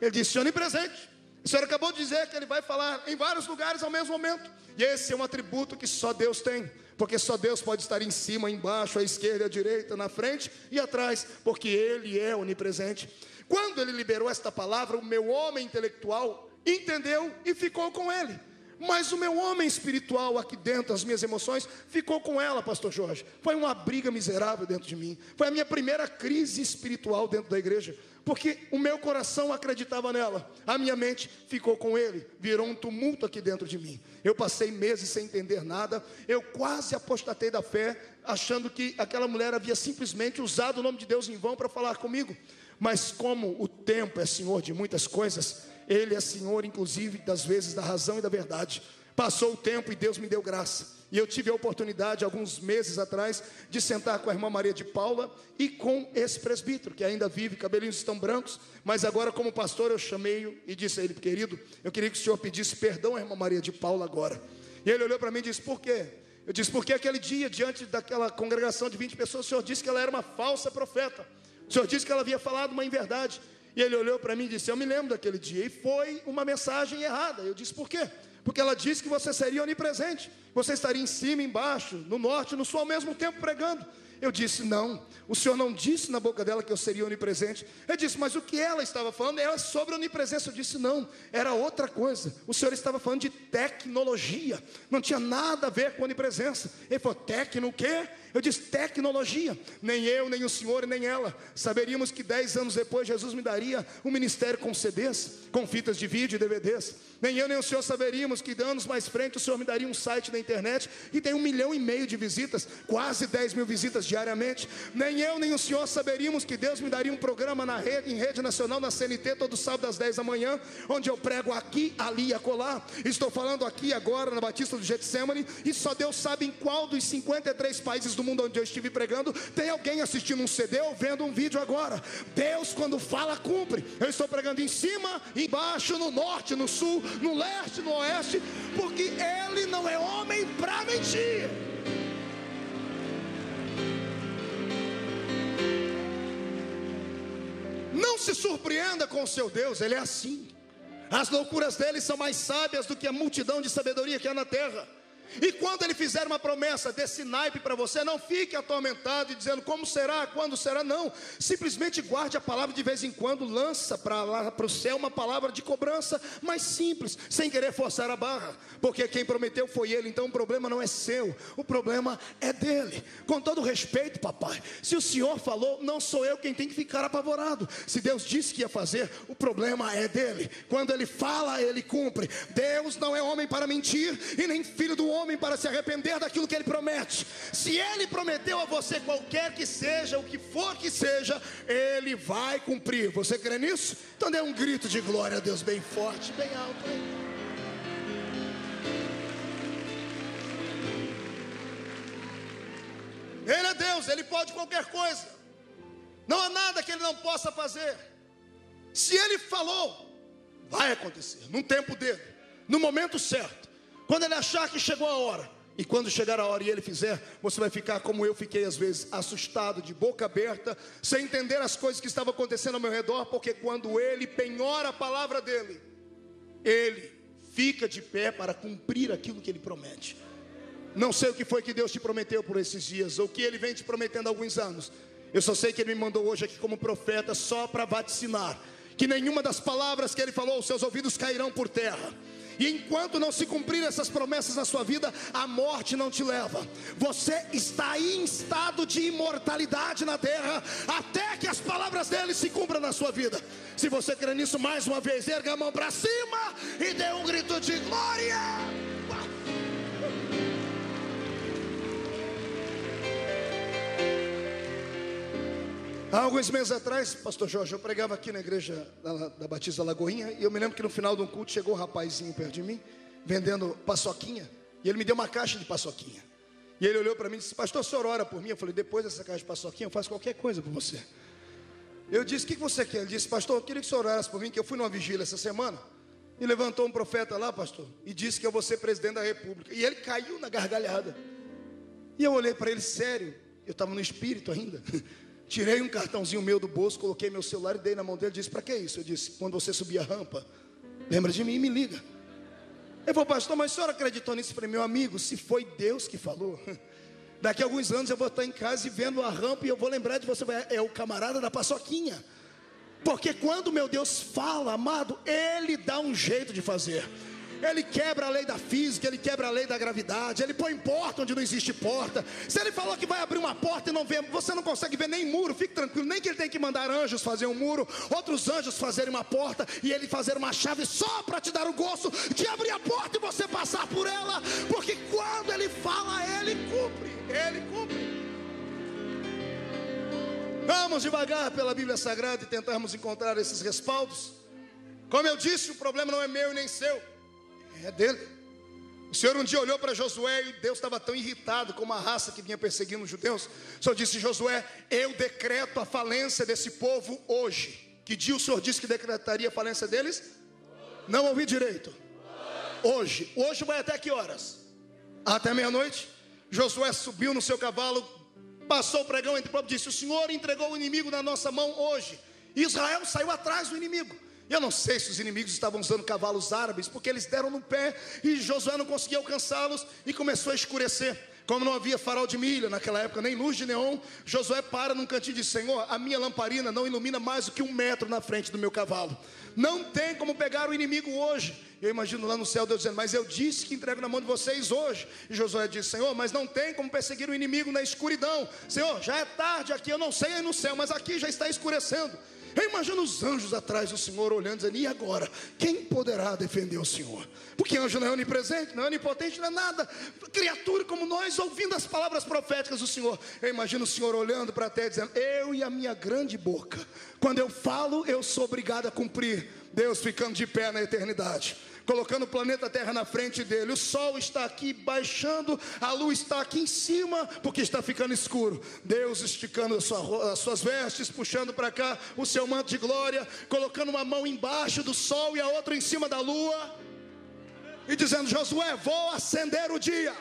Ele disse: onipresente. A senhora acabou de dizer que ele vai falar em vários lugares ao mesmo momento. E esse é um atributo que só Deus tem. Porque só Deus pode estar em cima, embaixo, à esquerda, à direita, na frente e atrás, porque Ele é onipresente. Quando ele liberou esta palavra, o meu homem intelectual entendeu e ficou com ele. Mas o meu homem espiritual aqui dentro, as minhas emoções, ficou com ela, pastor Jorge. Foi uma briga miserável dentro de mim. Foi a minha primeira crise espiritual dentro da igreja. Porque o meu coração acreditava nela, a minha mente ficou com ele, virou um tumulto aqui dentro de mim. Eu passei meses sem entender nada, eu quase apostatei da fé, achando que aquela mulher havia simplesmente usado o nome de Deus em vão para falar comigo. Mas como o tempo é senhor de muitas coisas, ele é Senhor, inclusive, das vezes da razão e da verdade. Passou o tempo e Deus me deu graça. E eu tive a oportunidade, alguns meses atrás, de sentar com a irmã Maria de Paula e com esse presbítero, que ainda vive, cabelinhos estão brancos, mas agora, como pastor, eu chamei-o e disse a ele, querido, eu queria que o senhor pedisse perdão à irmã Maria de Paula agora. E ele olhou para mim e disse, por quê? Eu disse, porque aquele dia, diante daquela congregação de 20 pessoas, o senhor disse que ela era uma falsa profeta. O senhor disse que ela havia falado uma inverdade. E ele olhou para mim e disse: Eu me lembro daquele dia. E foi uma mensagem errada. Eu disse: Por quê? Porque ela disse que você seria onipresente. Você estaria em cima, embaixo, no norte, no sul, ao mesmo tempo pregando. Eu disse: Não, o Senhor não disse na boca dela que eu seria onipresente. Eu disse: Mas o que ela estava falando era sobre onipresença. Eu disse: Não, era outra coisa. O Senhor estava falando de tecnologia. Não tinha nada a ver com onipresença. Ele falou: Tecno o quê? Eu disse: Tecnologia. Nem eu, nem o Senhor, nem ela saberíamos que dez anos depois Jesus me daria um ministério com CDs, com fitas de vídeo e DVDs. Nem eu, nem o Senhor saberíamos que anos mais frente o Senhor me daria um site na internet que tem um milhão e meio de visitas, quase 10 mil visitas diariamente. Nem eu, nem o Senhor saberíamos que Deus me daria um programa na rede, em rede nacional, na CNT, todo sábado às 10 da manhã, onde eu prego aqui, ali e acolá. Estou falando aqui agora na Batista do Getsemane, e só Deus sabe em qual dos 53 países do mundo onde eu estive pregando tem alguém assistindo um CD ou vendo um vídeo agora. Deus, quando fala, cumpre. Eu estou pregando em cima, embaixo, no norte, no sul, no leste, no oeste, porque Ele não é homem para mentir. Não se surpreenda com o seu Deus, ele é assim. As loucuras dele são mais sábias do que a multidão de sabedoria que há na terra. E quando ele fizer uma promessa desse naipe para você, não fique atormentado e dizendo como será, quando será, não. Simplesmente guarde a palavra de vez em quando, lança para lá para o céu uma palavra de cobrança mais simples, sem querer forçar a barra, porque quem prometeu foi ele, então o problema não é seu, o problema é dele. Com todo respeito, papai, se o senhor falou, não sou eu quem tem que ficar apavorado. Se Deus disse que ia fazer, o problema é dele. Quando ele fala, ele cumpre. Deus não é homem para mentir e nem filho do homem para se arrepender daquilo que ele promete. Se ele prometeu a você qualquer que seja, o que for que seja, ele vai cumprir. Você crê nisso? Então dê um grito de glória a Deus bem forte, bem alto. Ele é Deus, ele pode qualquer coisa. Não há nada que ele não possa fazer. Se ele falou, vai acontecer, no tempo dele, no momento certo. Quando ele achar que chegou a hora, e quando chegar a hora e ele fizer, você vai ficar como eu fiquei às vezes, assustado, de boca aberta, sem entender as coisas que estavam acontecendo ao meu redor, porque quando ele penhora a palavra dele, ele fica de pé para cumprir aquilo que ele promete. Não sei o que foi que Deus te prometeu por esses dias, ou o que ele vem te prometendo há alguns anos. Eu só sei que ele me mandou hoje aqui como profeta só para vaticinar que nenhuma das palavras que ele falou, os seus ouvidos cairão por terra. E enquanto não se cumprir essas promessas na sua vida, a morte não te leva. Você está em estado de imortalidade na terra, até que as palavras dele se cumpram na sua vida. Se você crê nisso, mais uma vez, erga a mão para cima e dê um grito de glória. Há alguns meses atrás, pastor Jorge, eu pregava aqui na igreja da, da Batista Lagoinha, e eu me lembro que no final de um culto chegou um rapazinho perto de mim, vendendo paçoquinha, e ele me deu uma caixa de paçoquinha. E ele olhou para mim e disse: Pastor, o senhor ora por mim? Eu falei: Depois dessa caixa de paçoquinha, eu faço qualquer coisa por você. Eu disse: O que você quer? Ele disse: Pastor, eu queria que o senhor orasse por mim, que eu fui numa vigília essa semana. E levantou um profeta lá, pastor, e disse que eu vou ser presidente da república. E ele caiu na gargalhada. E eu olhei para ele sério, eu estava no espírito ainda. <laughs> Tirei um cartãozinho meu do bolso, coloquei meu celular e dei na mão dele. Disse: Para que isso? Eu disse: Quando você subir a rampa, lembra de mim e me liga. Eu falei, pastor, mas o senhor acreditou nisso? Eu falei, meu amigo, se foi Deus que falou, <laughs> daqui a alguns anos eu vou estar em casa e vendo a rampa e eu vou lembrar de você, é o camarada da paçoquinha. Porque quando meu Deus fala, amado, Ele dá um jeito de fazer. Ele quebra a lei da física, ele quebra a lei da gravidade, ele põe porta onde não existe porta. Se ele falou que vai abrir uma porta e não vê, você não consegue ver nem muro, fique tranquilo, nem que ele tem que mandar anjos fazer um muro, outros anjos fazerem uma porta e ele fazer uma chave só para te dar o gosto de abrir a porta e você passar por ela, porque quando ele fala, ele cumpre, ele cumpre. Vamos devagar pela Bíblia Sagrada e tentarmos encontrar esses respaldos. Como eu disse, o problema não é meu e nem seu é dele. O Senhor um dia olhou para Josué e Deus estava tão irritado com uma raça que vinha perseguindo os judeus. O Senhor disse: Josué, eu decreto a falência desse povo hoje. Que dia o Senhor disse que decretaria a falência deles? Não ouvi direito. Hoje. Hoje vai até que horas? Até meia-noite. Josué subiu no seu cavalo, passou o pregão entre o povo e disse: O Senhor entregou o inimigo na nossa mão hoje. Israel saiu atrás do inimigo. Eu não sei se os inimigos estavam usando cavalos árabes, porque eles deram no pé e Josué não conseguia alcançá-los e começou a escurecer. Como não havia farol de milha naquela época, nem luz de neon, Josué para num cantinho e diz: Senhor, a minha lamparina não ilumina mais do que um metro na frente do meu cavalo. Não tem como pegar o inimigo hoje. Eu imagino lá no céu Deus dizendo: Mas eu disse que entrego na mão de vocês hoje. E Josué disse: Senhor, mas não tem como perseguir o inimigo na escuridão. Senhor, já é tarde aqui, eu não sei aí no céu, mas aqui já está escurecendo. Eu imagino os anjos atrás do Senhor olhando, dizendo: e agora? Quem poderá defender o Senhor? Porque anjo não é onipresente, não é onipotente, não é nada. Criatura como nós, ouvindo as palavras proféticas do Senhor. Eu imagino o Senhor olhando para a terra, dizendo: Eu e a minha grande boca, quando eu falo, eu sou obrigado a cumprir. Deus ficando de pé na eternidade colocando o planeta Terra na frente dele. O sol está aqui baixando, a luz está aqui em cima, porque está ficando escuro. Deus esticando as suas vestes, puxando para cá o seu manto de glória, colocando uma mão embaixo do sol e a outra em cima da lua, e dizendo: Josué, vou acender o dia.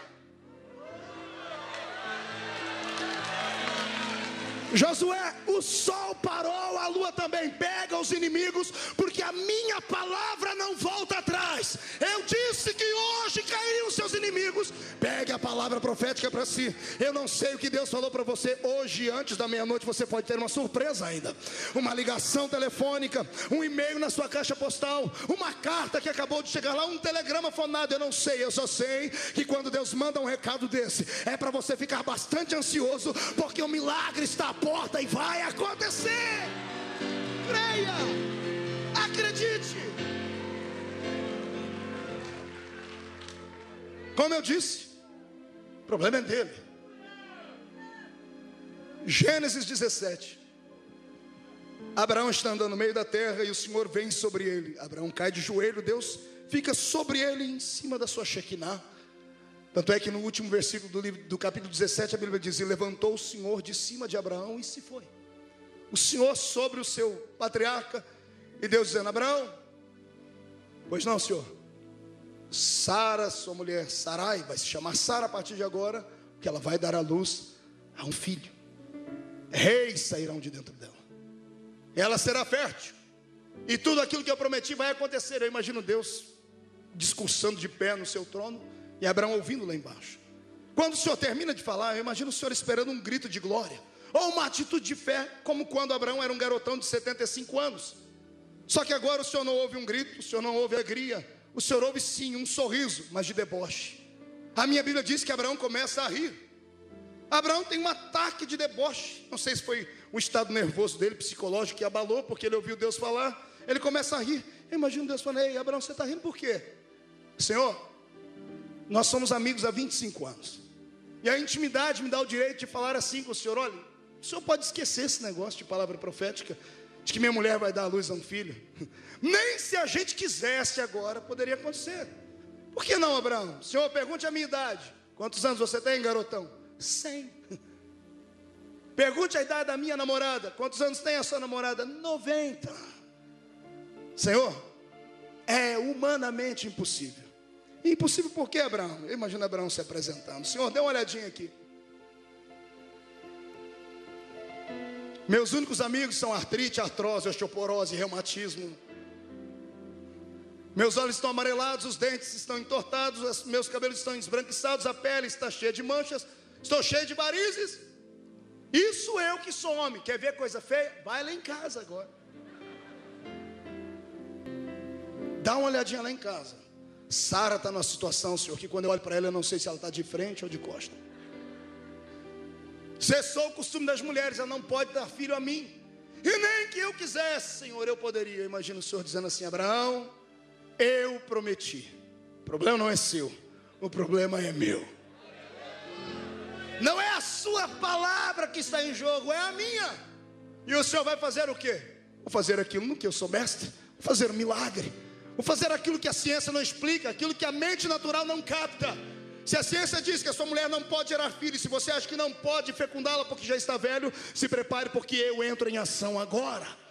Josué, o sol parou, a lua também pega os inimigos, porque a minha palavra não volta atrás. Eu disse que hoje cairiam seus inimigos. Pegue a palavra profética para si. Eu não sei o que Deus falou para você hoje, antes da meia-noite, você pode ter uma surpresa ainda. Uma ligação telefônica, um e-mail na sua caixa postal, uma carta que acabou de chegar lá, um telegrama fonado. Eu não sei, eu só sei que quando Deus manda um recado desse, é para você ficar bastante ansioso, porque o milagre está porta e vai acontecer. Creia, acredite. Como eu disse, o problema é dele. Gênesis 17. Abraão está andando no meio da terra e o Senhor vem sobre ele. Abraão cai de joelho, Deus fica sobre ele em cima da sua Shekinah. Tanto é que no último versículo do, livro, do capítulo 17 a Bíblia diz: E levantou o Senhor de cima de Abraão e se foi. O Senhor sobre o seu patriarca, E Deus dizendo: Abraão, pois não, senhor. Sara, sua mulher Sarai, vai se chamar Sara a partir de agora, porque ela vai dar à luz a um filho. Reis sairão de dentro dela. Ela será fértil. E tudo aquilo que eu prometi vai acontecer. Eu imagino Deus discursando de pé no seu trono e Abraão ouvindo lá embaixo. Quando o Senhor termina de falar, eu imagino o Senhor esperando um grito de glória ou uma atitude de fé, como quando Abraão era um garotão de 75 anos. Só que agora o Senhor não ouve um grito, o Senhor não ouve alegria, o Senhor ouve sim um sorriso, mas de deboche. A minha Bíblia diz que Abraão começa a rir. Abraão tem um ataque de deboche. Não sei se foi o estado nervoso dele, psicológico, que abalou, porque ele ouviu Deus falar. Ele começa a rir. Eu imagino Deus falando: Ei, Abraão, você está rindo por quê? Senhor, nós somos amigos há 25 anos. E a intimidade me dá o direito de falar assim com o Senhor: olha, o Senhor pode esquecer esse negócio de palavra profética, de que minha mulher vai dar à luz a um filho. <laughs> Nem se a gente quisesse agora poderia acontecer. Por que não, Abraão? Senhor, pergunte a minha idade. Quantos anos você tem, garotão? Cem. <laughs> Pergunte a idade da minha namorada. Quantos anos tem a sua namorada? 90. Senhor, é humanamente impossível. Impossível por quê, Abraão? Eu imagino Abraão se apresentando. Senhor, dê uma olhadinha aqui. Meus únicos amigos são artrite, artrose, osteoporose, reumatismo. Meus olhos estão amarelados, os dentes estão entortados, meus cabelos estão esbranquiçados, a pele está cheia de manchas, estou cheio de varizes. Isso eu que sou homem. Quer ver coisa feia? Vai lá em casa agora. Dá uma olhadinha lá em casa. Sara está numa situação, Senhor, que quando eu olho para ela, eu não sei se ela está de frente ou de costa. Cessou o costume das mulheres, ela não pode dar filho a mim. E nem que eu quisesse, Senhor, eu poderia. Imagina o Senhor dizendo assim: Abraão, eu prometi. O problema não é seu, o problema é meu. Não é a sua palavra que está em jogo, é a minha. E o Senhor vai fazer o quê? Vou fazer aquilo no que eu sou mestre, vou fazer um milagre. Vou fazer aquilo que a ciência não explica, aquilo que a mente natural não capta. Se a ciência diz que a sua mulher não pode gerar filhos, se você acha que não pode fecundá-la porque já está velho, se prepare porque eu entro em ação agora.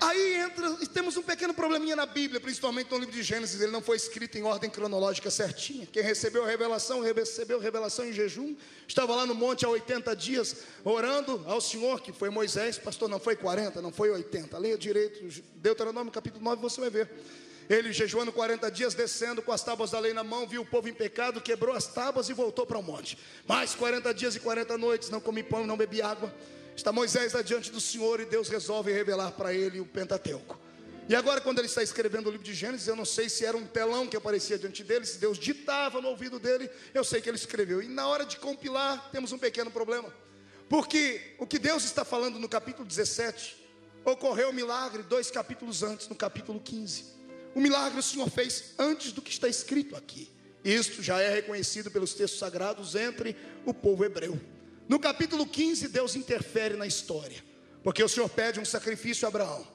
Aí entra, temos um pequeno probleminha na Bíblia, principalmente no livro de Gênesis, ele não foi escrito em ordem cronológica certinha. Quem recebeu a revelação, recebeu a revelação em jejum, estava lá no monte há 80 dias, orando ao Senhor, que foi Moisés, pastor, não foi 40, não foi 80. Leia direito, Deuteronômio capítulo 9, você vai ver. Ele jejuando 40 dias, descendo com as tábuas da lei na mão, viu o povo em pecado, quebrou as tábuas e voltou para o monte. Mais 40 dias e 40 noites, não comi pão, não bebi água. Está Moisés adiante do Senhor e Deus resolve revelar para ele o Pentateuco. E agora, quando ele está escrevendo o livro de Gênesis, eu não sei se era um telão que aparecia diante dele, se Deus ditava no ouvido dele, eu sei que ele escreveu. E na hora de compilar, temos um pequeno problema. Porque o que Deus está falando no capítulo 17, ocorreu o milagre dois capítulos antes, no capítulo 15. O milagre o Senhor fez antes do que está escrito aqui. Isto já é reconhecido pelos textos sagrados entre o povo hebreu. No capítulo 15, Deus interfere na história, porque o Senhor pede um sacrifício a Abraão.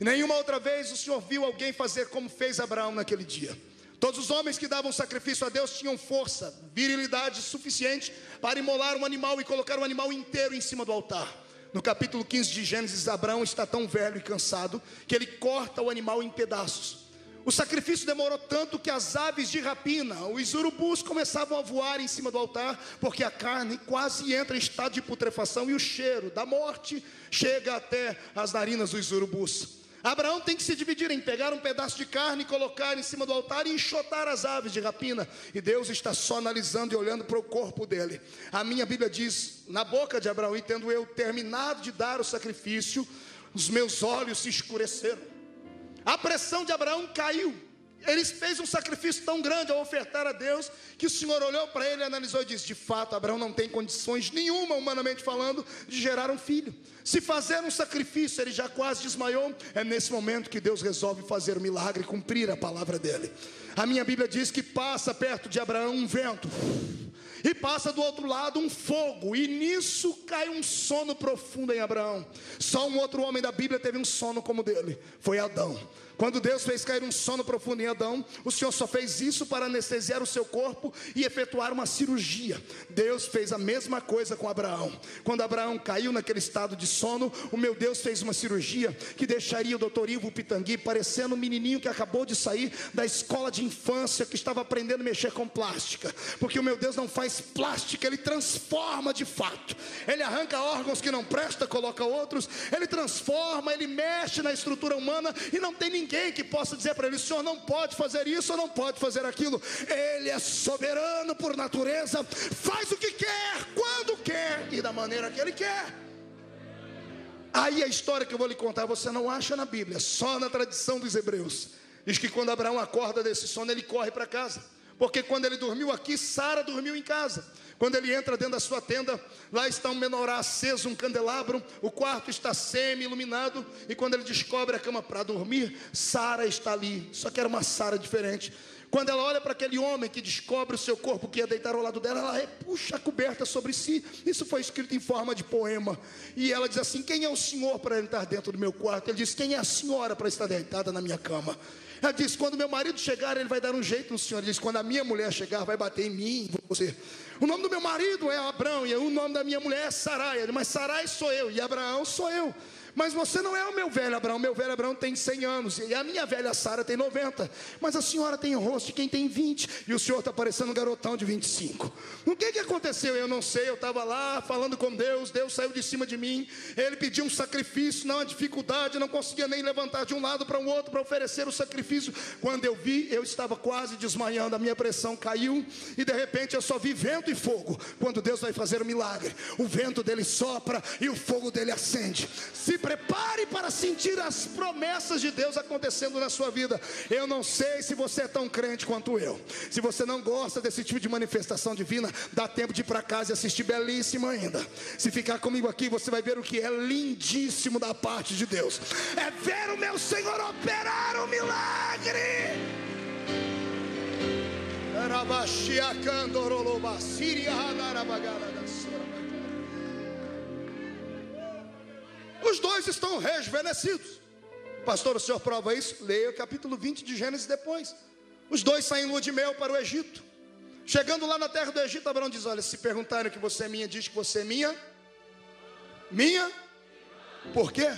E nenhuma outra vez o Senhor viu alguém fazer como fez Abraão naquele dia. Todos os homens que davam sacrifício a Deus tinham força, virilidade suficiente para imolar um animal e colocar o um animal inteiro em cima do altar. No capítulo 15 de Gênesis, Abraão está tão velho e cansado que ele corta o animal em pedaços. O sacrifício demorou tanto que as aves de rapina, os urubus, começavam a voar em cima do altar, porque a carne quase entra em estado de putrefação e o cheiro da morte chega até as narinas dos urubus. Abraão tem que se dividir em pegar um pedaço de carne e colocar em cima do altar e enxotar as aves de rapina. E Deus está só analisando e olhando para o corpo dele. A minha Bíblia diz: na boca de Abraão, e tendo eu terminado de dar o sacrifício, os meus olhos se escureceram. A pressão de Abraão caiu. Ele fez um sacrifício tão grande ao ofertar a Deus que o Senhor olhou para ele, analisou e disse: De fato, Abraão não tem condições nenhuma, humanamente falando, de gerar um filho. Se fazer um sacrifício, ele já quase desmaiou. É nesse momento que Deus resolve fazer o milagre, cumprir a palavra dele. A minha Bíblia diz que passa perto de Abraão um vento e passa do outro lado um fogo, e nisso cai um sono profundo em Abraão. Só um outro homem da Bíblia teve um sono como dele, foi Adão. Quando Deus fez cair um sono profundo em Adão, o Senhor só fez isso para anestesiar o seu corpo e efetuar uma cirurgia. Deus fez a mesma coisa com Abraão. Quando Abraão caiu naquele estado de sono, o meu Deus fez uma cirurgia que deixaria o doutor Ivo Pitangui parecendo um menininho que acabou de sair da escola de infância que estava aprendendo a mexer com plástica. Porque o meu Deus não faz plástica, ele transforma de fato. Ele arranca órgãos que não presta, coloca outros, ele transforma, ele mexe na estrutura humana e não tem ninguém que possa dizer para ele: o senhor não pode fazer isso ou não pode fazer aquilo. Ele é soberano por natureza, faz o que quer, quando quer e da maneira que ele quer. Aí a história que eu vou lhe contar você não acha na Bíblia, só na tradição dos hebreus. Diz que quando Abraão acorda desse sono, ele corre para casa. Porque quando ele dormiu aqui, Sara dormiu em casa. Quando ele entra dentro da sua tenda, lá está um menorá aceso, um candelabro, o quarto está semi-iluminado, e quando ele descobre a cama para dormir, Sara está ali, só que era uma Sara diferente. Quando ela olha para aquele homem que descobre o seu corpo que ia deitar ao lado dela, ela puxa a coberta sobre si. Isso foi escrito em forma de poema. E ela diz assim: Quem é o senhor para entrar dentro do meu quarto? Ele diz: Quem é a senhora para estar deitada na minha cama? Ela diz: Quando meu marido chegar, ele vai dar um jeito no senhor. Ele diz: Quando a minha mulher chegar, vai bater em mim, em você. O nome do meu marido é Abraão, e o nome da minha mulher é Sarai. Mas Sarai sou eu, e Abraão sou eu. Mas você não é o meu velho Abraão, meu velho Abraão tem 100 anos, e a minha velha Sara tem 90. Mas a senhora tem o rosto de quem tem 20, e o senhor está parecendo um garotão de 25. O que, que aconteceu? Eu não sei, eu estava lá falando com Deus, Deus saiu de cima de mim, ele pediu um sacrifício, não há dificuldade, não conseguia nem levantar de um lado para o outro para oferecer o sacrifício. Quando eu vi, eu estava quase desmaiando, a minha pressão caiu, e de repente eu só vi vento e fogo. Quando Deus vai fazer o um milagre, o vento dele sopra e o fogo dele acende. Se prepare para sentir as promessas de Deus acontecendo na sua vida. Eu não sei se você é tão crente quanto eu. Se você não gosta desse tipo de manifestação divina, dá tempo de ir para casa e assistir belíssimo ainda. Se ficar comigo aqui, você vai ver o que é lindíssimo da parte de Deus. É ver o meu Senhor operar um milagre. Os dois estão rejuvenescidos. Pastor, o senhor prova isso? Leia o capítulo 20 de Gênesis depois. Os dois saem lua de mel para o Egito. Chegando lá na terra do Egito, Abraão diz: Olha, se perguntarem que você é minha, diz que você é minha. Minha? Por quê?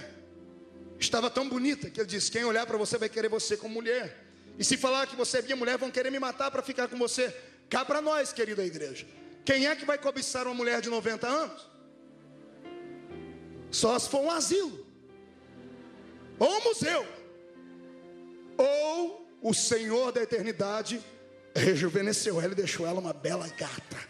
Estava tão bonita que ele disse: Quem olhar para você vai querer você como mulher. E se falar que você é minha mulher, vão querer me matar para ficar com você. Cá para nós, querida igreja. Quem é que vai cobiçar uma mulher de 90 anos? Só se for um asilo, ou um museu, ou o Senhor da eternidade rejuvenesceu ela e deixou ela uma bela gata.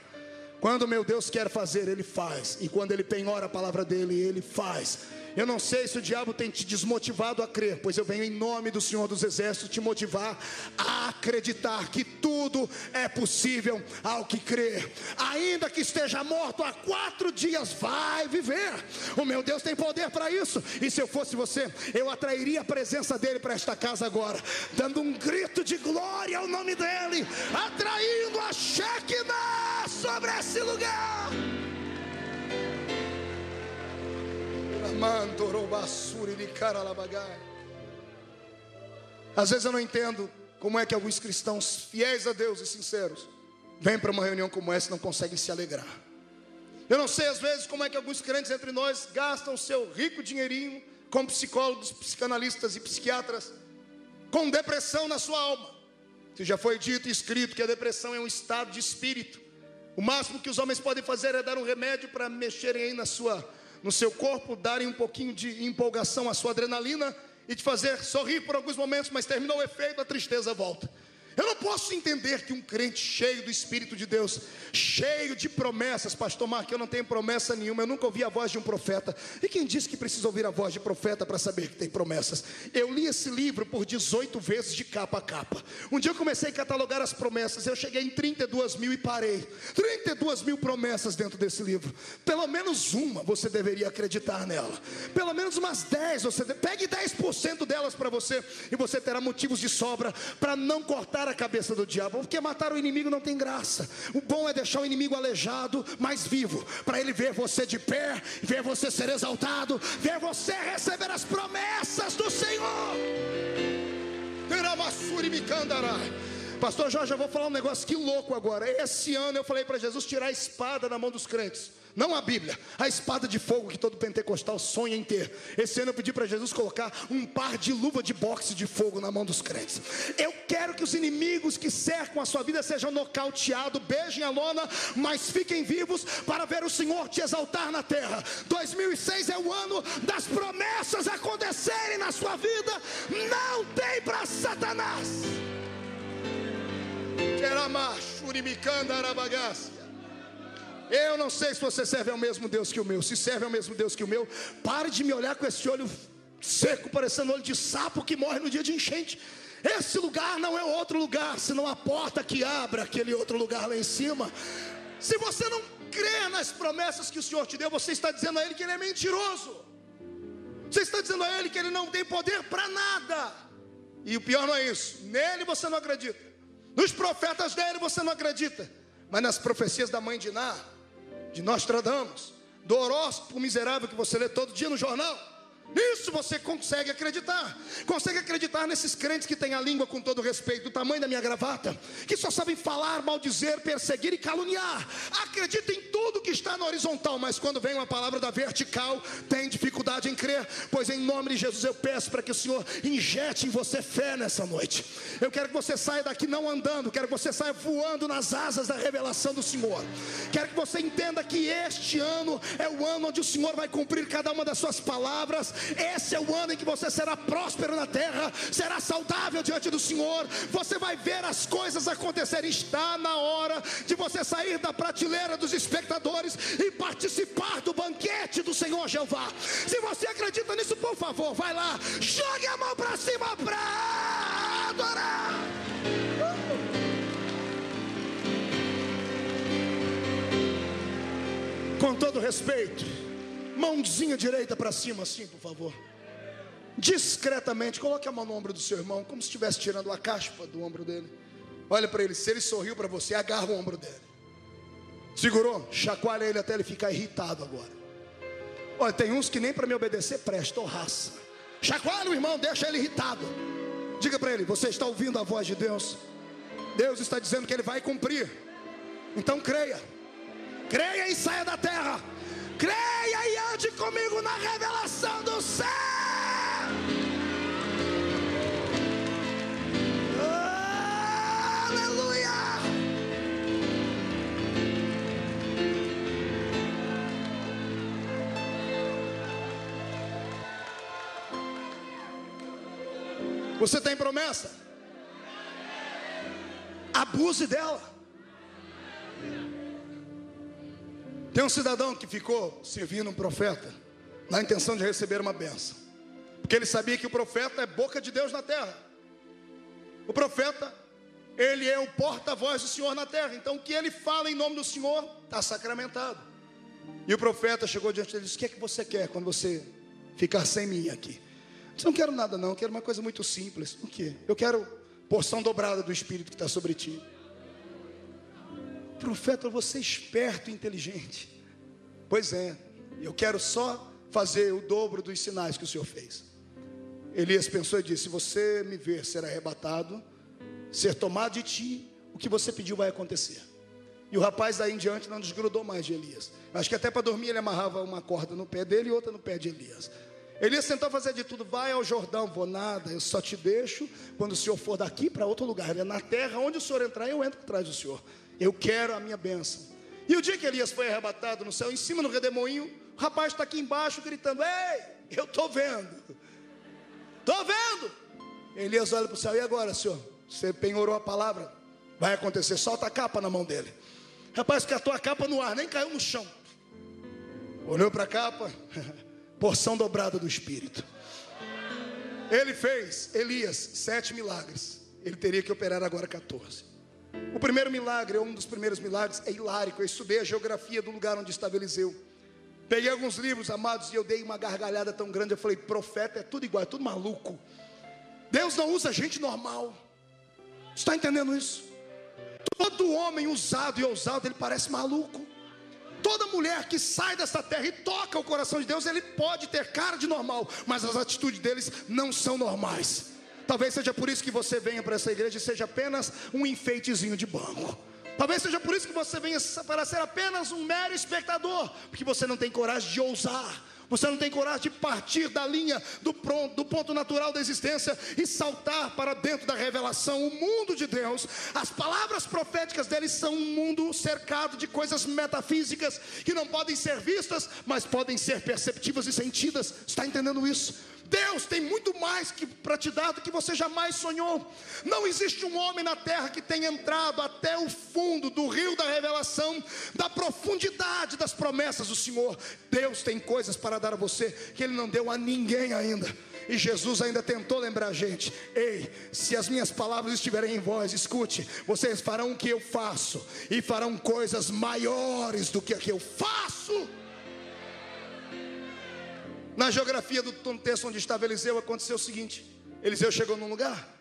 Quando meu Deus quer fazer, Ele faz, e quando Ele penhora a palavra dele, Ele faz. Eu não sei se o diabo tem te desmotivado a crer, pois eu venho em nome do Senhor dos Exércitos te motivar a acreditar que tudo é possível ao que crer. Ainda que esteja morto há quatro dias, vai viver. O meu Deus tem poder para isso. E se eu fosse você, eu atrairia a presença dele para esta casa agora, dando um grito de glória ao nome dele, atraindo a Shekinah sobre esse lugar. Às vezes eu não entendo como é que alguns cristãos fiéis a Deus e sinceros vêm para uma reunião como essa e não conseguem se alegrar. Eu não sei às vezes como é que alguns crentes entre nós gastam seu rico dinheirinho com psicólogos, psicanalistas e psiquiatras com depressão na sua alma. Se já foi dito e escrito que a depressão é um estado de espírito. O máximo que os homens podem fazer é dar um remédio para mexerem aí na sua no seu corpo, darem um pouquinho de empolgação à sua adrenalina e te fazer sorrir por alguns momentos, mas terminou o efeito, a tristeza volta. Eu não posso entender que um crente cheio do Espírito de Deus, cheio de promessas, pastor Marco, eu não tenho promessa nenhuma, eu nunca ouvi a voz de um profeta. E quem disse que precisa ouvir a voz de profeta para saber que tem promessas? Eu li esse livro por 18 vezes de capa a capa. Um dia eu comecei a catalogar as promessas, eu cheguei em 32 mil e parei. 32 mil promessas dentro desse livro. Pelo menos uma você deveria acreditar nela. Pelo menos umas 10, você pegue 10% delas para você e você terá motivos de sobra para não cortar a cabeça do diabo, porque matar o inimigo não tem graça. O bom é deixar o inimigo aleijado, mas vivo, para ele ver você de pé, ver você ser exaltado, ver você receber as promessas do Senhor. Pastor Jorge, eu vou falar um negócio que louco agora. Esse ano eu falei para Jesus tirar a espada da mão dos crentes. Não a Bíblia, a espada de fogo que todo pentecostal sonha em ter. Esse ano eu pedi para Jesus colocar um par de luva de boxe de fogo na mão dos crentes. Eu quero que os inimigos que cercam a sua vida sejam nocauteados, beijem a lona, mas fiquem vivos para ver o Senhor te exaltar na terra. 2006 é o ano das promessas acontecerem na sua vida. Não tem para Satanás. Eu não sei se você serve ao mesmo Deus que o meu. Se serve ao mesmo Deus que o meu, pare de me olhar com esse olho seco, parecendo olho de sapo que morre no dia de enchente. Esse lugar não é outro lugar, senão a porta que abre aquele outro lugar lá em cima. Se você não crê nas promessas que o Senhor te deu, você está dizendo a Ele que Ele é mentiroso. Você está dizendo a Ele que Ele não tem poder para nada. E o pior não é isso, nele você não acredita. Nos profetas dele você não acredita, mas nas profecias da mãe de Ná, de Nostradamus, do horóscopo miserável que você lê todo dia no jornal, Nisso você consegue acreditar. Consegue acreditar nesses crentes que têm a língua com todo respeito, do tamanho da minha gravata, que só sabem falar, maldizer, perseguir e caluniar. Acredita em tudo que está na horizontal, mas quando vem uma palavra da vertical, tem dificuldade em crer. Pois em nome de Jesus eu peço para que o Senhor injete em você fé nessa noite. Eu quero que você saia daqui não andando, quero que você saia voando nas asas da revelação do Senhor. Quero que você entenda que este ano é o ano onde o Senhor vai cumprir cada uma das suas palavras esse é o ano em que você será próspero na terra, será saudável diante do Senhor. Você vai ver as coisas acontecerem. Está na hora de você sair da prateleira dos espectadores e participar do banquete do Senhor Jeová. Se você acredita nisso, por favor, vai lá, jogue a mão para cima para adorar. Com todo respeito, Mãozinha direita para cima, assim, por favor. Discretamente, coloque a mão no ombro do seu irmão, como se estivesse tirando a caspa do ombro dele. Olha para ele, se ele sorriu para você, agarra o ombro dele. Segurou? Chacoalha ele até ele ficar irritado agora. Olha, tem uns que nem para me obedecer prestam raça. Chacoalha o irmão, deixa ele irritado. Diga para ele: Você está ouvindo a voz de Deus? Deus está dizendo que ele vai cumprir. Então creia. Creia e saia da terra. Creia e ande comigo na revelação do céu. Aleluia. Você tem promessa? Abuse dela. Tem um cidadão que ficou servindo um profeta na intenção de receber uma benção, porque ele sabia que o profeta é boca de Deus na terra. O profeta, ele é o porta-voz do Senhor na terra, então o que ele fala em nome do Senhor está sacramentado. E o profeta chegou diante dele e disse: O que é que você quer quando você ficar sem mim aqui? Eu disse, não quero nada, não, eu quero uma coisa muito simples. O que? Eu quero porção dobrada do Espírito que está sobre ti. Profeta, você é esperto e inteligente. Pois é, eu quero só fazer o dobro dos sinais que o Senhor fez. Elias pensou e disse: Se você me ver ser arrebatado, ser tomado de ti, o que você pediu vai acontecer. E o rapaz daí em diante não desgrudou mais de Elias. Acho que até para dormir ele amarrava uma corda no pé dele e outra no pé de Elias. Elias tentou fazer de tudo, vai ao Jordão, vou nada, eu só te deixo quando o Senhor for daqui para outro lugar. Ele é na terra, onde o Senhor entrar, eu entro atrás do Senhor. Eu quero a minha bênção. E o dia que Elias foi arrebatado no céu, em cima do redemoinho, o rapaz está aqui embaixo gritando: Ei, eu estou vendo, estou vendo. Elias olha para o céu: E agora, senhor? Você penhorou a palavra, vai acontecer. Solta a capa na mão dele. Rapaz, catou a capa no ar, nem caiu no chão. Olhou para a capa, <laughs> porção dobrada do Espírito. Ele fez, Elias, sete milagres. Ele teria que operar agora 14. O primeiro milagre, um dos primeiros milagres, é hilárico. Eu estudei a geografia do lugar onde estava Eliseu. Peguei alguns livros, amados, e eu dei uma gargalhada tão grande. Eu falei: profeta é tudo igual, é tudo maluco. Deus não usa gente normal. Está entendendo isso? Todo homem usado e ousado, ele parece maluco. Toda mulher que sai dessa terra e toca o coração de Deus, ele pode ter cara de normal, mas as atitudes deles não são normais. Talvez seja por isso que você venha para essa igreja e seja apenas um enfeitezinho de banco. Talvez seja por isso que você venha para ser apenas um mero espectador, porque você não tem coragem de ousar, você não tem coragem de partir da linha do, pronto, do ponto natural da existência e saltar para dentro da revelação, o mundo de Deus. As palavras proféticas dele são um mundo cercado de coisas metafísicas que não podem ser vistas, mas podem ser perceptivas e sentidas. Está entendendo isso? Deus tem muito mais para te dar do que você jamais sonhou. Não existe um homem na terra que tenha entrado até o fundo do rio da revelação, da profundidade das promessas do Senhor. Deus tem coisas para dar a você que Ele não deu a ninguém ainda. E Jesus ainda tentou lembrar a gente: ei, se as minhas palavras estiverem em vós, escute, vocês farão o que eu faço, e farão coisas maiores do que a que eu faço. Na geografia do contexto onde estava Eliseu, aconteceu o seguinte: Eliseu chegou num lugar,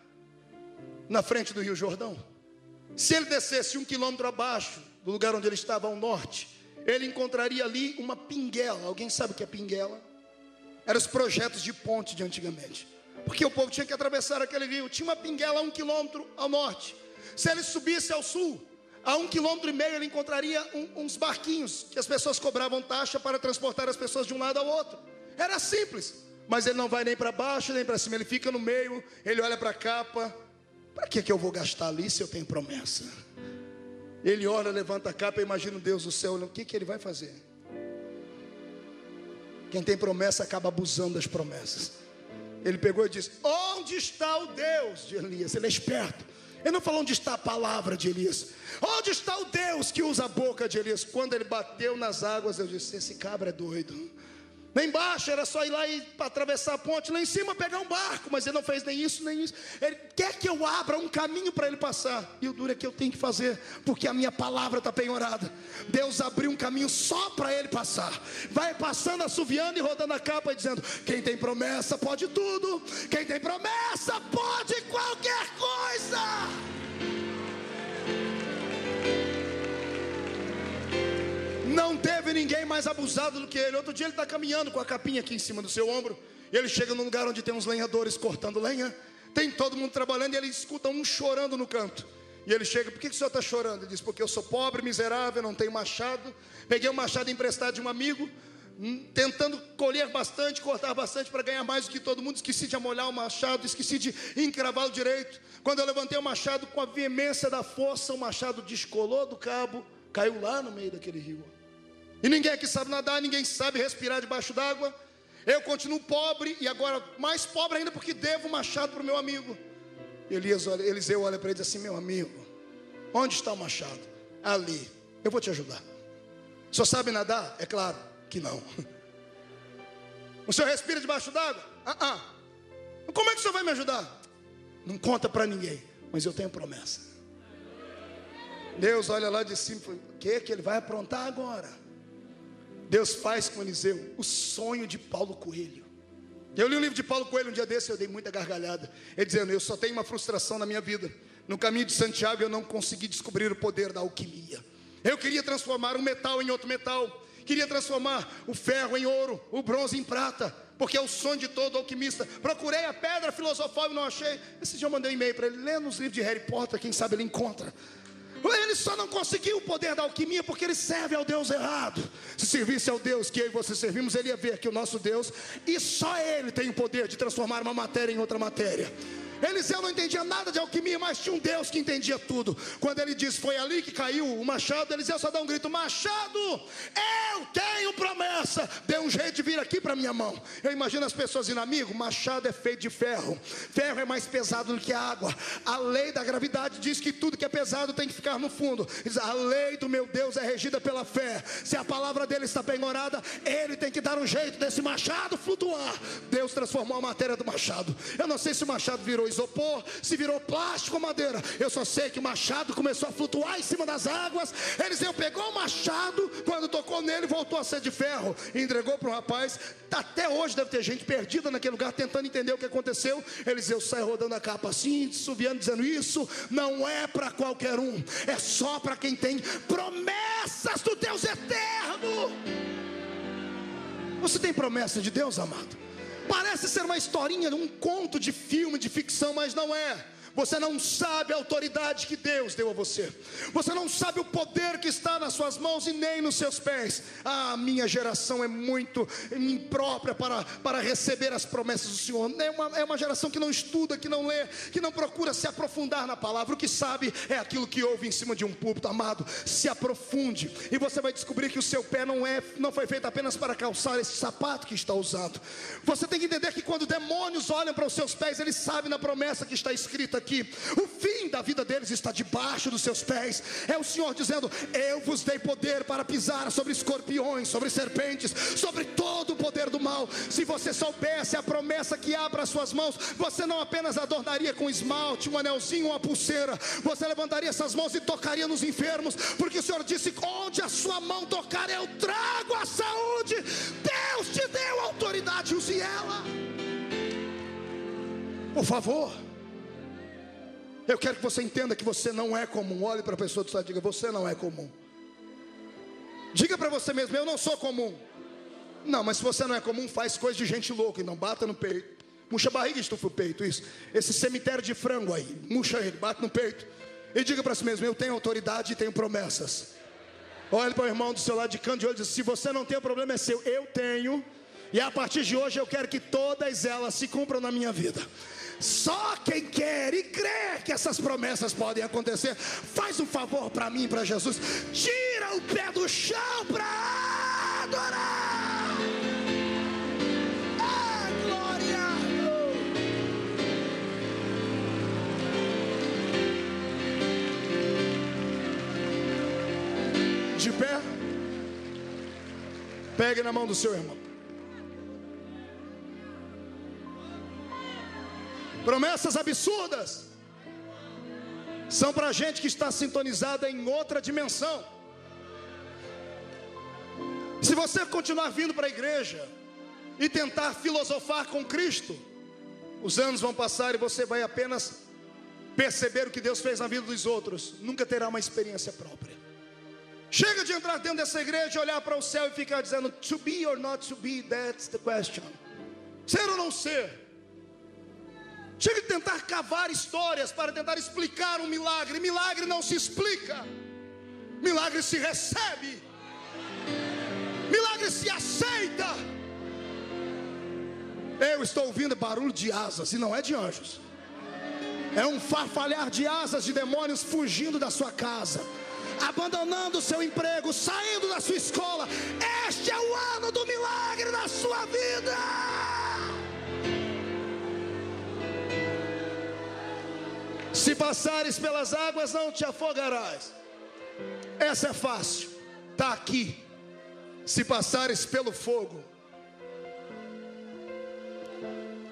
na frente do Rio Jordão. Se ele descesse um quilômetro abaixo do lugar onde ele estava, ao norte, ele encontraria ali uma pinguela. Alguém sabe o que é pinguela? Eram os projetos de ponte de antigamente. Porque o povo tinha que atravessar aquele rio. Tinha uma pinguela a um quilômetro ao norte. Se ele subisse ao sul, a um quilômetro e meio ele encontraria um, uns barquinhos que as pessoas cobravam taxa para transportar as pessoas de um lado ao outro. Era simples, mas ele não vai nem para baixo nem para cima, ele fica no meio, ele olha para a capa. Para que, que eu vou gastar ali se eu tenho promessa? Ele olha, levanta a capa, imagina Deus do céu, o que, que ele vai fazer? Quem tem promessa acaba abusando das promessas. Ele pegou e disse: Onde está o Deus de Elias? Ele é esperto. Ele não falou onde está a palavra de Elias. Onde está o Deus que usa a boca de Elias? Quando ele bateu nas águas, eu disse: Esse cabra é doido. Lá embaixo era só ir lá e atravessar a ponte, lá em cima pegar um barco, mas ele não fez nem isso, nem isso. Ele quer que eu abra um caminho para ele passar. E o duro é que eu tenho que fazer, porque a minha palavra está penhorada. Deus abriu um caminho só para ele passar. Vai passando, assoviando e rodando a capa dizendo: quem tem promessa pode tudo, quem tem promessa pode qualquer coisa. Não teve ninguém mais abusado do que ele. Outro dia ele está caminhando com a capinha aqui em cima do seu ombro. E ele chega num lugar onde tem uns lenhadores cortando lenha. Tem todo mundo trabalhando e ele escuta um chorando no canto. E ele chega, por que, que o senhor está chorando? Ele diz, porque eu sou pobre, miserável, não tenho machado. Peguei um machado emprestado de um amigo, hum, tentando colher bastante, cortar bastante para ganhar mais do que todo mundo. Esqueci de amolhar o machado, esqueci de encravá-lo direito. Quando eu levantei o machado com a veemência da força, o machado descolou do cabo, caiu lá no meio daquele rio. E ninguém aqui sabe nadar, ninguém sabe respirar debaixo d'água. Eu continuo pobre e agora mais pobre ainda porque devo o machado para o meu amigo. Elias olha, Eliseu olha para ele e diz assim: Meu amigo, onde está o machado? Ali, eu vou te ajudar. Senhor sabe nadar? É claro que não. O senhor respira debaixo d'água? Ah, ah. Como é que o senhor vai me ajudar? Não conta para ninguém, mas eu tenho promessa. Deus olha lá de cima e o que que ele vai aprontar agora? Deus faz com Eliseu o sonho de Paulo Coelho. Eu li o livro de Paulo Coelho um dia desse, eu dei muita gargalhada. Ele dizendo: Eu só tenho uma frustração na minha vida. No caminho de Santiago eu não consegui descobrir o poder da alquimia. Eu queria transformar um metal em outro metal. Queria transformar o ferro em ouro, o bronze em prata, porque é o sonho de todo alquimista. Procurei a pedra filosofal e não achei. Esse dia eu mandei um e-mail para ele, lendo os livros de Harry Potter, quem sabe ele encontra. Ele só não conseguiu o poder da alquimia porque ele serve ao Deus errado. Se servisse ao Deus que eu e você servimos, ele ia ver que o nosso Deus, e só ele tem o poder de transformar uma matéria em outra matéria. Eliseu não entendia nada de alquimia, mas tinha um Deus que entendia tudo. Quando ele diz foi ali que caiu o machado, Eliseu só dá um grito: Machado, eu tenho promessa. Dê um jeito de vir aqui para minha mão. Eu imagino as pessoas dizendo, amigo, machado é feito de ferro. Ferro é mais pesado do que a água. A lei da gravidade diz que tudo que é pesado tem que ficar no fundo. A lei do meu Deus é regida pela fé. Se a palavra dele está penhorada, ele tem que dar um jeito desse machado flutuar. Deus transformou a matéria do machado. Eu não sei se o machado virou isopor, se virou plástico madeira. Eu só sei que o machado começou a flutuar em cima das águas. Eliseu pegou o machado, quando tocou nele, voltou a ser de ferro e entregou para um rapaz. Até hoje deve ter gente perdida naquele lugar tentando entender o que aconteceu. Eliseu sai rodando a capa assim, subiando, dizendo: Isso não é para qualquer um, é só para quem tem promessas do Deus eterno. Você tem promessa de Deus, amado? Parece ser uma historinha, um conto de filme, de ficção, mas não é. Você não sabe a autoridade que Deus deu a você. Você não sabe o poder que está nas suas mãos e nem nos seus pés. A minha geração é muito imprópria para, para receber as promessas do Senhor. É uma, é uma geração que não estuda, que não lê, que não procura se aprofundar na palavra. O que sabe é aquilo que ouve em cima de um púlpito, amado. Se aprofunde e você vai descobrir que o seu pé não é, não foi feito apenas para calçar esse sapato que está usando. Você tem que entender que quando demônios olham para os seus pés, eles sabem na promessa que está escrita aqui. O fim da vida deles está debaixo dos seus pés. É o Senhor dizendo: Eu vos dei poder para pisar sobre escorpiões, sobre serpentes, sobre todo o poder do mal. Se você soubesse a promessa que para as suas mãos, você não apenas adornaria com esmalte, um anelzinho, uma pulseira, você levantaria essas mãos e tocaria nos enfermos, porque o Senhor disse: Onde a sua mão tocar, eu trago a saúde. Deus te deu autoridade, use ela. Por favor. Eu quero que você entenda que você não é comum. Olhe para a pessoa do lado e diga: Você não é comum. Diga para você mesmo: Eu não sou comum. Não, mas se você não é comum, faz coisa de gente louca e não bata no peito. Murcha a barriga estufa o peito, isso. Esse cemitério de frango aí, murcha ele, bate no peito. E diga para si mesmo: Eu tenho autoridade e tenho promessas. Olhe para o irmão do seu lado de canto de olho e diz: Se você não tem, o problema é seu. Eu tenho. E a partir de hoje eu quero que todas elas se cumpram na minha vida. Só quem quer e crê que essas promessas podem acontecer, faz um favor para mim, para Jesus, tira o pé do chão para adorar. Ah, glória! De pé, pegue na mão do seu irmão. Promessas absurdas são para gente que está sintonizada em outra dimensão. Se você continuar vindo para a igreja e tentar filosofar com Cristo, os anos vão passar e você vai apenas perceber o que Deus fez na vida dos outros, nunca terá uma experiência própria. Chega de entrar dentro dessa igreja, olhar para o céu e ficar dizendo to be or not to be, that's the question. Ser ou não ser? Chega de tentar cavar histórias para tentar explicar um milagre. Milagre não se explica, milagre se recebe, milagre se aceita. Eu estou ouvindo barulho de asas, e não é de anjos, é um farfalhar de asas de demônios fugindo da sua casa abandonando o seu emprego, saindo da sua escola. Este é o ano do milagre na sua vida. Se passares pelas águas, não te afogarás. Essa é fácil, está aqui. Se passares pelo fogo,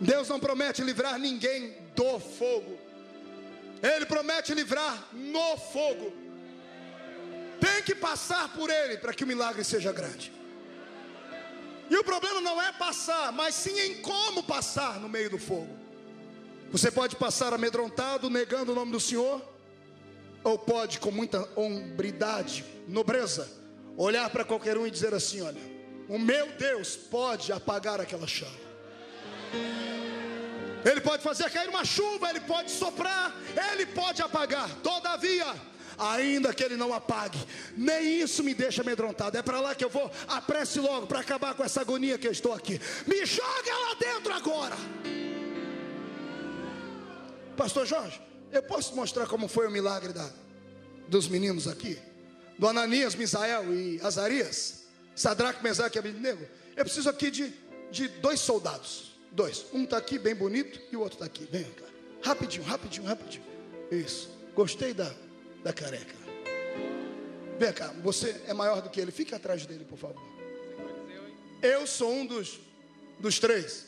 Deus não promete livrar ninguém do fogo, Ele promete livrar no fogo. Tem que passar por Ele para que o milagre seja grande. E o problema não é passar, mas sim em como passar no meio do fogo. Você pode passar amedrontado, negando o nome do Senhor, ou pode, com muita hombridade, nobreza, olhar para qualquer um e dizer assim: Olha, o meu Deus pode apagar aquela chama. Ele pode fazer cair uma chuva, ele pode soprar, ele pode apagar. Todavia, ainda que ele não apague, nem isso me deixa amedrontado. É para lá que eu vou, apresse logo para acabar com essa agonia que eu estou aqui. Me joga lá dentro agora. Pastor Jorge, eu posso mostrar como foi o milagre da, dos meninos aqui? Do Ananias, Misael e Azarias? Sadraque, Mesaque e Abednego? Eu preciso aqui de, de dois soldados. Dois. Um está aqui bem bonito e o outro está aqui. Vem cá. Rapidinho, rapidinho, rapidinho. Isso. Gostei da, da careca. Vem cá, você é maior do que ele. Fique atrás dele, por favor. Eu sou um dos, dos três.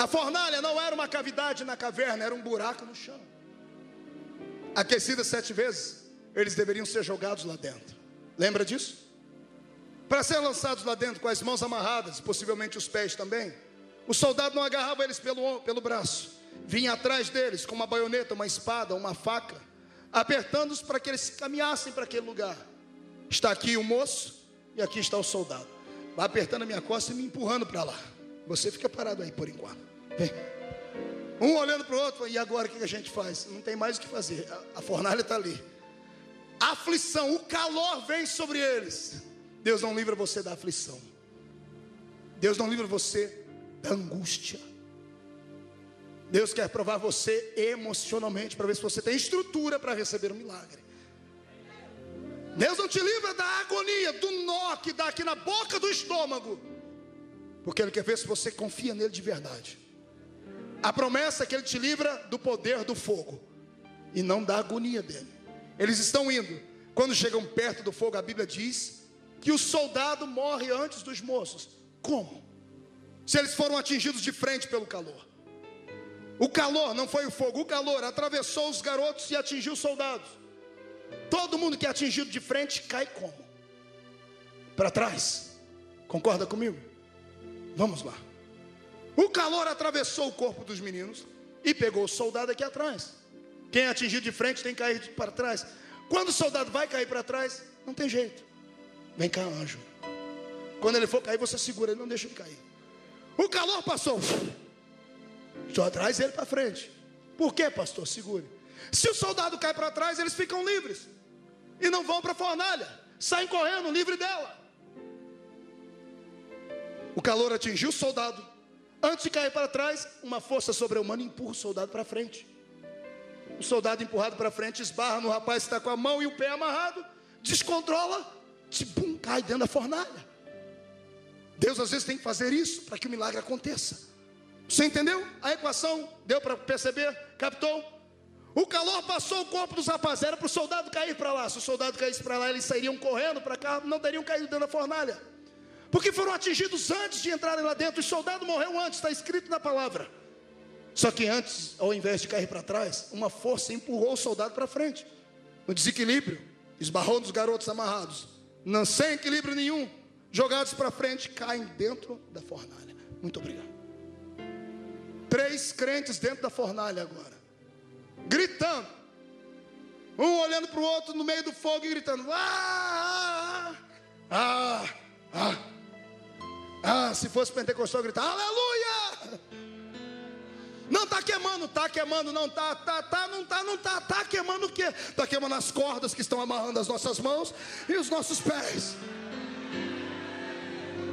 A fornalha não era uma cavidade na caverna, era um buraco no chão. Aquecida sete vezes, eles deveriam ser jogados lá dentro. Lembra disso? Para serem lançados lá dentro com as mãos amarradas, possivelmente os pés também. O soldado não agarrava eles pelo, pelo braço, vinha atrás deles com uma baioneta, uma espada, uma faca, apertando-os para que eles caminhassem para aquele lugar. Está aqui o moço e aqui está o soldado. Vai apertando a minha costa e me empurrando para lá. Você fica parado aí por enquanto. Um olhando para o outro, e agora o que a gente faz? Não tem mais o que fazer. A, fornalha está ali. A aflição, o calor vem sobre eles. Deus não livra você da aflição. Deus não livra você da angústia. Deus quer provar você emocionalmente para ver se você tem estrutura para receber um milagre. Deus não te livra da agonia, do nó que dá aqui na boca do estômago, porque Ele quer ver se você confia nele de verdade. A promessa é que Ele te livra do poder do fogo e não da agonia dele. Eles estão indo, quando chegam perto do fogo, a Bíblia diz que o soldado morre antes dos moços. Como? Se eles foram atingidos de frente pelo calor. O calor, não foi o fogo, o calor atravessou os garotos e atingiu os soldados. Todo mundo que é atingido de frente cai como? Para trás. Concorda comigo? Vamos lá. O calor atravessou o corpo dos meninos e pegou o soldado aqui atrás. Quem é atingido de frente tem que cair para trás. Quando o soldado vai cair para trás, não tem jeito. Vem cá, anjo. Quando ele for cair, você segura ele, não deixa ele cair. O calor passou. Só traz ele para frente. Por quê, pastor? Segure. Se o soldado cai para trás, eles ficam livres e não vão para a fornalha, saem correndo, livre dela. O calor atingiu o soldado. Antes de cair para trás, uma força sobre-humana empurra o soldado para frente. O soldado empurrado para frente esbarra no rapaz que está com a mão e o pé amarrado, descontrola, bum, cai dentro da fornalha. Deus às vezes tem que fazer isso para que o milagre aconteça. Você entendeu? A equação deu para perceber? Captou? O calor passou o corpo dos rapazes, era para o soldado cair para lá. Se o soldado caísse para lá, eles sairiam correndo para cá, não teriam caído dentro da fornalha. Porque foram atingidos antes de entrarem lá dentro. O soldado morreu antes, está escrito na palavra. Só que antes, ao invés de cair para trás, uma força empurrou o soldado para frente. No desequilíbrio, esbarrou nos garotos amarrados. Não sem equilíbrio nenhum, jogados para frente, caem dentro da fornalha. Muito obrigado. Três crentes dentro da fornalha agora gritando. Um olhando para o outro no meio do fogo e gritando: Ah, ah, ah, ah. Se fosse pentecostal, gritar: Aleluia! Não está queimando, está queimando, não está, tá, tá, não está, não está, está queimando o quê? Está queimando as cordas que estão amarrando as nossas mãos e os nossos pés.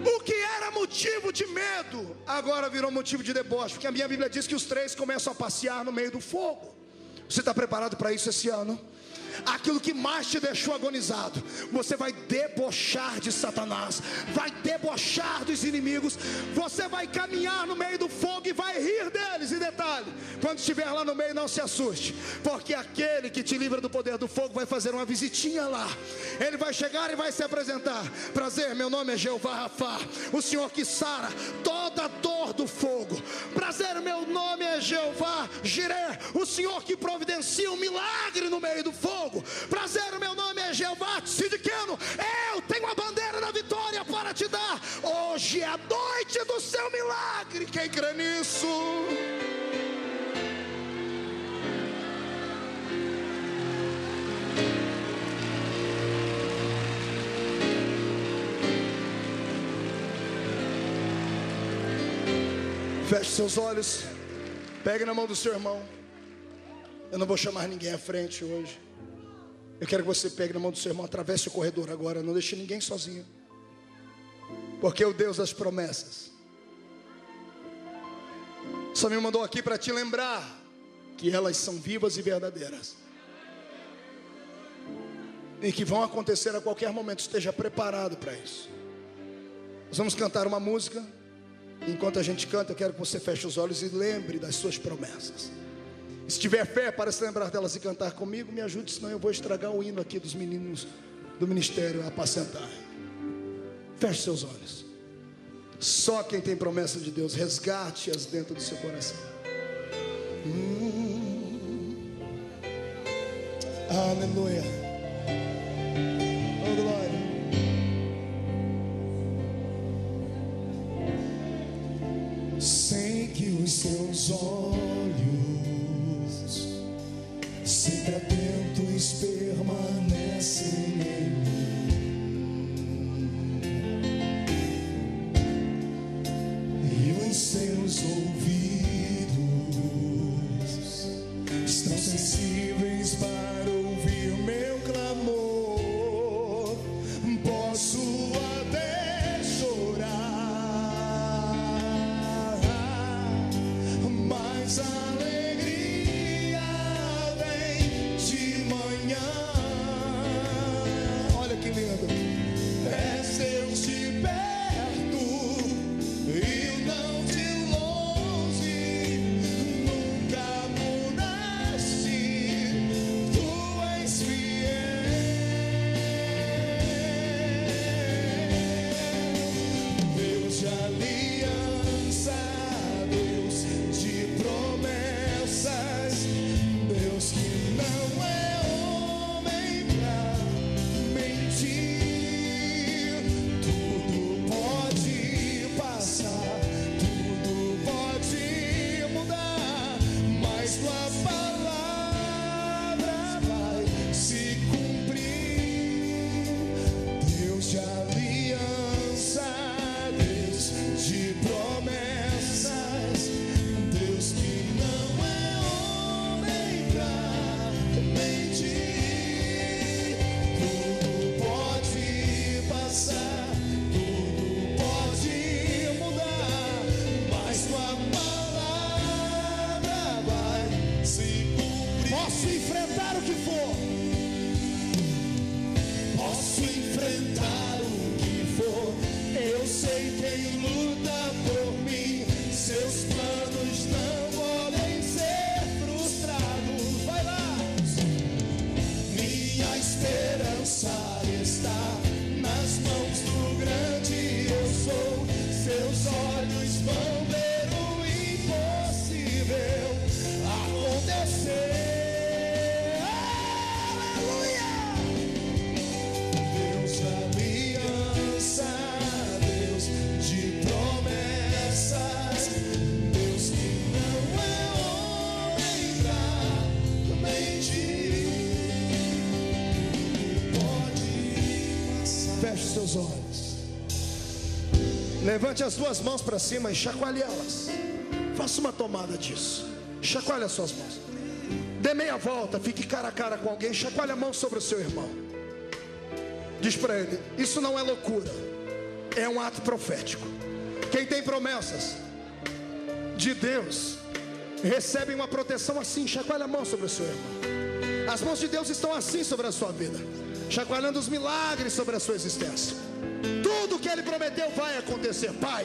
O que era motivo de medo, agora virou motivo de deboche, porque a minha Bíblia diz que os três começam a passear no meio do fogo. Você está preparado para isso esse ano? Aquilo que mais te deixou agonizado, você vai debochar de Satanás, vai debochar dos inimigos, você vai caminhar no meio do fogo e vai rir deles. E detalhe: quando estiver lá no meio, não se assuste, porque aquele que te livra do poder do fogo vai fazer uma visitinha lá. Ele vai chegar e vai se apresentar. Prazer, meu nome é Jeová Rafá, o Senhor que sara toda dor do fogo. Prazer, meu nome é Jeová Jiré, o Senhor que providencia um milagre no meio do fogo fogo. Prazer, o meu nome é Jeová Sidiqueno. Eu tenho a bandeira da vitória para te dar. Hoje é a noite do seu milagre. Quem crê nisso? Feche seus olhos. Pegue na mão do seu irmão. Eu não vou chamar ninguém à frente hoje. Eu quero que você pegue na mão do seu irmão, atravesse o corredor agora, não deixe ninguém sozinho. Porque é o Deus das promessas só me mandou aqui para te lembrar que elas são vivas e verdadeiras. E que vão acontecer a qualquer momento, esteja preparado para isso. Nós vamos cantar uma música. Enquanto a gente canta, eu quero que você feche os olhos e lembre das suas promessas. Se tiver fé para se lembrar delas e cantar comigo, me ajude, senão eu vou estragar o hino aqui dos meninos do ministério apacentar. Feche seus olhos. Só quem tem promessa de Deus, resgate-as dentro do seu coração. Hum. Aleluia. Oh, glória. Sei que os seus olhos Sempre atentos permanecem em mim. E os seus ouvidos. Levante as duas mãos para cima e chacoalhe elas. Faça uma tomada disso. Chacoalhe as suas mãos. Dê meia volta, fique cara a cara com alguém, chacoalhe a mão sobre o seu irmão. Diz para ele: Isso não é loucura, é um ato profético. Quem tem promessas de Deus recebe uma proteção assim. Chacoalhe a mão sobre o seu irmão. As mãos de Deus estão assim sobre a sua vida, chacoalhando os milagres sobre a sua existência. Tudo que Ele prometeu vai acontecer, Pai.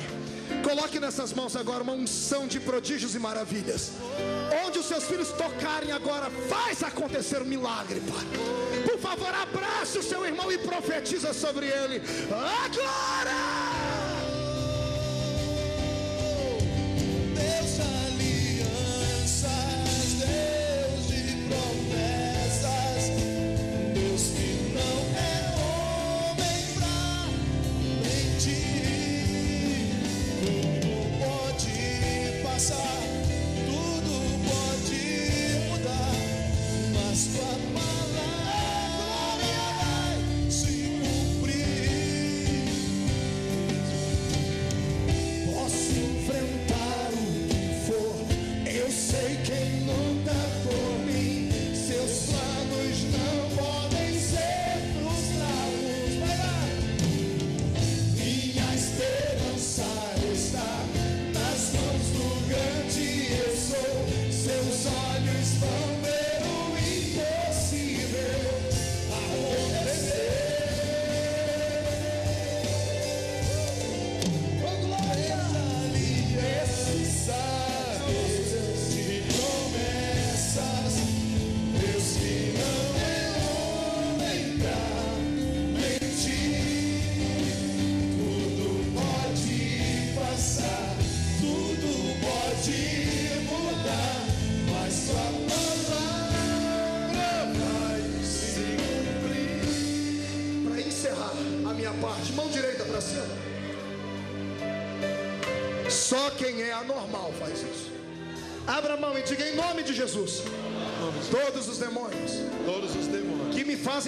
Coloque nessas mãos agora uma unção de prodígios e maravilhas. Onde os seus filhos tocarem agora, faz acontecer um milagre, Pai. Por favor, abrace o seu irmão e profetiza sobre ele. Agora!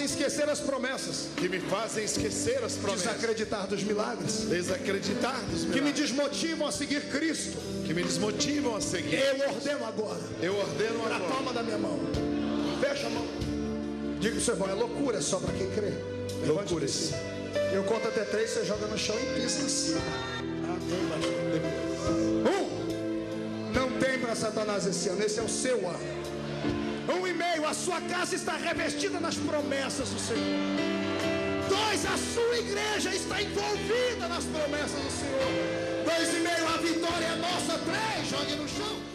Fazem esquecer as promessas, que me fazem esquecer as promessas, desacreditar dos milagres, desacreditar dos que me milagres, desmotivam a seguir Cristo, que me desmotivam a seguir. eu ordeno agora, Eu ordeno na agora. palma da minha mão. Fecha a mão. Diga seu irmão, é loucura só para quem crê. Loucura. Eu conto até três, você joga no chão e pisa em cima. Um. Não tem para Satanás esse ano, esse é o seu ano sua casa está revestida nas promessas do Senhor. Dois, a sua igreja está envolvida nas promessas do Senhor. Dois e meio, a vitória é nossa. Três, jogue no chão.